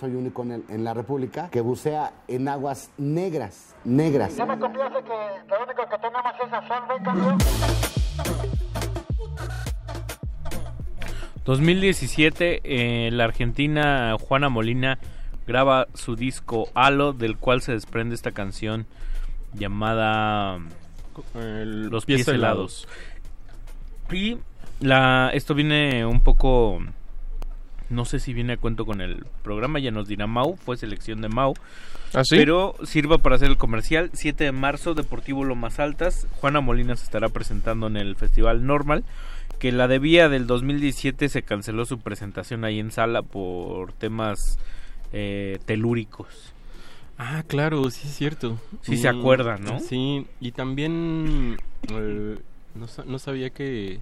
Soy único en, en, la República que bucea en aguas negras, negras. ¿Ya me confiaste que lo único que tenemos es azul, ¿no, campeón? 2017, eh, la argentina Juana Molina graba su disco Halo, del cual se desprende esta canción llamada Los pies, helados. Y la, esto viene un poco no sé si viene a cuento con el programa, ya nos dirá Mau, fue selección de Mau. ¿Ah, sí? Pero sirva para hacer el comercial. 7 de marzo, Deportivo Lomas Altas. Juana Molina se estará presentando en el Festival Normal. Que la debía del 2017 se canceló su presentación ahí en sala por temas eh, telúricos. Ah, claro, sí es cierto. Sí se acuerdan, ¿no? Sí, y también eh, no, no sabía que...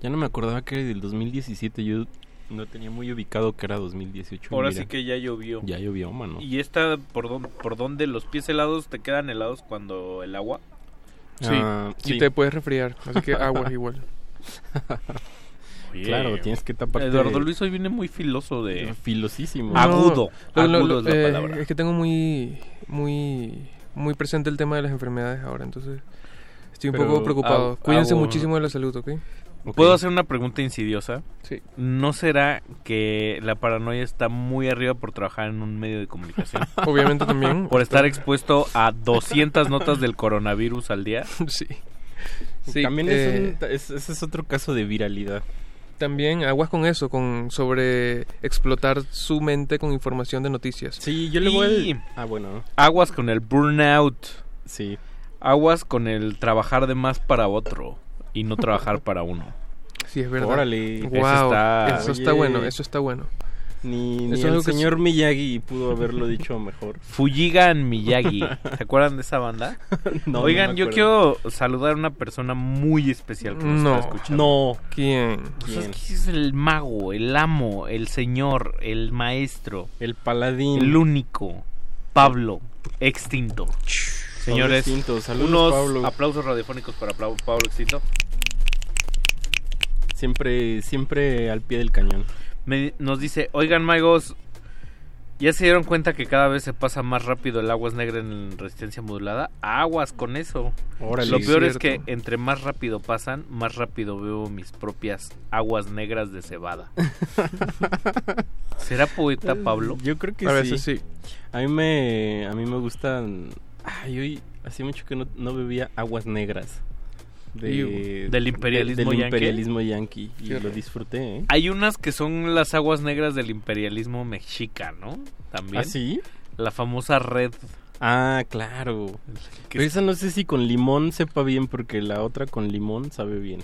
Ya no me acordaba que era del 2017. Yo no tenía muy ubicado que era 2018. Ahora sí que ya llovió. Ya llovió, mano. ¿Y esta por, dónde, por dónde los pies helados te quedan helados cuando el agua? Sí, ah, y te puedes resfriar, así que agua igual. claro, tienes que tapar. Eduardo Luis hoy viene muy filoso de... Filosísimo. agudo. agudo es la eh, palabra. Es que tengo muy, muy, muy presente el tema de las enfermedades ahora, entonces estoy un poco preocupado. Cuídense muchísimo de la salud, ¿ok? ¿Puedo hacer una pregunta insidiosa? Sí. ¿No será que la paranoia está muy arriba por trabajar en un medio de comunicación? Obviamente también. Por estar expuesto a 200 notas del coronavirus al día. Sí. sí también eh, es ese es otro caso de viralidad. También aguas con eso, con sobre explotar su mente con información de noticias. Sí, yo le voy a... Ah, bueno. Aguas con el burnout. Sí. Aguas con el trabajar de más para otro y no trabajar para uno. Sí, es verdad. Órale. Wow, eso está, eso está bueno, eso está bueno. Ni, ni el señor Miyagi pudo haberlo dicho mejor. Fujigan Miyagi. ¿Se acuerdan de esa banda? no, Oigan, no yo quiero saludar a una persona muy especial que nos no, está escuchando. No. ¿Quién? Pues es que es el mago, el amo, el señor, el maestro. El paladín. El único. Pablo, extinto. Señores, Extinto. Saludos, unos Pablo. aplausos radiofónicos para Pablo, Pablo Extinto. Siempre, siempre al pie del cañón. Me- nos dice, oigan magos, ¿ya se dieron cuenta que cada vez se pasa más rápido el aguas negra en resistencia modulada? Aguas con eso. Órale. Lo peor es que entre más rápido pasan, más rápido veo mis propias aguas negras de cebada. ¿Será poeta Pablo? Yo creo que A sí. veces sí. A mí me, a mí me gustan. Ay, hoy hacía mucho que no, no bebía aguas negras. De, Del imperialismo del yanqui. imperialismo yanqui. Y Qué lo disfruté, ¿eh? Hay unas que son las aguas negras del imperialismo mexica, ¿no? También. ¿Ah, sí? La famosa red. Ah, claro. Pero esa no sé si con limón sepa bien, porque la otra con limón sabe bien.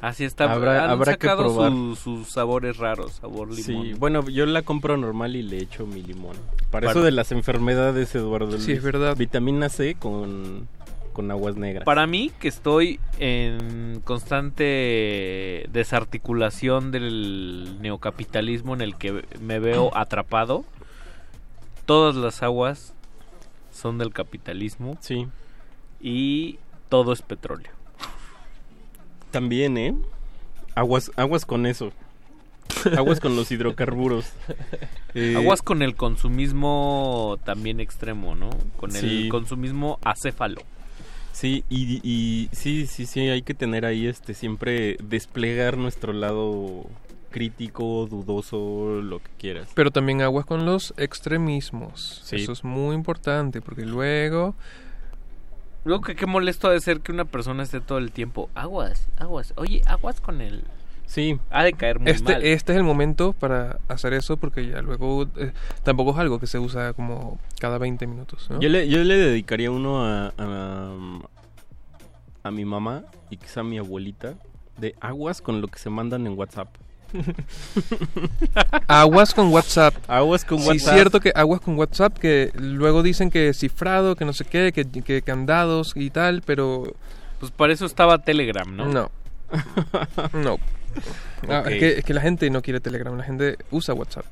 Así está. Habrá- han habrá que sacado probar. su- sus sabores raros, sabor limón. Sí, bueno, yo la compro normal y le echo mi limón. Para, Para- eso de las enfermedades, Eduardo. Sí, es verdad. Vitamina C con, con aguas negras. Para mí, que estoy en constante desarticulación del neocapitalismo en el que me veo atrapado, todas las aguas son del capitalismo Sí, y todo es petróleo. También, ¿eh? Aguas, aguas con eso. Aguas con los hidrocarburos. Eh, Aguas con el consumismo también extremo, ¿no? Con Sí. el consumismo acéfalo. Sí, y, y sí, sí, sí, hay que tener ahí este siempre desplegar nuestro lado crítico, dudoso, lo que quieras. Pero también aguas con los extremismos. Sí. Eso es muy importante porque luego Luego que qué molesto ha de ser que una persona esté todo el tiempo. Aguas, aguas. Oye, aguas con el... Sí, Ha de caer muy este mal. este es el momento para hacer eso porque ya luego eh, tampoco es algo que se usa como cada 20 minutos, ¿no? yo, le, yo le dedicaría uno a, a, a mi mamá y quizá a mi abuelita de aguas con lo que se mandan en WhatsApp. Aguas con WhatsApp. Aguas con Sí, WhatsApp. cierto que aguas con WhatsApp, que luego dicen que cifrado, que no sé qué, que, que candados y tal, pero Pues para eso estaba Telegram, ¿no? no. No. Ah, es, que, es que la gente no quiere Telegram, la gente usa WhatsApp.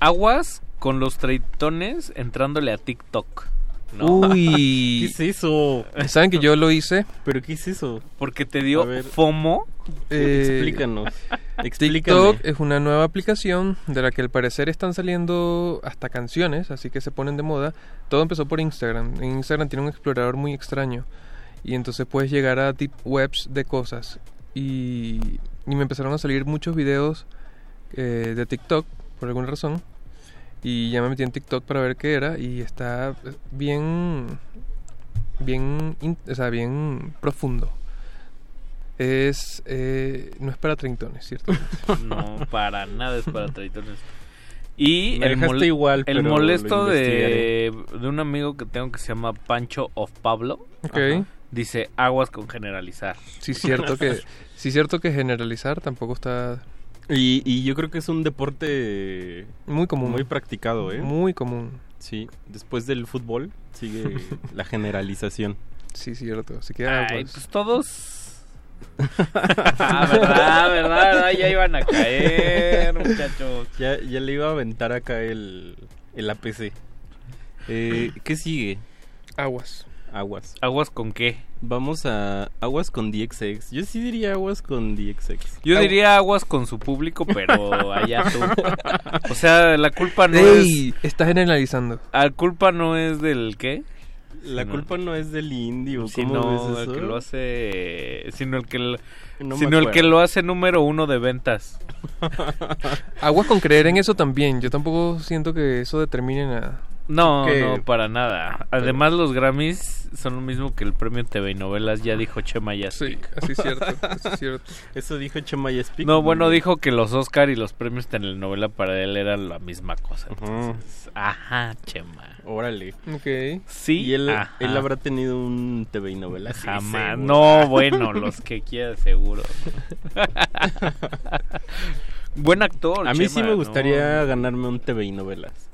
Aguas con los treitones entrándole a TikTok. ¿No? Uy. ¿Qué es eso? ¿Saben que yo lo hice? ¿Pero qué es eso? Porque te dio. FOMO Eh, Explícanos. TikTok es una nueva aplicación de la que al parecer están saliendo hasta canciones, así que se ponen de moda. Todo empezó por Instagram. En Instagram tiene un explorador muy extraño y entonces puedes llegar a deep webs de cosas. Y, y me empezaron a salir muchos videos eh, de TikTok por alguna razón y ya me metí en TikTok para ver qué era y está bien bien o sea, bien profundo. Es eh, no es para treintones cierto no para nada es para treintones. Y el, igual, el molesto de, de, un amigo que tengo que se llama Pancho of Pablo dice aguas con generalizar sí cierto que sí cierto que generalizar tampoco está y, y yo creo que es un deporte muy común, muy practicado, ¿eh? Muy común. Sí, después del fútbol sigue la generalización. Sí, cierto. Así que Ay, pues todos ah, verdad, verdad, verdad, ya iban a caer, muchachos. Ya, ya le iba a aventar acá el, el APC. Eh, ¿Qué sigue? Aguas. Aguas. ¿Aguas con qué? Vamos a aguas con DXX. Yo sí diría aguas con DXX. Yo diría aguas con su público, pero allá tú. o sea, la culpa no es... Estás generalizando. La culpa no es del qué? La culpa no es del indio, sino el que lo hace, sino el que sino el que lo hace número uno de ventas. Aguas con creer en eso también. Yo tampoco siento que eso determine nada. No, no, para nada. Además, los Grammys son lo mismo que el premio TV y novelas, ya dijo Chema Sí, así es cierto, así es cierto. Eso dijo Chema Yaspic. No, bueno, dijo que los Oscar y los premios telenovela para él eran la misma cosa. ajá, Chema. Órale. Ok. Sí. ¿Y él, él habrá tenido un TV y novela? Jamás. no, bueno, los que quiera, seguro. Buen actor. A mí sí me gustaría ganarme un TV y novelas.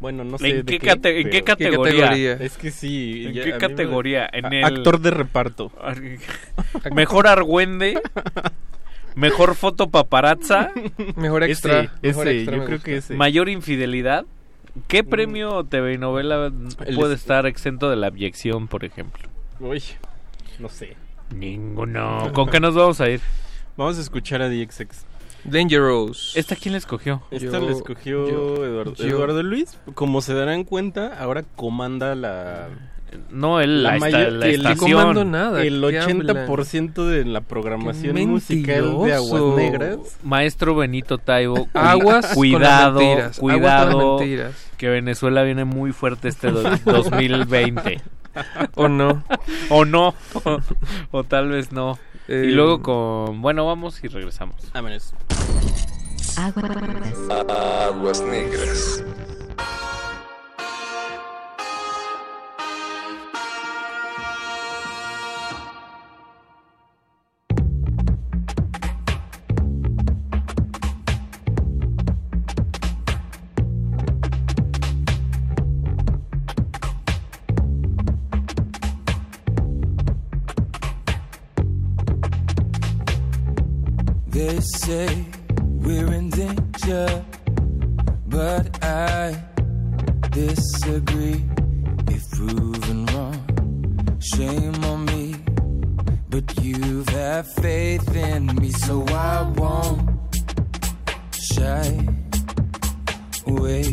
Bueno, no sé. ¿En, qué, ¿en qué, categoría? Es que sí. ¿En qué categoría? En el... Actor de reparto. Mejor argüende. Mejor foto paparazza. Mejor extra. Ese, yo creo que ese. Mayor infidelidad. ¿Qué mm. premio TV novela puede estar exento de la abyección, por ejemplo? Uy, no sé. Ninguno. ¿Con qué nos vamos a ir? Vamos a escuchar a DXX. Dangerous. ¿Esta quién la escogió? Esta la escogió Eduardo, Luis. Como se darán cuenta, ahora comanda la... No, él la, mayor, la el, comando nada. El 80% de la programación musical de Aguas Negras. Maestro Benito Taibo. Aguas Cuidado, cuidado. que Venezuela viene muy fuerte este 2020. o no. o no. o tal vez no y eh, luego con. Bueno, vamos y regresamos. Vámonos. Aguas negras. They say we're in danger, but I disagree. If proven wrong, shame on me. But you've had faith in me, so I won't shy away.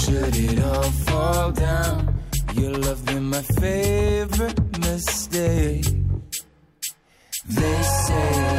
Should it all fall down, your love been my favorite mistake. They say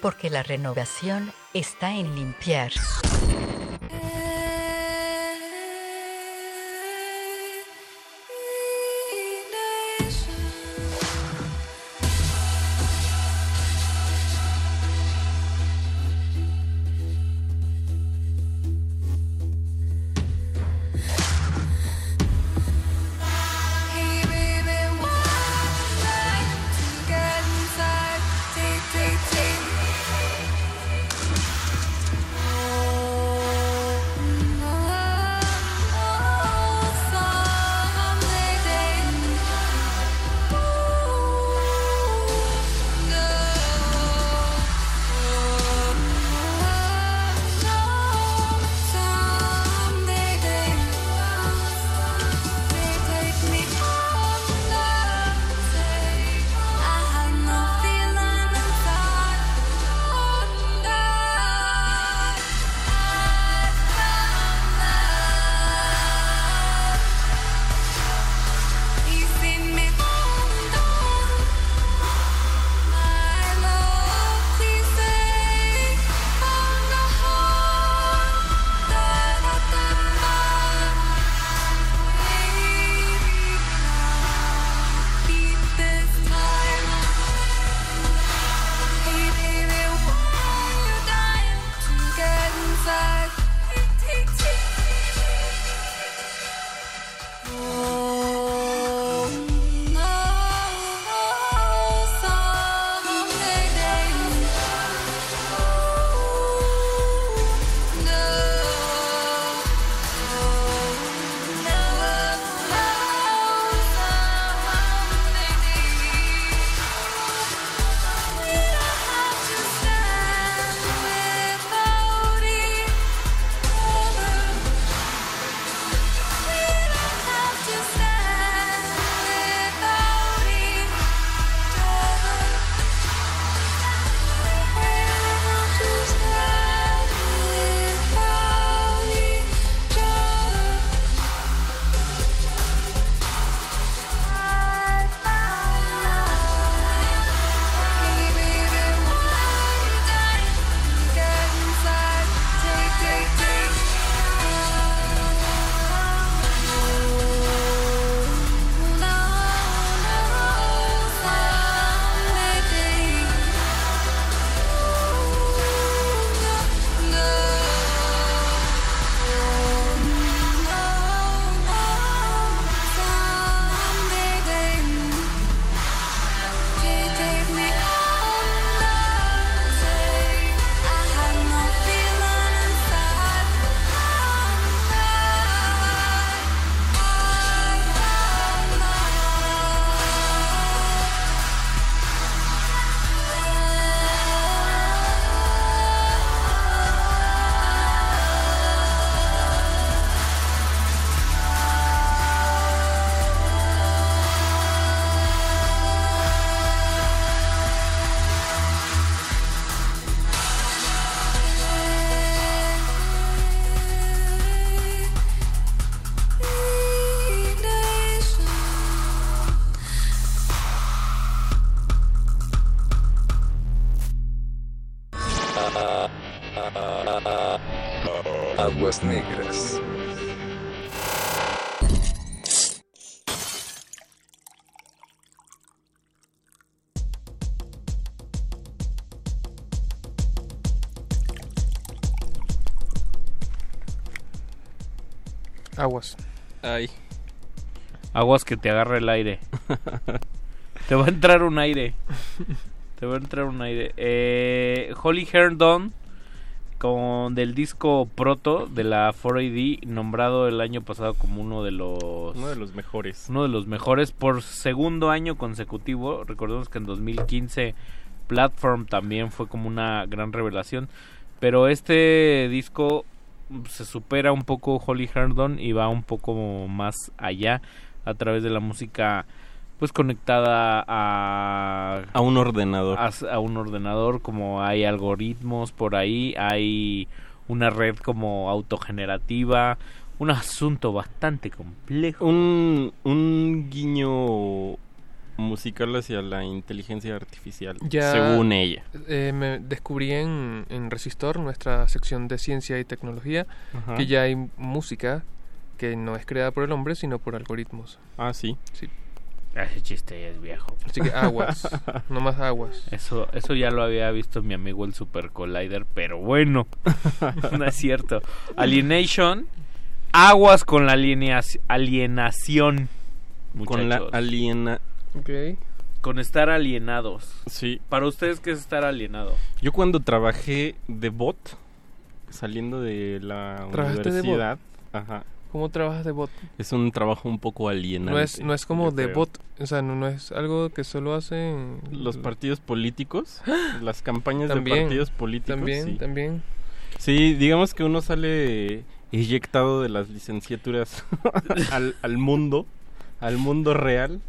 porque la renovación está en limpiar. Aguas negras. Aguas. Ay. Aguas que te agarre el aire. te va a entrar un aire. Te va a entrar un aire. Eh, Holly Herndon con del disco Proto de la 4AD nombrado el año pasado como uno de los uno de los mejores. uno de los mejores por segundo año consecutivo. Recordemos que en 2015 Platform también fue como una gran revelación pero este disco se supera un poco Holly Herndon y va un poco más allá a través de la música pues conectada a a un ordenador a, un ordenador como hay algoritmos por ahí hay una red como autogenerativa un asunto bastante complejo un un guiño musical hacia la inteligencia artificial, según ella. Eh, me descubrí en, en, Resistor, nuestra sección de ciencia y tecnología, que ya hay música que no es creada por el hombre, sino por algoritmos. Ah, sí. Sí. Ese chiste ya es viejo. Así que aguas, no más aguas. Eso, eso ya lo había visto mi amigo el Super Collider, pero bueno, no es cierto. Alienation, aguas con la alienación. Con la aliena Okay. Con estar alienados. Sí. Para ustedes, ¿qué es estar alienado? Yo cuando trabajé de bot, saliendo de la universidad... De Ajá. ¿Cómo trabajas de bot? Es un trabajo un poco alienante. No es, no es como de bot, o sea, no, no, es algo que solo hacen... Los partidos políticos, las campañas de partidos políticos. También, sí. también. Sí, digamos que uno sale eyectado de las licenciaturas al, al mundo, al mundo real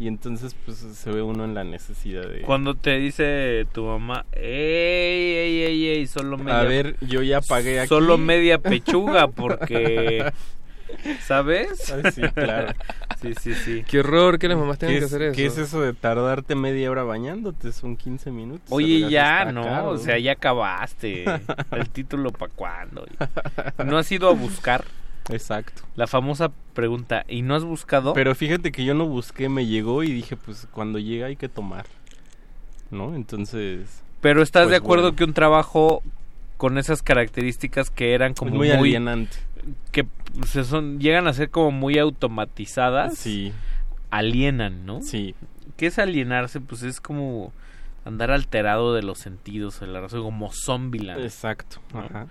y entonces, pues se ve uno en la necesidad de. Cuando te dice tu mamá, ey, ey, ey, ey, solo media. A ver, yo ya pagué aquí. Solo media pechuga, porque. ¿Sabes? sí, claro. Sí, sí, sí. Qué horror que las mamás tengan que hacer eso. ¿Qué es eso de tardarte media hora bañándote? Son 15 minutos. Oye, ya, no, o sea, ya acabaste. El título para cuándo. ¿No has ido a buscar? Exacto. La famosa pregunta, ¿y no has buscado? Pero fíjate que yo no busqué, me llegó y dije, pues cuando llega hay que tomar. ¿No? Entonces... Pero estás de pues, acuerdo que un trabajo con esas características que eran como muy, alienante. Que se son, llegan a ser como muy automatizadas. Sí. Alienan, ¿no? Sí. ¿Qué es alienarse? Pues es como andar alterado de los sentidos, la razón, como zombieland. Exacto. Ajá.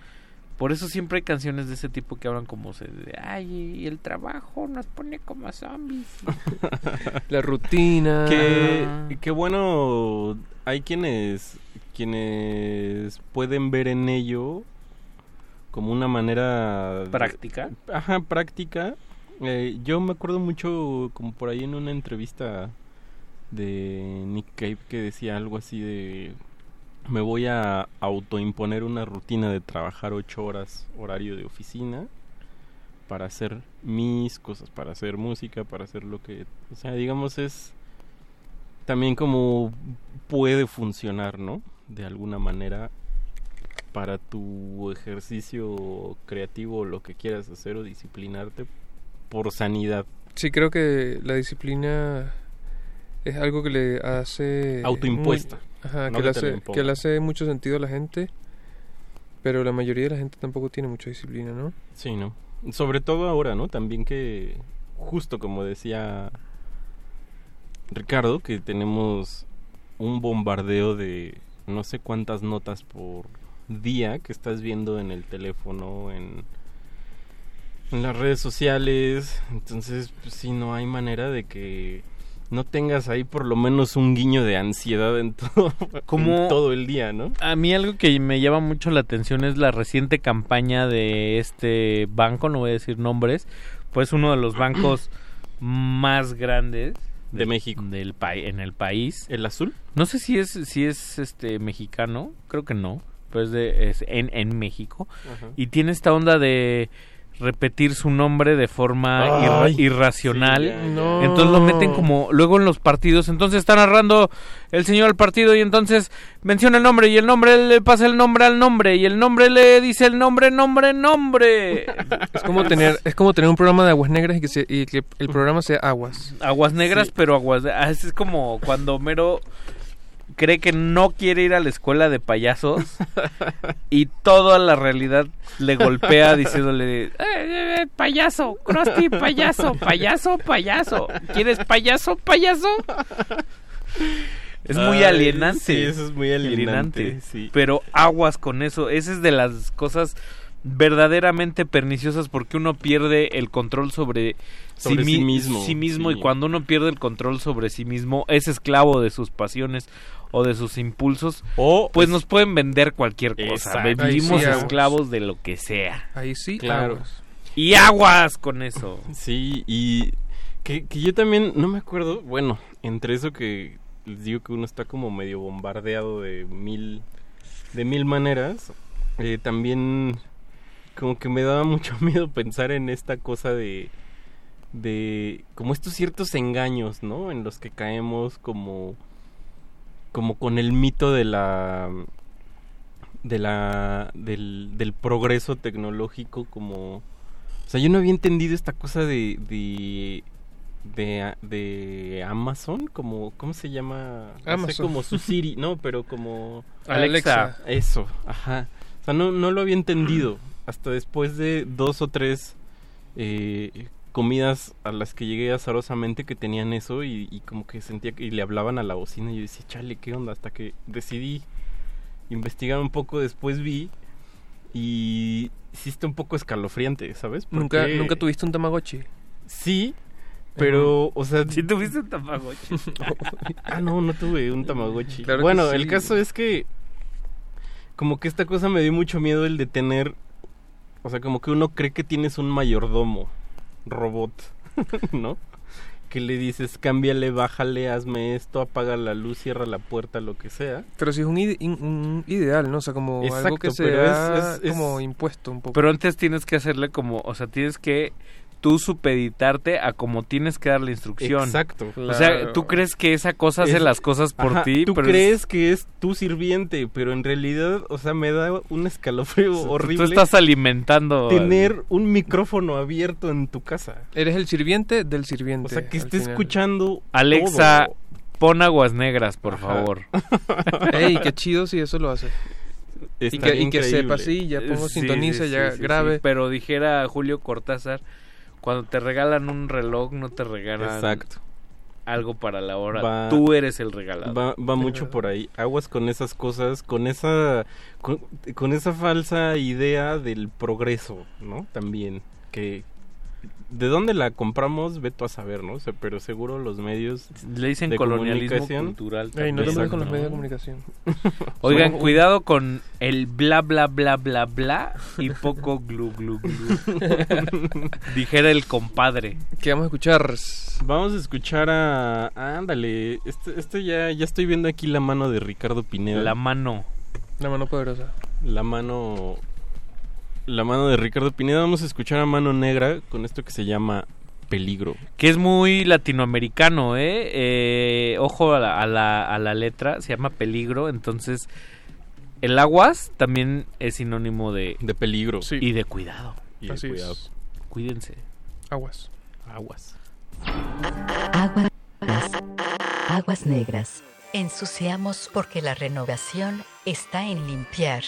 Por eso siempre hay canciones de ese tipo que hablan como se de, ay, y el trabajo nos pone como zombies. La rutina. Que, qué bueno, hay quienes quienes pueden ver en ello como una manera práctica. ajá, práctica. Eh, yo me acuerdo mucho como por ahí en una entrevista de Nick Cave que decía algo así de me voy a autoimponer una rutina de trabajar ocho horas horario de oficina para hacer mis cosas, para hacer música, para hacer lo que, o sea, digamos es también como puede funcionar, ¿no? De alguna manera para tu ejercicio creativo, lo que quieras hacer o disciplinarte por sanidad. Sí, creo que la disciplina es algo que le hace autoimpuesta. Ajá, que, le hace, que le hace mucho sentido a la gente, pero la mayoría de la gente tampoco tiene mucha disciplina, ¿no? Sí, ¿no? Sobre todo ahora, ¿no? También que, justo como decía Ricardo, que tenemos un bombardeo de no sé cuántas notas por día que estás viendo en el teléfono, en, en las redes sociales. Entonces, pues, sí, no hay manera de que no tengas ahí por lo menos un guiño de ansiedad en todo, Como todo el día, ¿no? A mí algo que me llama mucho la atención es la reciente campaña de este banco, no voy a decir nombres, pues uno de los bancos más grandes de, México del en el país. ¿El azul? No sé si es si es este mexicano, creo que no, pues de es en en México y tiene esta onda de repetir su nombre de forma irracional. Entonces lo meten como luego en los partidos. Entonces está narrando el señor al partido y entonces menciona el nombre y el nombre le pasa el nombre al nombre y el nombre le dice el nombre, nombre, nombre. Es como tener es como tener un programa de aguas negras y que, y que el programa sea aguas. Aguas negras, pero aguas. Ah, es como cuando Mero cree que no quiere ir a la escuela de payasos y toda la realidad le golpea diciéndole eh, eh, payaso, Krusty, payaso, payaso, payaso. ¿Quieres payaso, payaso? Es muy alienante. Sí, eso es muy alienante. Pero aguas con eso. Esa es de las cosas verdaderamente perniciosas porque uno pierde el control sobre, sí, mismo, sí mismo y cuando uno pierde el control sobre sí mismo es esclavo de sus pasiones o de sus impulsos o pues nos pueden vender cualquier cosa. Vivimos esclavos de lo que sea. Ahí sí claro. y aguas con eso. Sí y que, que yo también no me acuerdo bueno entre eso que les digo que uno está como medio bombardeado de mil de mil maneras eh, también como que me daba mucho miedo pensar en esta cosa de de como estos ciertos engaños, ¿no? En los que caemos como como con el mito de la de la del, del progreso tecnológico como o sea, yo no había entendido esta cosa de de de, de Amazon, como ¿cómo se llama? Amazon. como su Siri, no, pero como Alexa. Eso, ajá. O sea, no no lo había entendido hasta después de dos o tres eh, comidas a las que llegué azarosamente que tenían eso y, como que sentía que y le hablaban a la bocina y yo decía, chale, ¿qué onda? Hasta que decidí investigar un poco, después vi y hiciste un poco escalofriante, ¿sabes? ¿Nunca, ¿Nunca tuviste un Tamagotchi? Sí, pero, o sea... ¿Sí tuviste un Tamagotchi? ah, no, no tuve un Tamagotchi. bueno, el caso es que como que esta cosa me dio mucho miedo el de tener o sea, como que uno cree que tienes un mayordomo robot, ¿no? Que le dices, cámbiale, bájale, hazme esto, apaga la luz, cierra la puerta, lo que sea. Pero si es un, ideal, ¿no? O sea, como algo que sea es, como impuesto un poco. Pero antes tienes que hacerle como, o sea, tienes que tú supeditarte a como tienes que dar la instrucción. Exacto. O sea, tú crees que esa cosa hace las cosas por ti. Tú crees que es tu sirviente, pero en realidad, o sea, me da un escalofrío horrible. Tú estás alimentando. Tener un micrófono abierto en tu casa. Eres el sirviente del sirviente. O sea, que esté escuchando. Alexa, pon aguas negras, por favor. Ey, qué chido si eso lo hace. y que, que, sepa así, ya pongo sintoniza, ya grave. pero dijera Julio Cortázar, cuando te regalan un reloj, no te regalan Exacto. algo para la hora. Tú eres el regalado. Va, va mucho por ahí. Aguas con esas cosas, con esa, con esa falsa idea del progreso, ¿no? También. Que, ¿De dónde la compramos? Veto a saber, ¿no? pero seguro los medios Le dicen colonialismo cultural. no con los medios de comunicación. Oigan, cuidado con el bla bla bla bla bla y poco glu glu glu. Dijera el compadre. ¿Qué vamos a escuchar? Vamos a escuchar a... ándale, este, este ya, ya estoy viendo aquí la mano de Ricardo Pineda. La mano. La mano poderosa. La mano la mano de Ricardo Pineda, vamos a escuchar a Mano Negra con esto que se llama Peligro. Que es muy latinoamericano, ¿eh? eh ojo a la, a, la, letra, se llama Peligro, entonces el aguas también es sinónimo de... De peligro. Y de cuidado. Y de cuidado. Cuídense. Aguas. Aguas. Aguas. Aguas negras. Ensuciamos porque la renovación está en limpiar.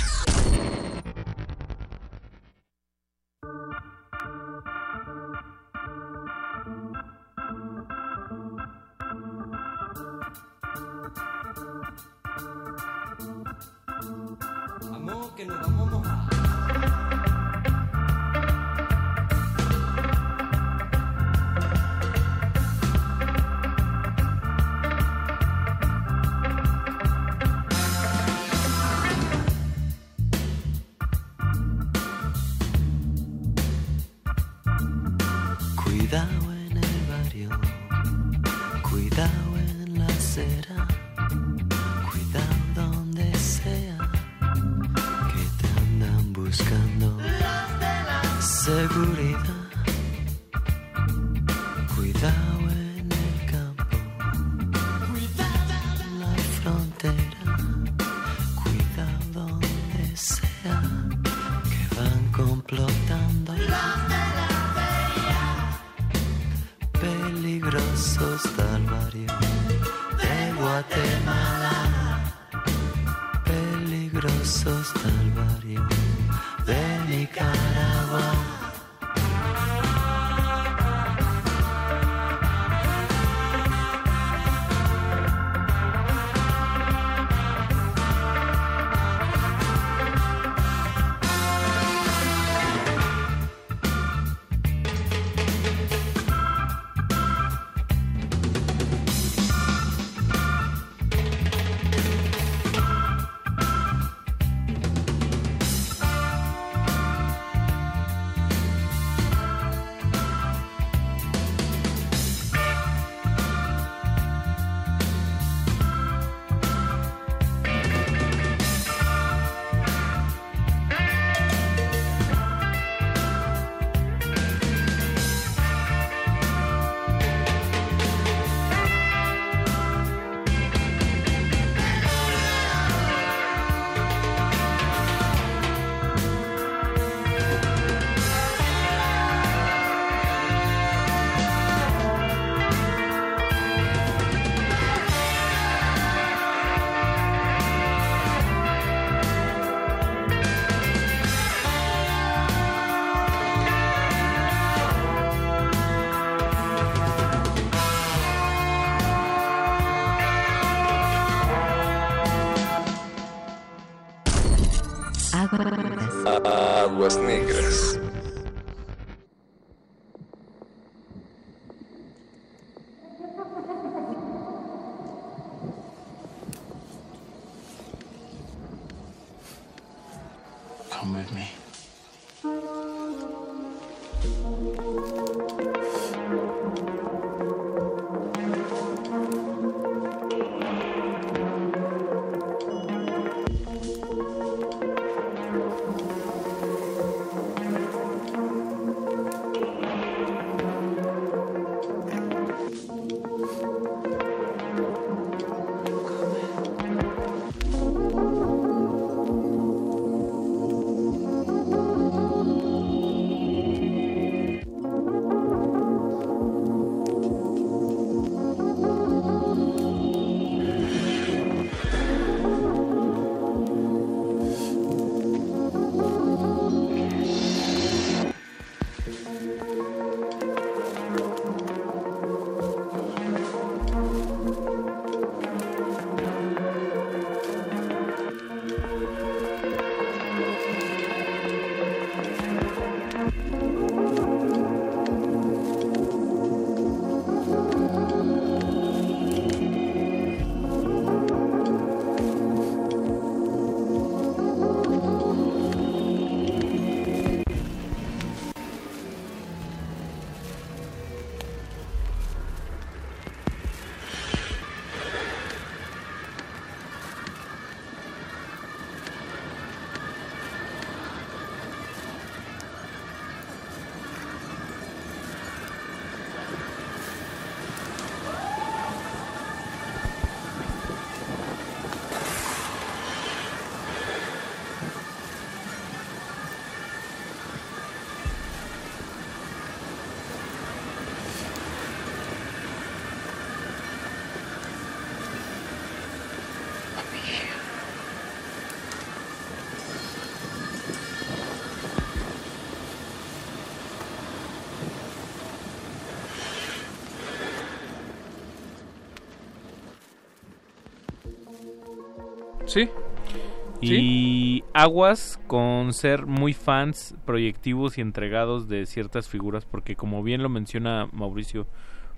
Y aguas con ser muy fans, proyectivos y entregados de ciertas figuras, porque como bien lo menciona Mauricio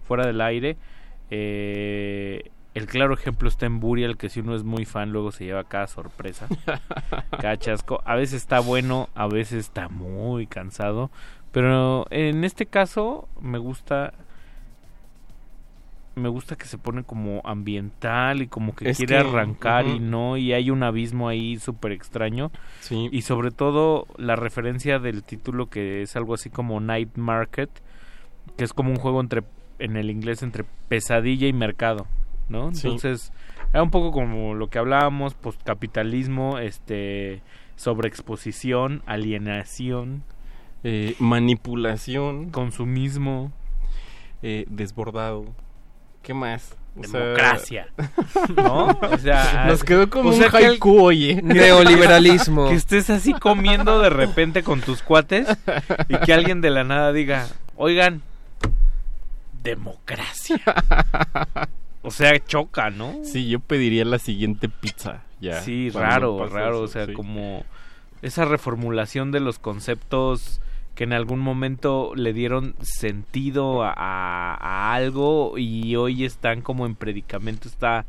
fuera del aire, eh, el claro ejemplo está en Burial, que si uno es muy fan, luego se lleva cada sorpresa. Cachasco. A veces está bueno, a veces está muy cansado. Pero en este caso me gusta me gusta que se pone como ambiental y como que quiere arrancar y no, y hay un abismo ahí súper extraño. Sí. Y sobre todo la referencia del título que es algo así como Night Market, que es como un juego entre en el inglés entre pesadilla y mercado, ¿no? Entonces, era un poco como lo que hablábamos, postcapitalismo, este sobreexposición, alienación, eh, manipulación, consumismo, eh, desbordado. ¿Qué más? Democracia. ¿No? O sea, nos quedó como un haiku, oye. Neoliberalismo. Que estés así comiendo de repente con tus cuates y que alguien de la nada diga, oigan, democracia. O sea, choca, ¿no? Sí, yo pediría la siguiente pizza. Ya, sí, raro, raro. o sea, como esa reformulación de los conceptos que en algún momento le dieron sentido a, algo y hoy están como en predicamento, está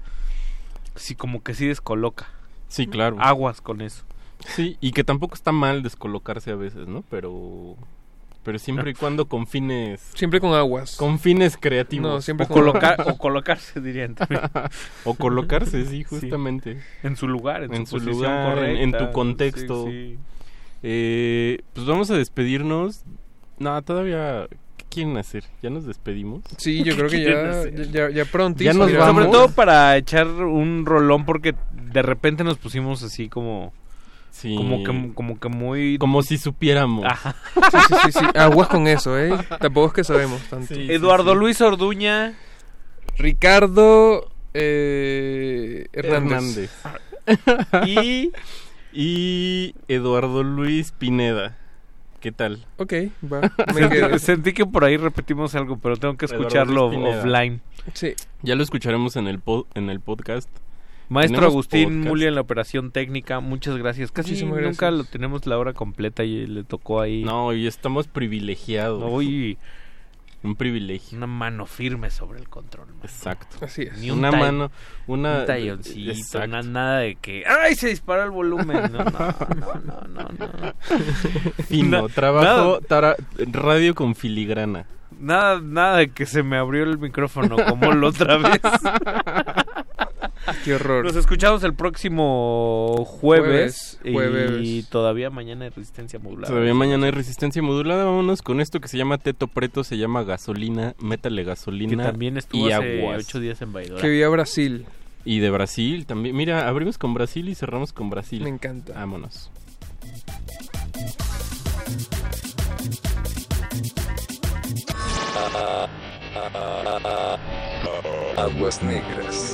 sí como que sí descoloca. Sí, claro. Aguas con eso. Sí, y que tampoco está mal descolocarse a veces, ¿no? Pero pero siempre y cuando con fines siempre con aguas. con fines creativos. No, siempre o, colocar, o colocarse dirían o colocarse sí justamente. En su lugar en, su, lugar en, tu contexto eh, pues vamos a despedirnos. No, todavía. ¿Qué quieren hacer? ¿Ya nos despedimos? Sí, yo creo que ya, ya, ya, pronto. Ya nos vamos. Sobre todo para echar un rolón porque de repente nos pusimos así como... Sí. Como que, como que muy... Como si supiéramos. Sí, sí, sí, sí. Aguas con eso, ¿eh? Tampoco es que sabemos tanto. Eduardo Luis Orduña. Ricardo eh, Hernández. Hernández. y y Eduardo Luis Pineda. ¿Qué tal? Ok, va. sentí, que por ahí repetimos algo, pero tengo que escucharlo offline. Sí. Ya lo escucharemos en el, en el podcast. Maestro Agustín Mulia en la operación técnica, muchas gracias. Casi nunca lo tenemos la hora completa y le tocó ahí. No, y estamos privilegiados. Hoy un privilegio. Una mano firme sobre el control. Exacto. Así es. Ni una mano, una... Un talloncito, nada de que... ¡Ay, se disparó el volumen! No, no, no, no, no. Fino, trabajo, radio con filigrana. Nada, nada de que se me abrió el micrófono como la otra vez. Qué horror. Nos escuchamos el próximo jueves, y todavía mañana hay resistencia modulada. Todavía mañana hay resistencia modulada. Vámonos con esto que se llama Teto Preto, se llama gasolina, métale gasolina. Que también estuvo hace ocho días en Baidora. Que vía Brasil. Y de Brasil también. Mira, abrimos con Brasil y cerramos con Brasil. Me encanta. Vámonos. Aguas negras.